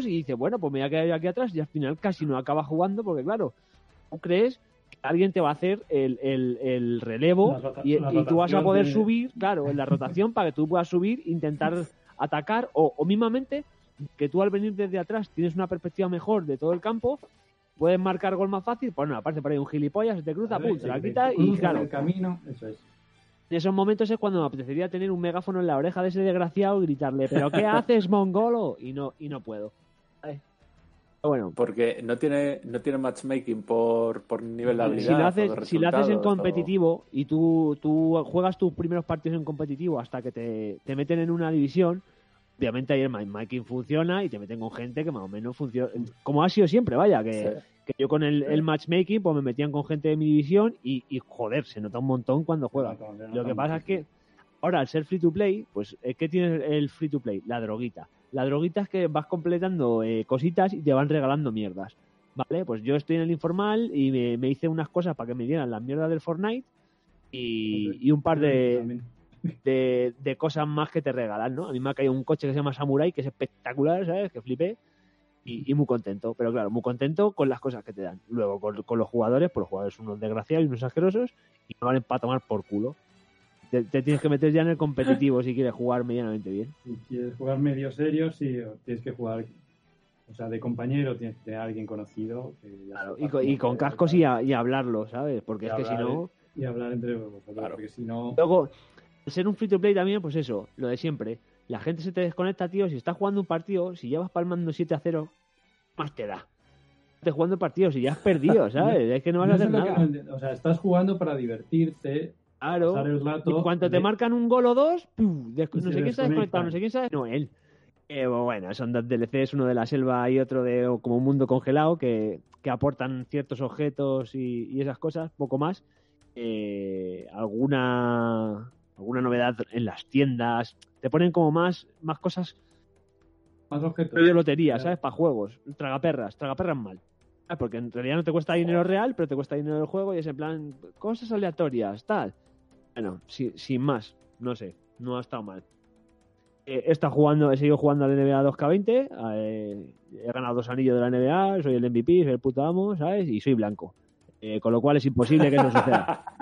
S5: y dice, bueno, pues me voy a quedar aquí atrás y al final casi no acaba jugando porque, claro, tú crees alguien te va a hacer el, el- el relevo y, tú vas a poder
S3: de-
S5: subir, claro, en la rotación para que tú puedas subir, intentar [laughs] atacar o, o mismamente que tú al venir desde atrás tienes una perspectiva mejor de todo el campo, puedes marcar gol más fácil, pues no, aparte por ahí un gilipollas, se te cruza, pum, te
S3: Si
S5: la
S3: te
S5: quita y claro,
S3: el camino, eso es.
S5: en esos momentos es cuando me apetecería tener un megáfono en la oreja de ese desgraciado y gritarle, ¿pero qué [laughs] haces, mongolo? Y no, y no puedo. Ay. Pero bueno,
S1: Porque no tiene, no tiene matchmaking por, por nivel de habilidad.
S5: si lo
S1: o
S5: haces,
S1: de
S5: si lo haces en
S1: o-
S5: competitivo y tú, tú juegas tus primeros partidos en competitivo hasta que te, te meten en una división, obviamente ahí el matchmaking funciona y te meten con gente que más o menos funciona, como ha sido siempre, vaya, que,
S1: Sí.
S5: que yo con el, el matchmaking pues me metían con gente de mi división y, y joder, se nota un montón cuando juegas. Lo que pasa es que ahora al ser free to play, pues ¿qué tiene el free to play? La droguita. La droguita es que vas completando eh, cositas y te van regalando mierdas. ¿Vale? Pues yo estoy en el informal y me, me hice unas cosas para que me dieran las mierdas del Fortnite y, y un par de, de, de cosas más que te regalan, ¿no? A mí me ha caído un coche que se llama Samurai, que es espectacular, ¿sabes? Que flipé. Y, y muy contento, pero claro, muy contento con las cosas que te dan. Luego, con, con los jugadores, pues los jugadores son unos desgraciados y unos asquerosos y no valen para tomar por culo. Te, te tienes que meter ya en el competitivo si quieres jugar medianamente bien.
S3: Si quieres jugar medio serio, sí, o tienes que jugar, o sea, de compañero, tienes que tener a alguien conocido. que
S5: Claro, y con, y cascos y, a- y hablarlo, ¿sabes? Porque
S3: Y
S5: es que si no...
S3: Y hablar entre vosotros,
S1: Claro.
S3: porque si no...
S5: Luego, ser un free to play también, pues eso, lo de siempre. La gente se te desconecta, tío. Si estás jugando un partido, si llevas palmando 7 a 0, más te da. Estás jugando partidos si ya has perdido, [laughs] ¿sabes? Es que no vas a hacer
S3: que
S5: nada.
S3: o sea, estás jugando para divertirte,
S5: Claro.
S3: pasar el
S5: Y
S3: rato.
S5: cuando te marcan un gol o dos,
S3: Y
S5: no sé quién se ha desconectado, no sé quién se ha... No, él. Eh, bueno, son dos DLCs, uno de la selva y otro de como un mundo congelado que, que aportan ciertos objetos y, y esas cosas, poco más. Eh, alguna alguna novedad en las tiendas. Te ponen como más, más cosas
S3: Más objetos.
S5: de lotería,
S3: Claro.
S5: ¿sabes? Para juegos. Tragaperras, tragaperras mal. Ah, Porque en realidad no te cuesta dinero real, pero te cuesta dinero el juego y es en plan cosas aleatorias, tal. Bueno, si- sin más, no sé, no ha estado mal. Eh, he estado jugando, he seguido jugando al NBA 2K20, eh, he ganado dos anillos de la NBA, soy el MVP, soy el puto amo, ¿sabes? Y soy blanco. Eh, con lo cual es imposible que eso suceda. [laughs]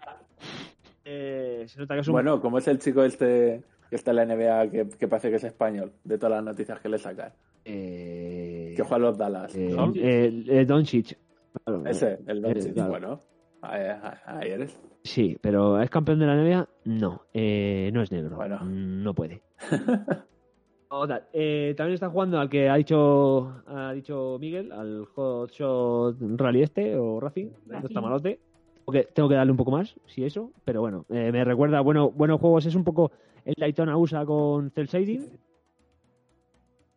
S5: Eh, se nota que es un
S1: Bueno, ¿cómo es el chico este que está en la NBA que, que parece que es español? De todas las noticias que le sacan.
S5: eh,
S1: Que juega a los Dallas.
S5: eh,
S1: ¿no?
S5: eh, eh, Doncic. Claro,
S1: Ese, el Doncic.
S5: eh, claro.
S1: Bueno, ahí, eres.
S5: Sí, pero ¿es campeón de la NBA? No, eh, no es negro.
S1: Bueno.
S5: No puede. [laughs] Eh, también está jugando al que ha dicho ha dicho Miguel, al Hot Shot Rally este o Racing, no está malote. Porque tengo que darle un poco más, si eso, pero bueno, eh, me recuerda, bueno, buenos juegos, es un poco el Daytona USA con Cell Shading.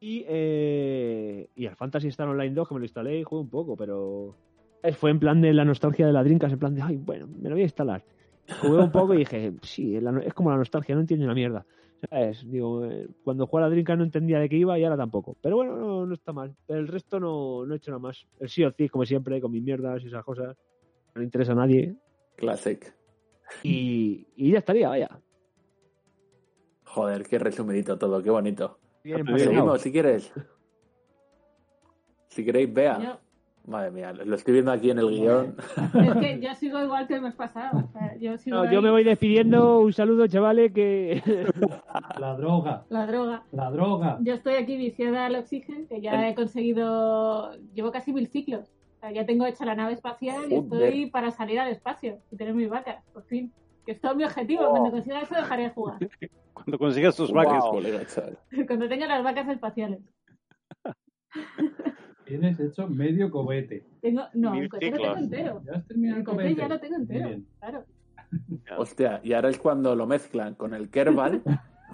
S5: Y, eh, y al Fantasy Star Online 2, que me lo instalé y jugué un poco, pero fue en plan de la nostalgia de la Dreamcast, en plan de, ay, bueno, me lo voy a instalar. Jugué un poco y dije, [laughs] sí, es, como la nostalgia, no entiendo una mierda. ¿Sabes? Digo, eh, cuando jugaba a la Dreamcast no entendía de qué iba y ahora tampoco. Pero bueno, no, no está mal. El resto no, no he hecho nada más. El Sea of Thieves, como siempre, con mis mierdas y esas cosas. No le interesa a nadie.
S1: Classic.
S5: Y, y ya estaría, vaya.
S1: Joder, qué resumidito todo, qué bonito.
S5: Bien
S1: Pues seguimos, si quieres. Si queréis, vea. Madre mía, lo estoy viendo aquí en el guion. [laughs]
S2: Es que yo sigo igual que el mes pasado. O sea, yo sigo
S5: No,
S2: ahí.
S5: yo me voy despidiendo. Un saludo, chavales, que... [laughs]
S3: La droga,
S2: La droga.
S3: la droga.
S2: Yo estoy aquí viciada al oxígeno, que ya he conseguido. Llevo casi mil ciclos. O sea, ya tengo hecha la nave espacial y
S1: Joder.
S2: estoy para salir al espacio y tener mis vacas, por fin. Que es todo mi objetivo. Cuando consiga eso, dejaré de jugar. [laughs]
S6: Cuando consigas tus vacas.
S1: Wow, colega, chaval.
S2: Cuando tenga las vacas espaciales.
S3: Tienes hecho medio cobete.
S2: Tengo... No,
S4: Mil
S2: el coche lo tengo entero.
S3: Ya has terminado
S2: El
S3: el cobete.
S2: ya lo tengo entero.
S3: Bien.
S2: Claro.
S1: Hostia, y ahora es cuando lo mezclan con el Kerbal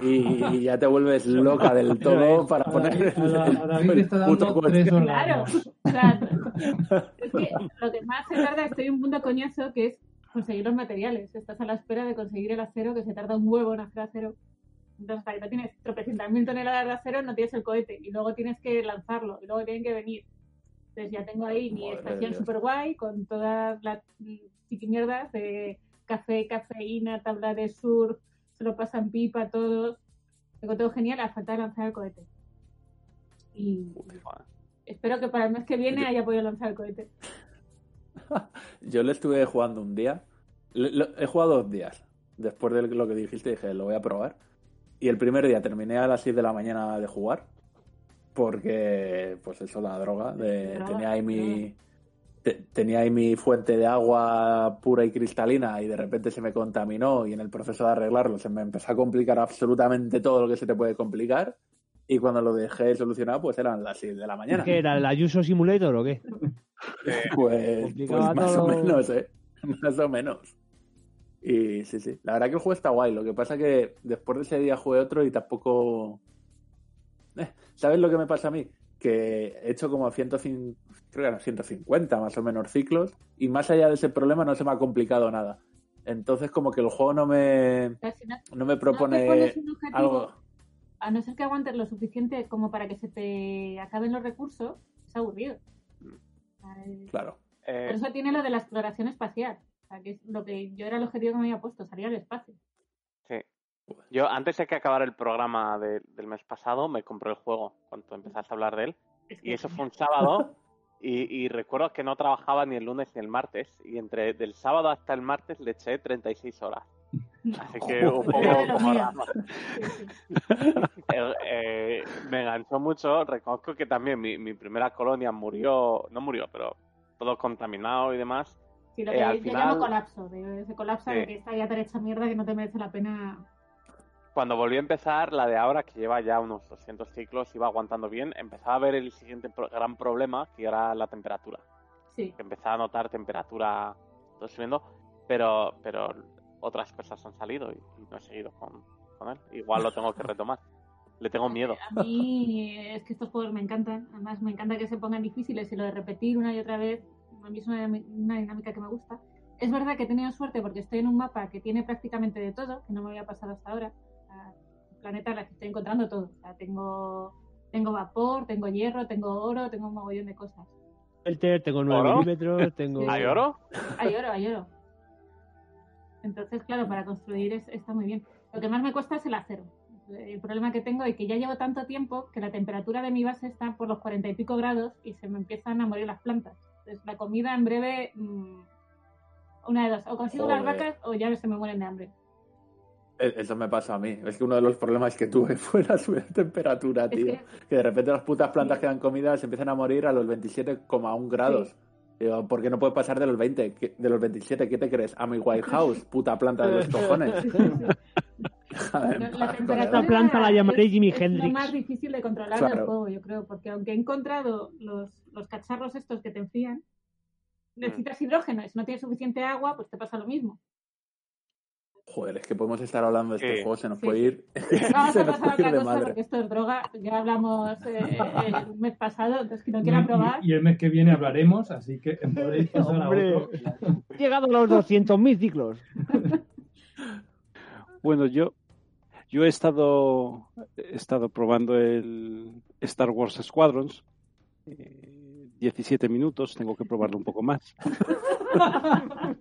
S1: y, y ya te vuelves [laughs] loca del todo para poner
S3: a David
S1: el
S3: está dando tres [laughs]
S2: Claro. Es que lo que más se tarda, estoy en un punto coñazo, que es conseguir los materiales. Estás a la espera de conseguir el acero, que se tarda un huevo en hacer acero. Entonces, hasta que no tienes tropecientas mil toneladas de acero, no tienes el cohete. Y luego tienes que lanzarlo. Y luego tienen que venir. Entonces ya tengo ahí mi
S1: Madre
S2: estación super guay con todas las chiquimierdas de café, cafeína, tabla de surf, se lo pasan pipa a todos. Tengo todo genial a falta de lanzar el cohete. Y espero que para el mes que viene haya podido lanzar el cohete. [laughs]
S1: Yo le estuve jugando un día. He jugado dos días. Después de lo que dijiste, dije, lo voy a probar. Y el primer día terminé a las 6 de la mañana de jugar. Porque, pues eso, la droga. De,
S2: Droga,
S1: tenía ahí mi. te- tenía ahí mi fuente de agua pura y cristalina y de repente se me contaminó y en el proceso de arreglarlo se me empezó a complicar absolutamente todo lo que se te puede complicar y cuando lo dejé solucionado pues eran las 6 de la mañana.
S9: ¿Qué era? ¿El Ayuso Simulator o qué? [laughs]
S1: Pues, pues más o menos, ¿eh? [laughs] Más o menos. Y sí, sí. La verdad que el juego está guay. Lo que pasa que después de ese día jugué otro y tampoco... Eh, ¿Sabes lo que me pasa a mí? Que he hecho como 150, creo que eran 150 más o menos ciclos y más allá de ese problema no se me ha complicado nada. Entonces como que el juego no me,
S2: no-
S1: no me propone algo...
S2: a no ser que aguantes lo suficiente como para que se te acaben los recursos, es aburrido. Es-
S1: Claro.
S4: Eh,
S2: Por eso tiene lo de la exploración espacial. Sea, que es lo que yo era el objetivo que me había puesto, salir al espacio.
S4: Sí. Yo, antes de que acabara el programa de- del mes pasado, me compré el juego cuando empezaste a hablar de él.
S2: Es que
S4: Y eso fue un sábado. [laughs] Y, y recuerdo que no trabajaba ni el lunes ni el martes. Y entre del sábado hasta el martes le eché 36 horas. Así que [laughs] un poco como.
S2: Sí, sí. [laughs]
S4: Eh, eh, me enganchó mucho. Reconozco que también mi, mi primera colonia murió, no murió, pero todo contaminado y demás.
S2: Sí, lo
S4: Eh,
S2: que
S4: al
S2: yo
S4: final-
S2: llamo colapso. de- se colapsa
S4: Sí.
S2: de que está ya tan hecha mierda que no te merece la pena.
S4: Cuando volví a empezar, la de ahora, que lleva ya unos 200 ciclos, iba aguantando bien, empezaba a ver el siguiente pro- gran problema, que era la temperatura.
S2: Sí.
S4: Que empezaba a notar temperatura todo subiendo, pero, pero otras cosas han salido y, y no he seguido con, con él. Igual lo tengo que [laughs] retomar. Le tengo miedo.
S2: A mí es que estos juegos me encantan. Además, me encanta que se pongan difíciles y lo de repetir una y otra vez, a mí es una, una dinámica que me gusta. Es verdad que he tenido suerte porque estoy en un mapa que tiene prácticamente de todo, que no me había pasado hasta ahora. El planeta en el que estoy encontrando todo. O sea, tengo, tengo vapor, tengo hierro, tengo oro, tengo un mogollón de cosas.
S9: Shelter, tengo 9
S4: ¿Oro?
S9: milímetros, [laughs] tengo...
S4: ¿Hay oro?
S2: Hay oro, hay oro. Entonces, claro, para construir es- está muy bien. Lo que más me cuesta es el acero. El problema que tengo es que ya llevo tanto tiempo que la temperatura de mi base está por los cuarenta y pico grados y se me empiezan a morir las plantas. La comida en breve, mm, una de dos, o consigo las
S1: Joder.
S2: vacas o ya se me mueren de hambre.
S1: E- Eso me pasa a mí. Es que uno de los problemas que tuve [laughs] fue la subida de temperatura,
S2: Es
S1: tío.
S2: que-
S1: Que de repente las putas plantas que dan comida se empiezan a morir a los 27,1 grados. Digo, ¿por qué no puede pasar de los 20? ¿Qué- De los 27, ¿qué te crees? Amy Whitehouse, [laughs] puta planta de los cojones. [laughs]
S2: La, la
S9: Esta planta la llamaré
S2: es-
S9: Jimi
S2: es
S9: Hendrix.
S2: lo más difícil de controlar
S1: Claro.
S2: del juego, yo creo, porque aunque he encontrado los, los cacharros estos que te enfrían, necesitas hidrógeno y si no tienes suficiente agua, pues te pasa lo mismo.
S1: Joder, es que podemos estar hablando de este
S4: Sí.
S1: juego, se nos
S2: Sí,
S1: puede ir. [laughs]
S2: Vamos [laughs]
S1: se
S2: a
S1: nos
S2: pasar a otra
S1: de
S2: cosa
S1: madre.
S2: porque esto es droga. Ya hablamos eh, el mes pasado, entonces quien no
S3: Y,
S2: quiera probar.
S3: y el mes que viene hablaremos, así que [laughs] podéis pasar a
S9: Hombre.
S3: otro.
S9: He llegado a los 200.000 ciclos.
S6: Bueno, yo, yo he estado, he estado probando el Star Wars Squadrons. eh, 17 minutos, tengo que probarlo un poco más. [laughs]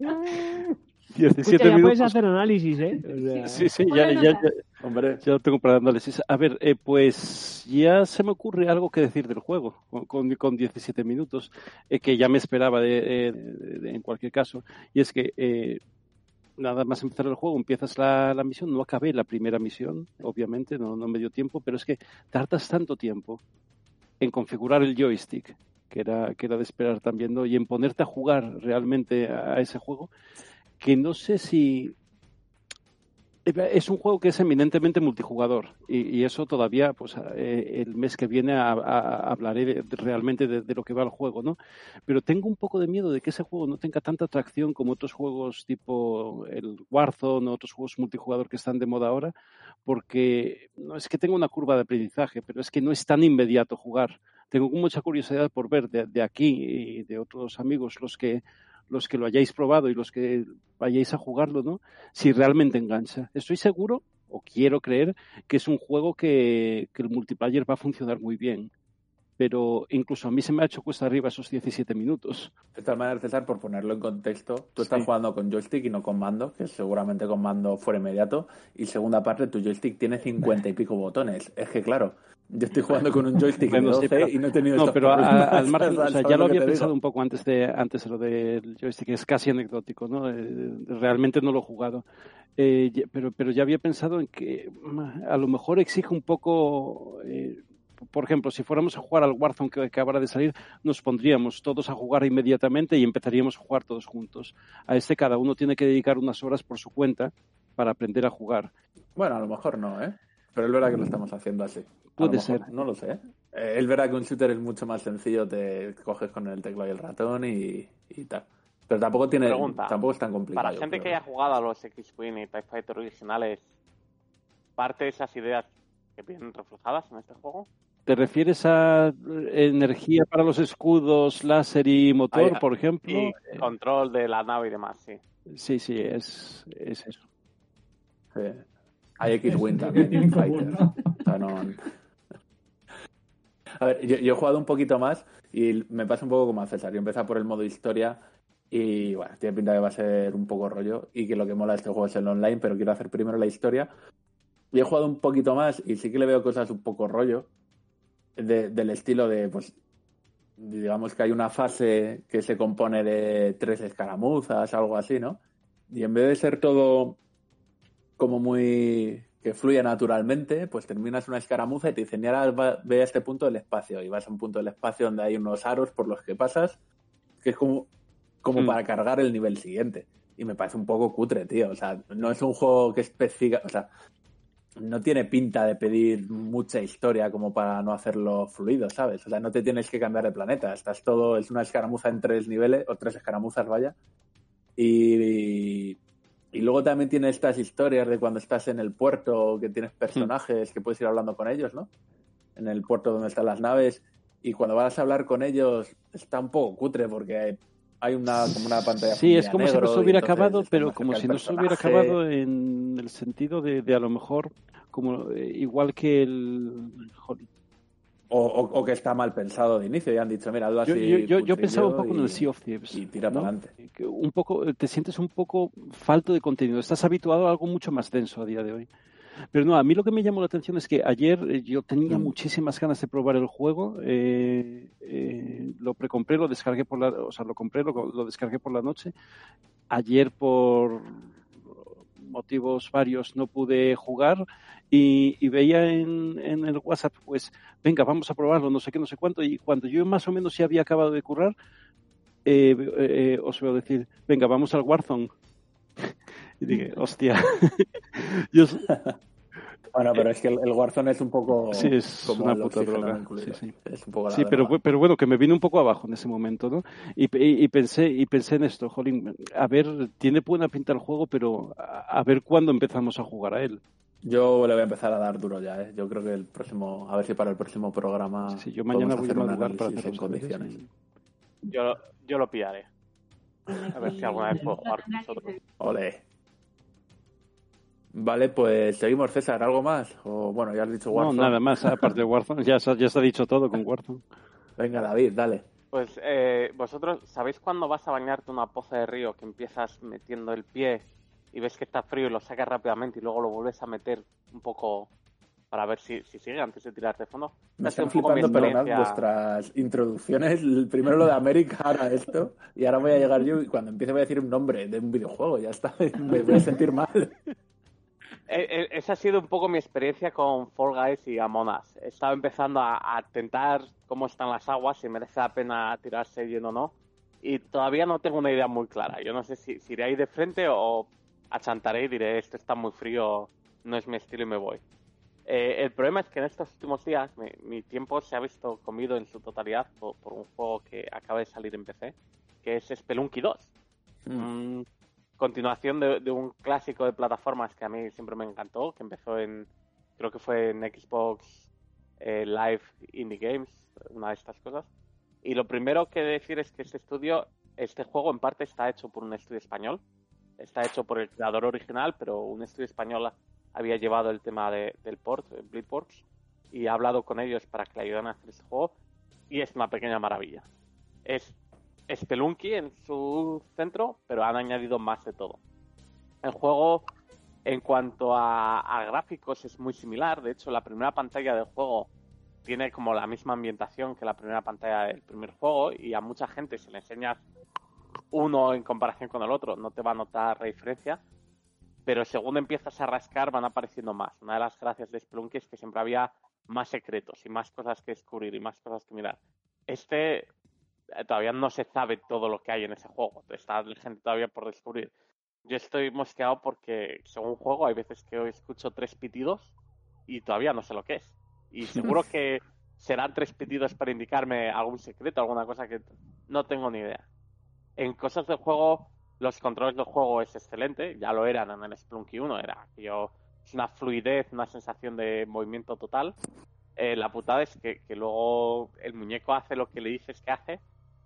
S6: 17
S9: Escucha, ya puedes
S6: minutos.
S9: hacer análisis, ¿eh? O sea,
S6: Sí, sí, ya, ya,
S1: Hombre,
S6: ya lo tengo para análisis. A ver, eh, pues ya se me ocurre algo que decir del juego con, con, con 17 minutos, eh, que ya me esperaba de, eh, de- de- en cualquier caso. Y es que eh, nada más empezar el juego, empiezas la, la misión, no acabé la primera misión, obviamente, no, no me dio tiempo, pero es que tardas tanto tiempo en configurar el joystick, que era, que era de esperar también, ¿no? y en ponerte a jugar realmente a ese juego, que no sé si Es un juego que es eminentemente multijugador y, eso todavía, pues eh, el mes que viene a, hablaré realmente de, de lo que va el juego, ¿no? Pero tengo un poco de miedo de que ese juego no tenga tanta atracción como otros juegos tipo el Warzone o otros juegos multijugador que están de moda ahora, porque no es que tenga una curva de aprendizaje, pero es que no es tan inmediato jugar. Tengo mucha curiosidad por ver de, de aquí y de otros amigos los que los que lo hayáis probado y los que vayáis a jugarlo, ¿no? Si realmente engancha. Estoy seguro, o quiero creer, que es un juego que, que el multiplayer va a funcionar muy bien. Pero incluso a mí se me ha hecho cuesta arriba esos 17 minutos.
S1: De todas maneras, César, por ponerlo en contexto, tú estás
S6: Sí.
S1: jugando con joystick y no con mando, que seguramente con mando fuera inmediato. Y segunda parte, tu joystick tiene cincuenta y pico botones. Es que, claro, yo estoy jugando con un joystick de
S6: Bueno,
S1: 12
S6: sí, pero-
S1: y no he tenido
S6: No, pero a- al margen, o
S1: ¿sabes
S6: sea, ya lo había pensado
S1: digo?
S6: un poco antes de antes de lo del joystick, es casi anecdótico, ¿no? Eh, realmente no lo he jugado. Eh, pero, pero ya había pensado en que a lo mejor exige un poco, eh, por ejemplo, si fuéramos a jugar al Warzone que acabara de salir, nos pondríamos todos a jugar inmediatamente y empezaríamos a jugar todos juntos. A este cada uno tiene que dedicar unas horas por su cuenta para aprender a jugar.
S1: Bueno, a lo mejor no, ¿eh? Pero es verdad que lo estamos haciendo así.
S6: Puede
S1: mejor,
S6: ser.
S1: No lo sé. Eh, es verdad que un shooter es mucho más sencillo, te coges con el teclado y el ratón y, y tal. Pero tampoco tiene,
S4: Pregunta.
S1: tampoco es tan complicado.
S4: Para gente
S1: creo.
S4: que haya jugado a los X-Wing y TIE Fighter originales, ¿parte de esas ideas que vienen reflejadas en este juego?
S6: ¿Te refieres a eh, energía para los escudos, láser y motor, por ejemplo?
S4: Y control de la nave y demás, sí.
S6: Sí, sí, es, es eso.
S1: Sí. Hay X-Wing también. [laughs]
S3: que tienen en
S1: Fighter.
S3: común, ¿no?
S1: O sea, no- A ver, yo, yo he jugado un poquito más y me pasa un poco como a César. Yo empecé por el modo historia y bueno, tiene pinta que va a ser un poco rollo y que lo que mola de este juego es el online, pero quiero hacer primero la historia. Y he jugado un poquito más y sí que le veo cosas un poco rollo de- del estilo de, pues, digamos que hay una fase que se compone de tres escaramuzas, algo así, ¿no? Y en vez de ser todo como muy que fluye naturalmente, pues terminas una escaramuza y te dicen, y ahora va- ve a este punto del espacio, y vas a un punto del espacio donde hay unos aros por los que pasas, que es como, como
S6: Hmm.
S1: para cargar el nivel siguiente. Y me parece un poco cutre, tío. O sea, no es un juego que especifica, o sea, no tiene pinta de pedir mucha historia como para no hacerlo fluido, ¿sabes? O sea, no te tienes que cambiar de planeta. Estás todo, es una escaramuza en tres niveles, o tres escaramuzas, vaya. Y, y luego también tiene estas historias de cuando estás en el puerto, que tienes personajes que puedes ir hablando con ellos, ¿no? En el puerto donde están las naves. Y cuando vas a hablar con ellos, está un poco cutre porque hay, hay una, como una pantalla.
S6: Sí, es como si no se
S1: y
S6: hubiera acabado, pero como si no se hubiera acabado en el sentido de, de a lo mejor, como eh, igual que el. joder,
S1: O, o- o que está mal pensado de inicio y han dicho, mira, hazlo así.
S6: yo, yo, yo pensaba un poco en
S1: y-
S6: el Sea of Thieves.
S1: Y tira
S6: ¿no?
S1: para adelante.
S6: que un poco te sientes un poco falto de contenido estás habituado a algo mucho más denso a día de hoy pero no a mí lo que me llamó la atención es que ayer eh, yo tenía
S1: Mm.
S6: muchísimas ganas de probar el juego eh, eh, lo precompré lo descargué por la o sea lo compré lo, lo descargué por la noche ayer por motivos varios no pude jugar y, veía en, en el WhatsApp pues venga vamos a probarlo no sé qué no sé cuánto y cuando yo más o menos ya había acabado de currar eh, eh, os a decir, venga, vamos al Warzone. [laughs] y dije, hostia. [laughs] Yo,
S1: Bueno, pero es que el, el Warzone es un poco.
S6: sí, es
S1: como
S6: una puta droga. Sí, sí.
S1: Es un poco la
S6: Sí, pero, pero bueno, que me vine un poco abajo en ese momento, ¿no? Y, y- y pensé, y pensé en esto, jolín, a ver, tiene buena pinta el juego, pero a, a ver cuándo empezamos a jugar a él.
S1: Yo le voy a empezar a dar duro ya, ¿eh? Yo creo que el próximo. A ver si para el próximo programa.
S6: Sí, sí, yo mañana voy a madrugar para hacer
S1: en condiciones.
S4: Yo, yo lo pillaré. A ver si alguna vez puedo jugar con vosotros.
S1: Ole. Vale, pues seguimos, César. ¿Algo más? O bueno, ya has dicho
S6: No,
S1: Warzone.
S6: nada más, aparte de Warzone, ya, se- ya se ha dicho todo con Warzone.
S1: Venga, David, dale.
S4: Pues eh, vosotros, ¿sabéis cuando vas a bañarte una poza de río que empiezas metiendo el pie y ves que está frío y lo sacas rápidamente y luego lo vuelves a meter un poco para ver si, si sigue antes de tirarte de fondo?
S1: Me están flipando, perdonad, vuestras introducciones. Primero lo de América, ahora esto. Y ahora voy a llegar yo y cuando empiece voy a decir un nombre de un videojuego. Ya está. [laughs] Me voy a sentir mal.
S4: Eh, eh, esa ha sido un poco mi experiencia con Fall Guys y Among Us. He estado empezando a, a tentar cómo están las aguas, si merece la pena tirarse lleno o no. Y todavía no tengo una idea muy clara. Yo no sé si, si iré ahí de frente o achantaré y diré, esto está muy frío, no es mi estilo y me voy. Eh, el problema es que en estos últimos días mi, mi tiempo se ha visto comido en su totalidad por, por un juego que acaba de salir en PC, que es Spelunky 2. Mm, continuación de, de un clásico de plataformas que a mí siempre me encantó, que empezó en, creo que fue en Xbox eh, Live Indie Games, una de estas cosas. Y lo primero que decir es que este estudio, este juego en parte está hecho por un estudio español, está hecho por el creador original, pero un estudio español había llevado el tema de- del port, Bleedworks, y ha hablado con ellos para que le ayudaran a hacer este juego, y es una pequeña maravilla. Es Spelunky en su centro, pero han añadido más de todo. El juego, en cuanto a, gráficos, es muy similar. De hecho, la primera pantalla del juego tiene como la misma ambientación que la primera pantalla del primer juego y a mucha gente si le enseñas uno en comparación con el otro no te va a notar la diferencia pero según empiezas a rascar van apareciendo más una de las gracias de Spelunky es que siempre había más secretos y más cosas que descubrir y más cosas que mirar este todavía no se sabe todo lo que hay en ese juego está la gente todavía por descubrir yo estoy mosqueado porque según juego hay veces que escucho tres pitidos y todavía no sé lo que es y seguro [laughs] que serán tres pitidos para indicarme algún secreto, alguna cosa que no tengo ni idea. En cosas del juego, los controles del juego es excelente, ya lo eran en el Splunky 1, era yo, es una fluidez, una sensación de movimiento total. Eh, la putada es que, que luego el muñeco hace lo que le dices que hace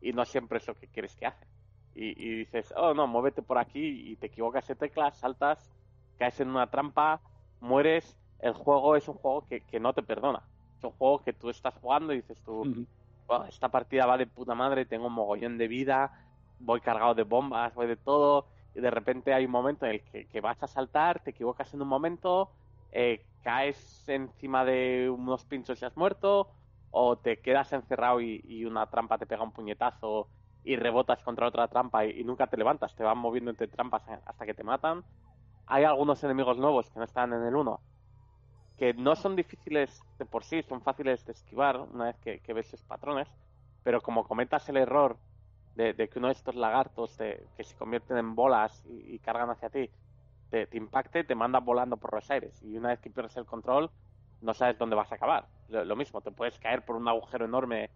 S4: y no siempre es lo que quieres que hace. Y, y dices, oh no, muévete por aquí y te equivocas de teclas, saltas, caes en una trampa, mueres. El juego es un juego que, que no te perdona. Es un juego que tú estás jugando y dices tú, "Buah, esta partida va de puta madre, tengo un mogollón de vida, voy cargado de bombas, voy de todo, y de repente hay un momento en el que, que vas a saltar, te equivocas en un momento, eh, caes encima de unos pinchos y has muerto, o te quedas encerrado y, una trampa te pega un puñetazo y rebotas contra otra trampa y, nunca te levantas, te van moviendo entre trampas hasta que te matan. Hay algunos enemigos nuevos que no están en el 1, que no son difíciles de por sí, son fáciles de esquivar una vez que, que ves sus patrones, pero como cometas el error de, que uno de estos lagartos que se convierten en bolas y, y cargan hacia ti, te, te impacte, te manda volando por los aires y una vez que pierdes el control no sabes dónde vas a acabar. Lo, lo mismo, te puedes caer por un agujero enorme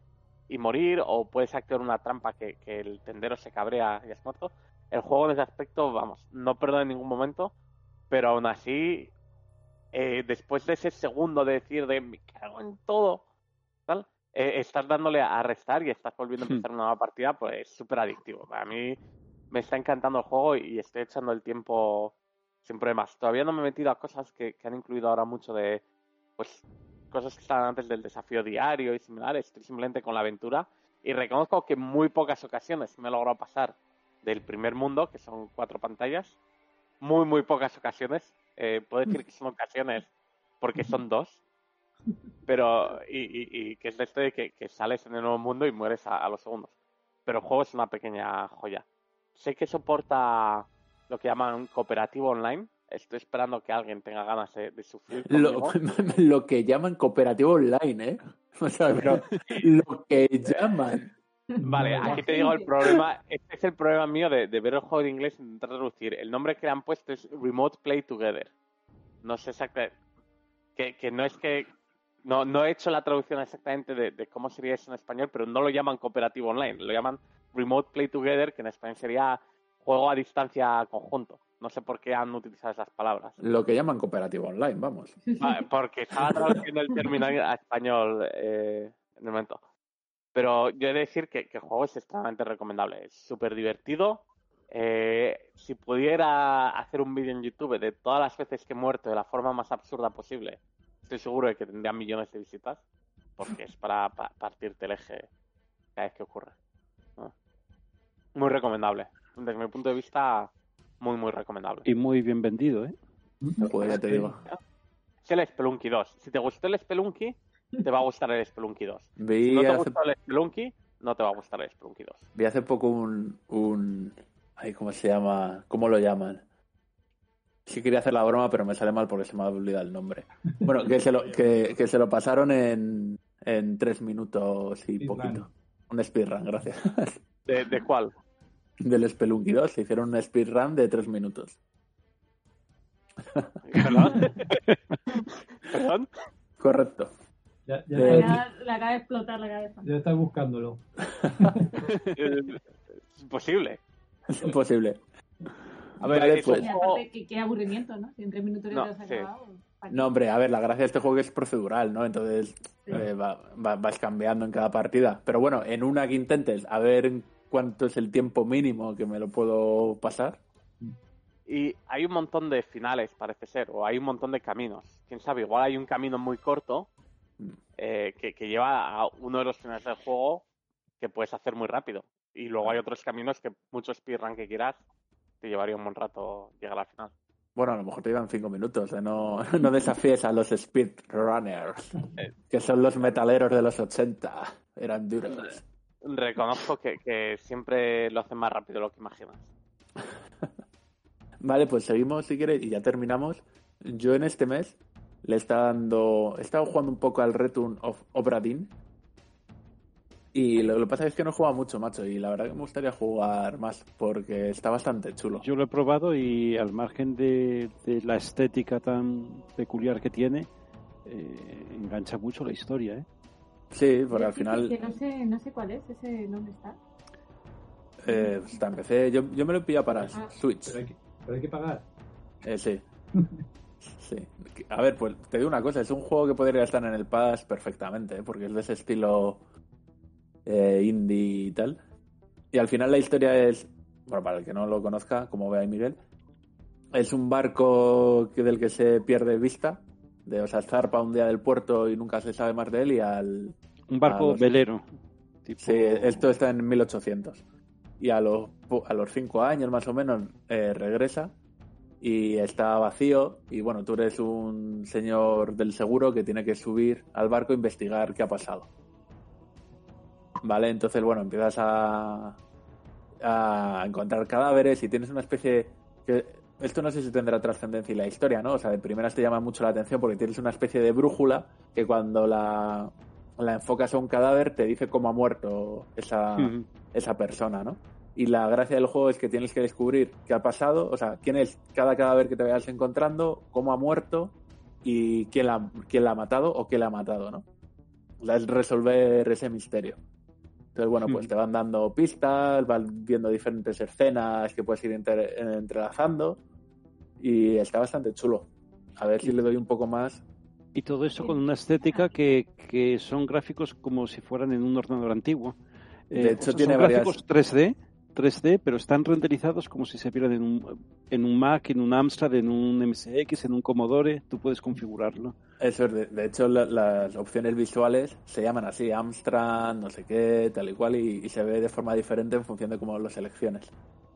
S4: y morir o puedes activar una trampa que, que el tendero se cabrea y has muerto. El juego en ese aspecto, vamos, no perdona en ningún momento, pero aún así eh, después de ese segundo de decir de me cago en todo, tal, eh, estás dándole a restar y estás volviendo a empezar una nueva partida, pues es súper adictivo. A mí me está encantando el juego y estoy echando el tiempo sin problemas. Todavía no me he metido a cosas que, que han incluido ahora mucho de, pues, cosas que estaban antes del desafío diario y similares. Estoy simplemente con la aventura y reconozco que muy pocas ocasiones me he logrado pasar del primer mundo, que son cuatro pantallas, muy, muy pocas ocasiones. Eh, puedo decir que son ocasiones porque son dos, pero y, y- y que es de esto de que, que sales en el nuevo mundo y mueres a, a los segundos. Pero el juego es una pequeña joya. Sé que soporta lo que llaman cooperativo online. Estoy esperando que alguien tenga ganas de, de sufrir.
S1: Lo, [laughs] que llaman cooperativo online, ¿eh? [laughs] O sea, pero lo que llaman.
S4: Vale, aquí te digo el problema. Este es el problema mío de, de ver el juego en inglés e intentar traducir. El nombre que le han puesto es Remote Play Together. No sé exactamente. Que, que no es que. No, no he hecho la traducción exactamente de, de cómo sería eso en español, pero no lo llaman cooperativo online. Lo llaman Remote Play Together, que en español sería juego a distancia conjunto. No sé por qué han utilizado esas palabras.
S1: Lo que llaman cooperativo online, vamos.
S4: Vale, porque estaba traduciendo el término a español eh, en el momento. Pero yo he de decir que, que el juego es extremadamente recomendable. Es súper divertido. Eh, si pudiera hacer un vídeo en YouTube de todas las veces que he muerto de la forma más absurda posible, estoy seguro de que tendría millones de visitas. Porque es para pa- partirte el eje cada vez que ocurre. ¿no? Muy recomendable. Desde mi punto de vista, muy, muy recomendable.
S6: Y muy bien vendido, ¿eh?
S1: Pues ya te digo.
S4: Es el Spelunky 2. Si te gustó el Spelunky, te va a gustar el Spelunky 2.
S1: Vi
S4: Si no te
S1: hace-
S4: gustó el Spelunky, no te va a gustar el Spelunky 2.
S1: Vi hace poco un, un... Ay, ¿cómo se llama? ¿Cómo lo llaman? Sí quería hacer la broma, pero me sale mal porque se me ha olvidado el nombre. Bueno, que se lo, que, que se lo pasaron en, en tres minutos y poquito. Un speedrun, gracias.
S4: ¿De, de cuál?
S1: Del Spelunky 2 se hicieron un speedrun de tres minutos.
S4: ¿Perdón? [laughs] ¿Perdón?
S1: Correcto.
S3: Ya, ya,
S1: Eh,
S2: Le
S3: está-
S2: acaba- le de explotar la cabeza.
S3: ya estás buscándolo. [laughs]
S4: Es imposible.
S1: Es imposible.
S4: A ver,
S1: Vale, pues.
S2: aparte, qué, qué aburrimiento, ¿no? Si en tres minutos
S4: No,
S2: has
S4: sí.
S2: acabado.
S1: No, hombre, a ver, la gracia de este juego es procedural, ¿no? Entonces
S2: Sí.
S1: eh, va- va- vas cambiando en cada partida. Pero bueno, en una que intentes, a ver cuánto es el tiempo mínimo que me lo puedo pasar.
S4: Y hay un montón de finales, parece ser, o hay un montón de caminos. Quién sabe, igual hay un camino muy corto eh, que, que lleva a uno de los finales del juego que puedes hacer muy rápido. Y luego hay otros caminos que mucho speedrun que quieras te llevaría un buen rato llegar al final.
S1: Bueno, a lo mejor te llevan cinco minutos, ¿eh? no, [laughs] no desafíes a los speedrunners, que son los metaleros de los 80. Eran duros.
S4: Reconozco que, que siempre lo hacen más rápido de lo que imaginas. [laughs]
S1: Vale, pues seguimos si quieres y ya terminamos. Yo en este mes le está dando. He estado jugando un poco al Return of Obra Dinn. Y lo, lo que pasa es que no juega mucho, macho. Y la verdad que me gustaría jugar más porque está bastante chulo.
S6: Yo lo he probado y al margen de, de la estética tan peculiar que tiene, eh, engancha mucho la historia, ¿eh?
S1: Sí, porque al final
S2: Que no sé, no sé cuál es, ese dónde está.
S1: eh, está en PC. Yo, yo me lo he pillado para
S2: Ah.
S1: Switch.
S3: Pero hay que, pero hay que pagar.
S1: Eh, sí. [laughs] Sí. A ver, pues te digo una cosa, es un juego que podría estar en el Pass perfectamente, ¿eh? porque es de ese estilo eh, indie y tal. Y al final la historia es, bueno, para el que no lo conozca, como ve ahí Miguel, es un barco que, del que se pierde vista, de, o sea, zarpa un día del puerto y nunca se sabe más de él y al...
S6: Un barco
S1: los-
S6: velero. tipo-
S1: Sí, esto está en 1800. Y a los, a los cinco años más o menos eh, regresa y está vacío. Y bueno, tú eres un señor del seguro que tiene que subir al barco e investigar qué ha pasado. Vale, entonces bueno, empiezas a, a encontrar cadáveres y tienes una especie que esto no sé si tendrá trascendencia y la historia, ¿no? O sea, de primeras te llama mucho la atención porque tienes una especie de brújula que cuando la, la enfocas a un cadáver te dice cómo ha muerto esa, esa persona, ¿no? Y la gracia del juego es que tienes que descubrir qué ha pasado, o sea, quién es cada cadáver que te vayas encontrando, cómo ha muerto y quién la, quién la ha matado o qué la ha matado, ¿no? La es resolver ese misterio. Entonces, bueno, pues te van dando pistas, van viendo diferentes escenas que puedes ir entre- entrelazando y está bastante chulo. A ver si le doy un poco más.
S6: Y todo eso con una estética que, que son gráficos como si fueran en un ordenador antiguo. Eh,
S1: De hecho, tiene
S6: son
S1: varias-
S6: gráficos 3D, 3D, pero están renderizados como si se vieran en un, en un Mac, en un Amstrad, en un MSX, en un Commodore. Tú puedes configurarlo.
S1: Eso es, de, de hecho, la- las opciones visuales se llaman así, Amstrad, no sé qué, tal y cual, y, y se ve de forma diferente en función de cómo lo selecciones.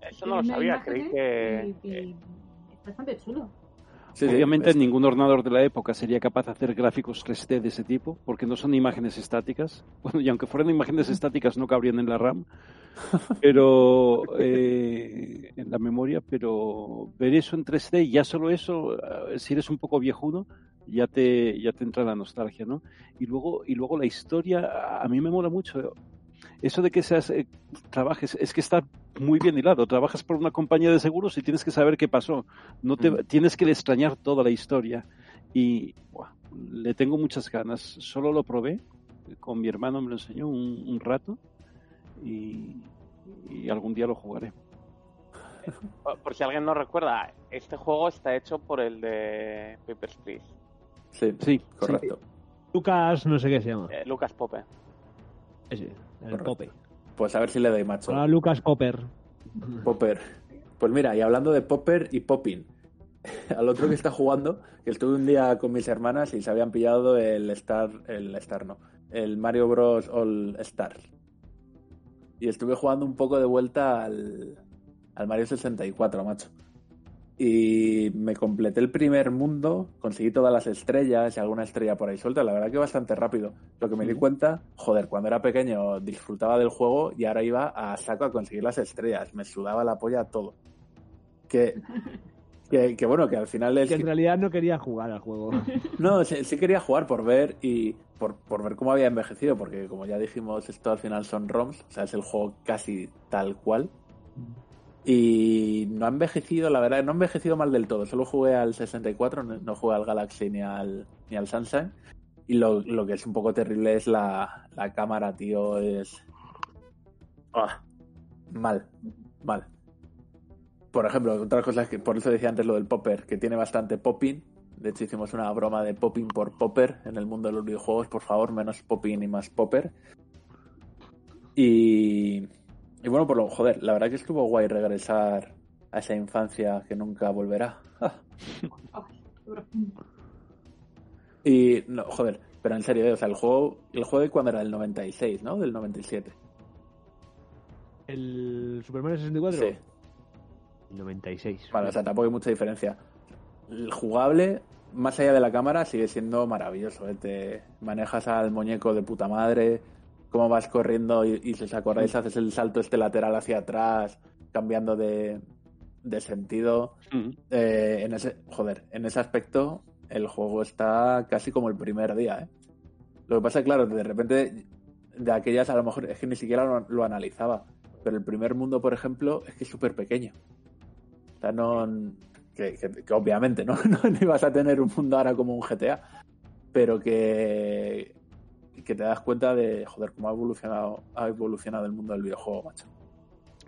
S4: Eso no lo sabía, creí que...
S2: y- y es bastante chulo.
S1: Sí,
S6: Obviamente
S1: es-
S6: ningún ordenador de la época sería capaz de hacer gráficos 3D de ese tipo, porque no son imágenes estáticas. [laughs] Bueno, y aunque fueran imágenes estáticas no cabrían en la RAM, [laughs] pero eh, en la memoria, pero ver eso en 3D, ya solo eso, eh, si eres un poco viejuno, ya te, ya te entra la nostalgia, ¿no? Y luego, y luego la historia, a mí me mola mucho. Eso de que seas, eh, trabajes, es que está muy bien hilado. Trabajas por una compañía de seguros y tienes que saber qué pasó. No te,
S1: Mm.
S6: tienes que extrañar toda la historia. Y le tengo muchas ganas. Solo lo probé, con mi hermano me lo enseñó un, un rato y, y algún día lo jugaré. [laughs]
S4: Por- si alguien no recuerda, este juego está hecho por el de Papers, Please.
S1: Sí,
S6: Sí,
S1: correcto.
S9: Lucas, no sé qué se llama.
S4: Eh, Lucas Pope.
S9: Ese, el
S1: Correcto.
S9: Pope.
S1: Pues a ver si le doy macho.
S9: Hola, Lucas Popper.
S1: Popper. Pues mira, y hablando de Popper y Popping, [laughs] al otro que está jugando, que estuve un día con mis hermanas y se habían pillado el Star, el Star no, el Mario Bros. All Stars. Y estuve jugando un poco de vuelta al, al Mario 64, macho. Y me completé el primer mundo, conseguí todas las estrellas y alguna estrella por ahí suelta, la verdad que bastante rápido. Lo que me di cuenta, joder, cuando era pequeño disfrutaba del juego y ahora iba a saco a conseguir las estrellas, me sudaba la polla todo. Que, [laughs] que, que bueno, que al final es...
S9: Que en realidad no quería jugar al juego. [laughs]
S1: No, sí, sí quería jugar por ver y por, por ver cómo había envejecido, porque como ya dijimos, esto al final son ROMs, o sea, es el juego casi tal cual. Y no ha envejecido, la verdad, no ha envejecido mal del todo. Solo jugué al 64, no, jugué al Galaxy ni al, ni al Sunshine. Y lo, lo que es un poco terrible es la, la cámara, tío. Es. Ah, mal, mal. Por ejemplo, otras cosas que por eso decía antes lo del popper, que tiene bastante popping. De hecho, hicimos una broma de popping por popper en el mundo de los videojuegos. Por favor, menos popping y más popper. Y, y bueno, por lo joder, la verdad que estuvo guay regresar a esa infancia que nunca volverá. [laughs] y no, joder, pero en serio, eh, o sea, el juego, el juego de cuando era del 96, ¿no? Del 97.
S9: ¿El Super Mario 64?
S1: Sí.
S9: 96.
S1: Vale, o sea, tampoco hay mucha diferencia. El jugable, más allá de la cámara, sigue siendo maravilloso. ¿eh? Te manejas al muñeco de puta madre, cómo vas corriendo y, y si os acordáis, haces el salto este lateral hacia atrás, cambiando de, de sentido. Eh, en ese, joder, en ese aspecto, el juego está casi como el primer día, ¿eh? Lo que pasa claro, de repente, de aquellas, a lo mejor es que ni siquiera lo, lo analizaba. Pero el primer mundo, por ejemplo, es que es súper pequeño. O sea, no. Que, que- que obviamente ¿no? [laughs] no ibas a tener un mundo ahora como un GTA. Pero que. Que te das cuenta de, joder, cómo ha evolucionado, ha evolucionado el mundo del videojuego, macho.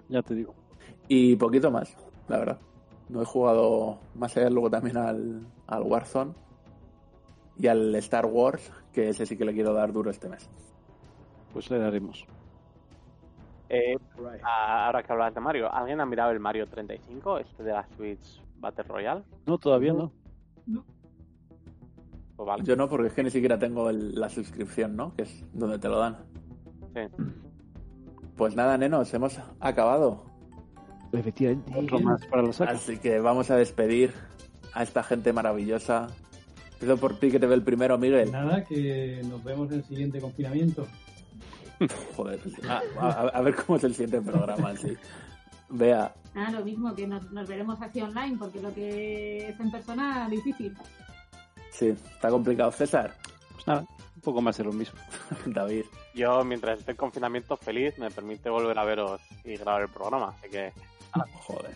S6: Ya te digo.
S1: Y poquito más, la verdad. No he jugado más allá luego también al, al Warzone y al Star Wars, que ese sí que le quiero dar duro este mes.
S6: Pues le daremos.
S4: Eh, a- ahora que hablas de Mario, ¿alguien ha mirado el Mario 35, este de la Switch Battle Royale?
S6: No, todavía no.
S4: Pues vale.
S1: Yo no, porque es que ni siquiera tengo el- la suscripción, ¿no? Que es donde te lo dan.
S4: Sí.
S1: Pues nada, nenos, hemos acabado.
S9: Efectivamente.
S6: Otro más para saca.
S1: Así que vamos a despedir a esta gente maravillosa. Empiezo por ti, que te ve el primero, Miguel.
S3: Nada, que nos vemos en el siguiente confinamiento. [laughs]
S1: Joder, a, a- a ver cómo es el siguiente programa, sí. Vea,
S2: Ah, lo mismo, que nos, nos veremos así online, porque lo que es en persona, difícil.
S1: Sí, está complicado. César,
S6: Pues nada, un poco más de lo mismo. [laughs]
S1: David.
S4: Yo, mientras esté en confinamiento feliz, me permite volver a veros y grabar el programa. Así que,
S1: Joder,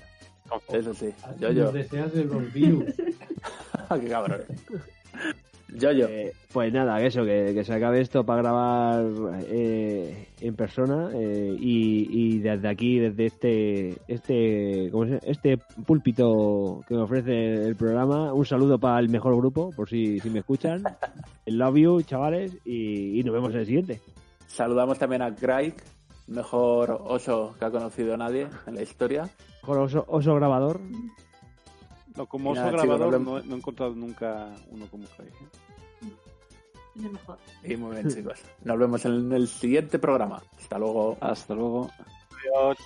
S1: eso sí.
S3: Así
S1: Yo, yo.
S3: nos deseas de los virus. [laughs]
S1: Qué cabrón. [laughs] Yo, yo.
S9: Eh, pues nada, eso, que, que se acabe esto para grabar eh, en persona eh, y, y desde aquí, desde este este ¿cómo se llama? este púlpito que me ofrece el programa, un saludo para el mejor grupo, por si, si me escuchan. El [laughs] love you, chavales, y, y nos vemos en el siguiente.
S1: Saludamos también a Craig, mejor oso que ha conocido nadie en la historia.
S9: Mejor oso, oso grabador.
S6: No, como
S1: nada,
S6: oso
S1: chicos,
S6: grabador no, he encontrado nunca uno como Craig. ¿eh?
S2: Es el mejor.
S1: Y muy bien, [laughs] chicos. Nos vemos en el siguiente programa. Hasta luego.
S6: Hasta luego.
S4: Adiós.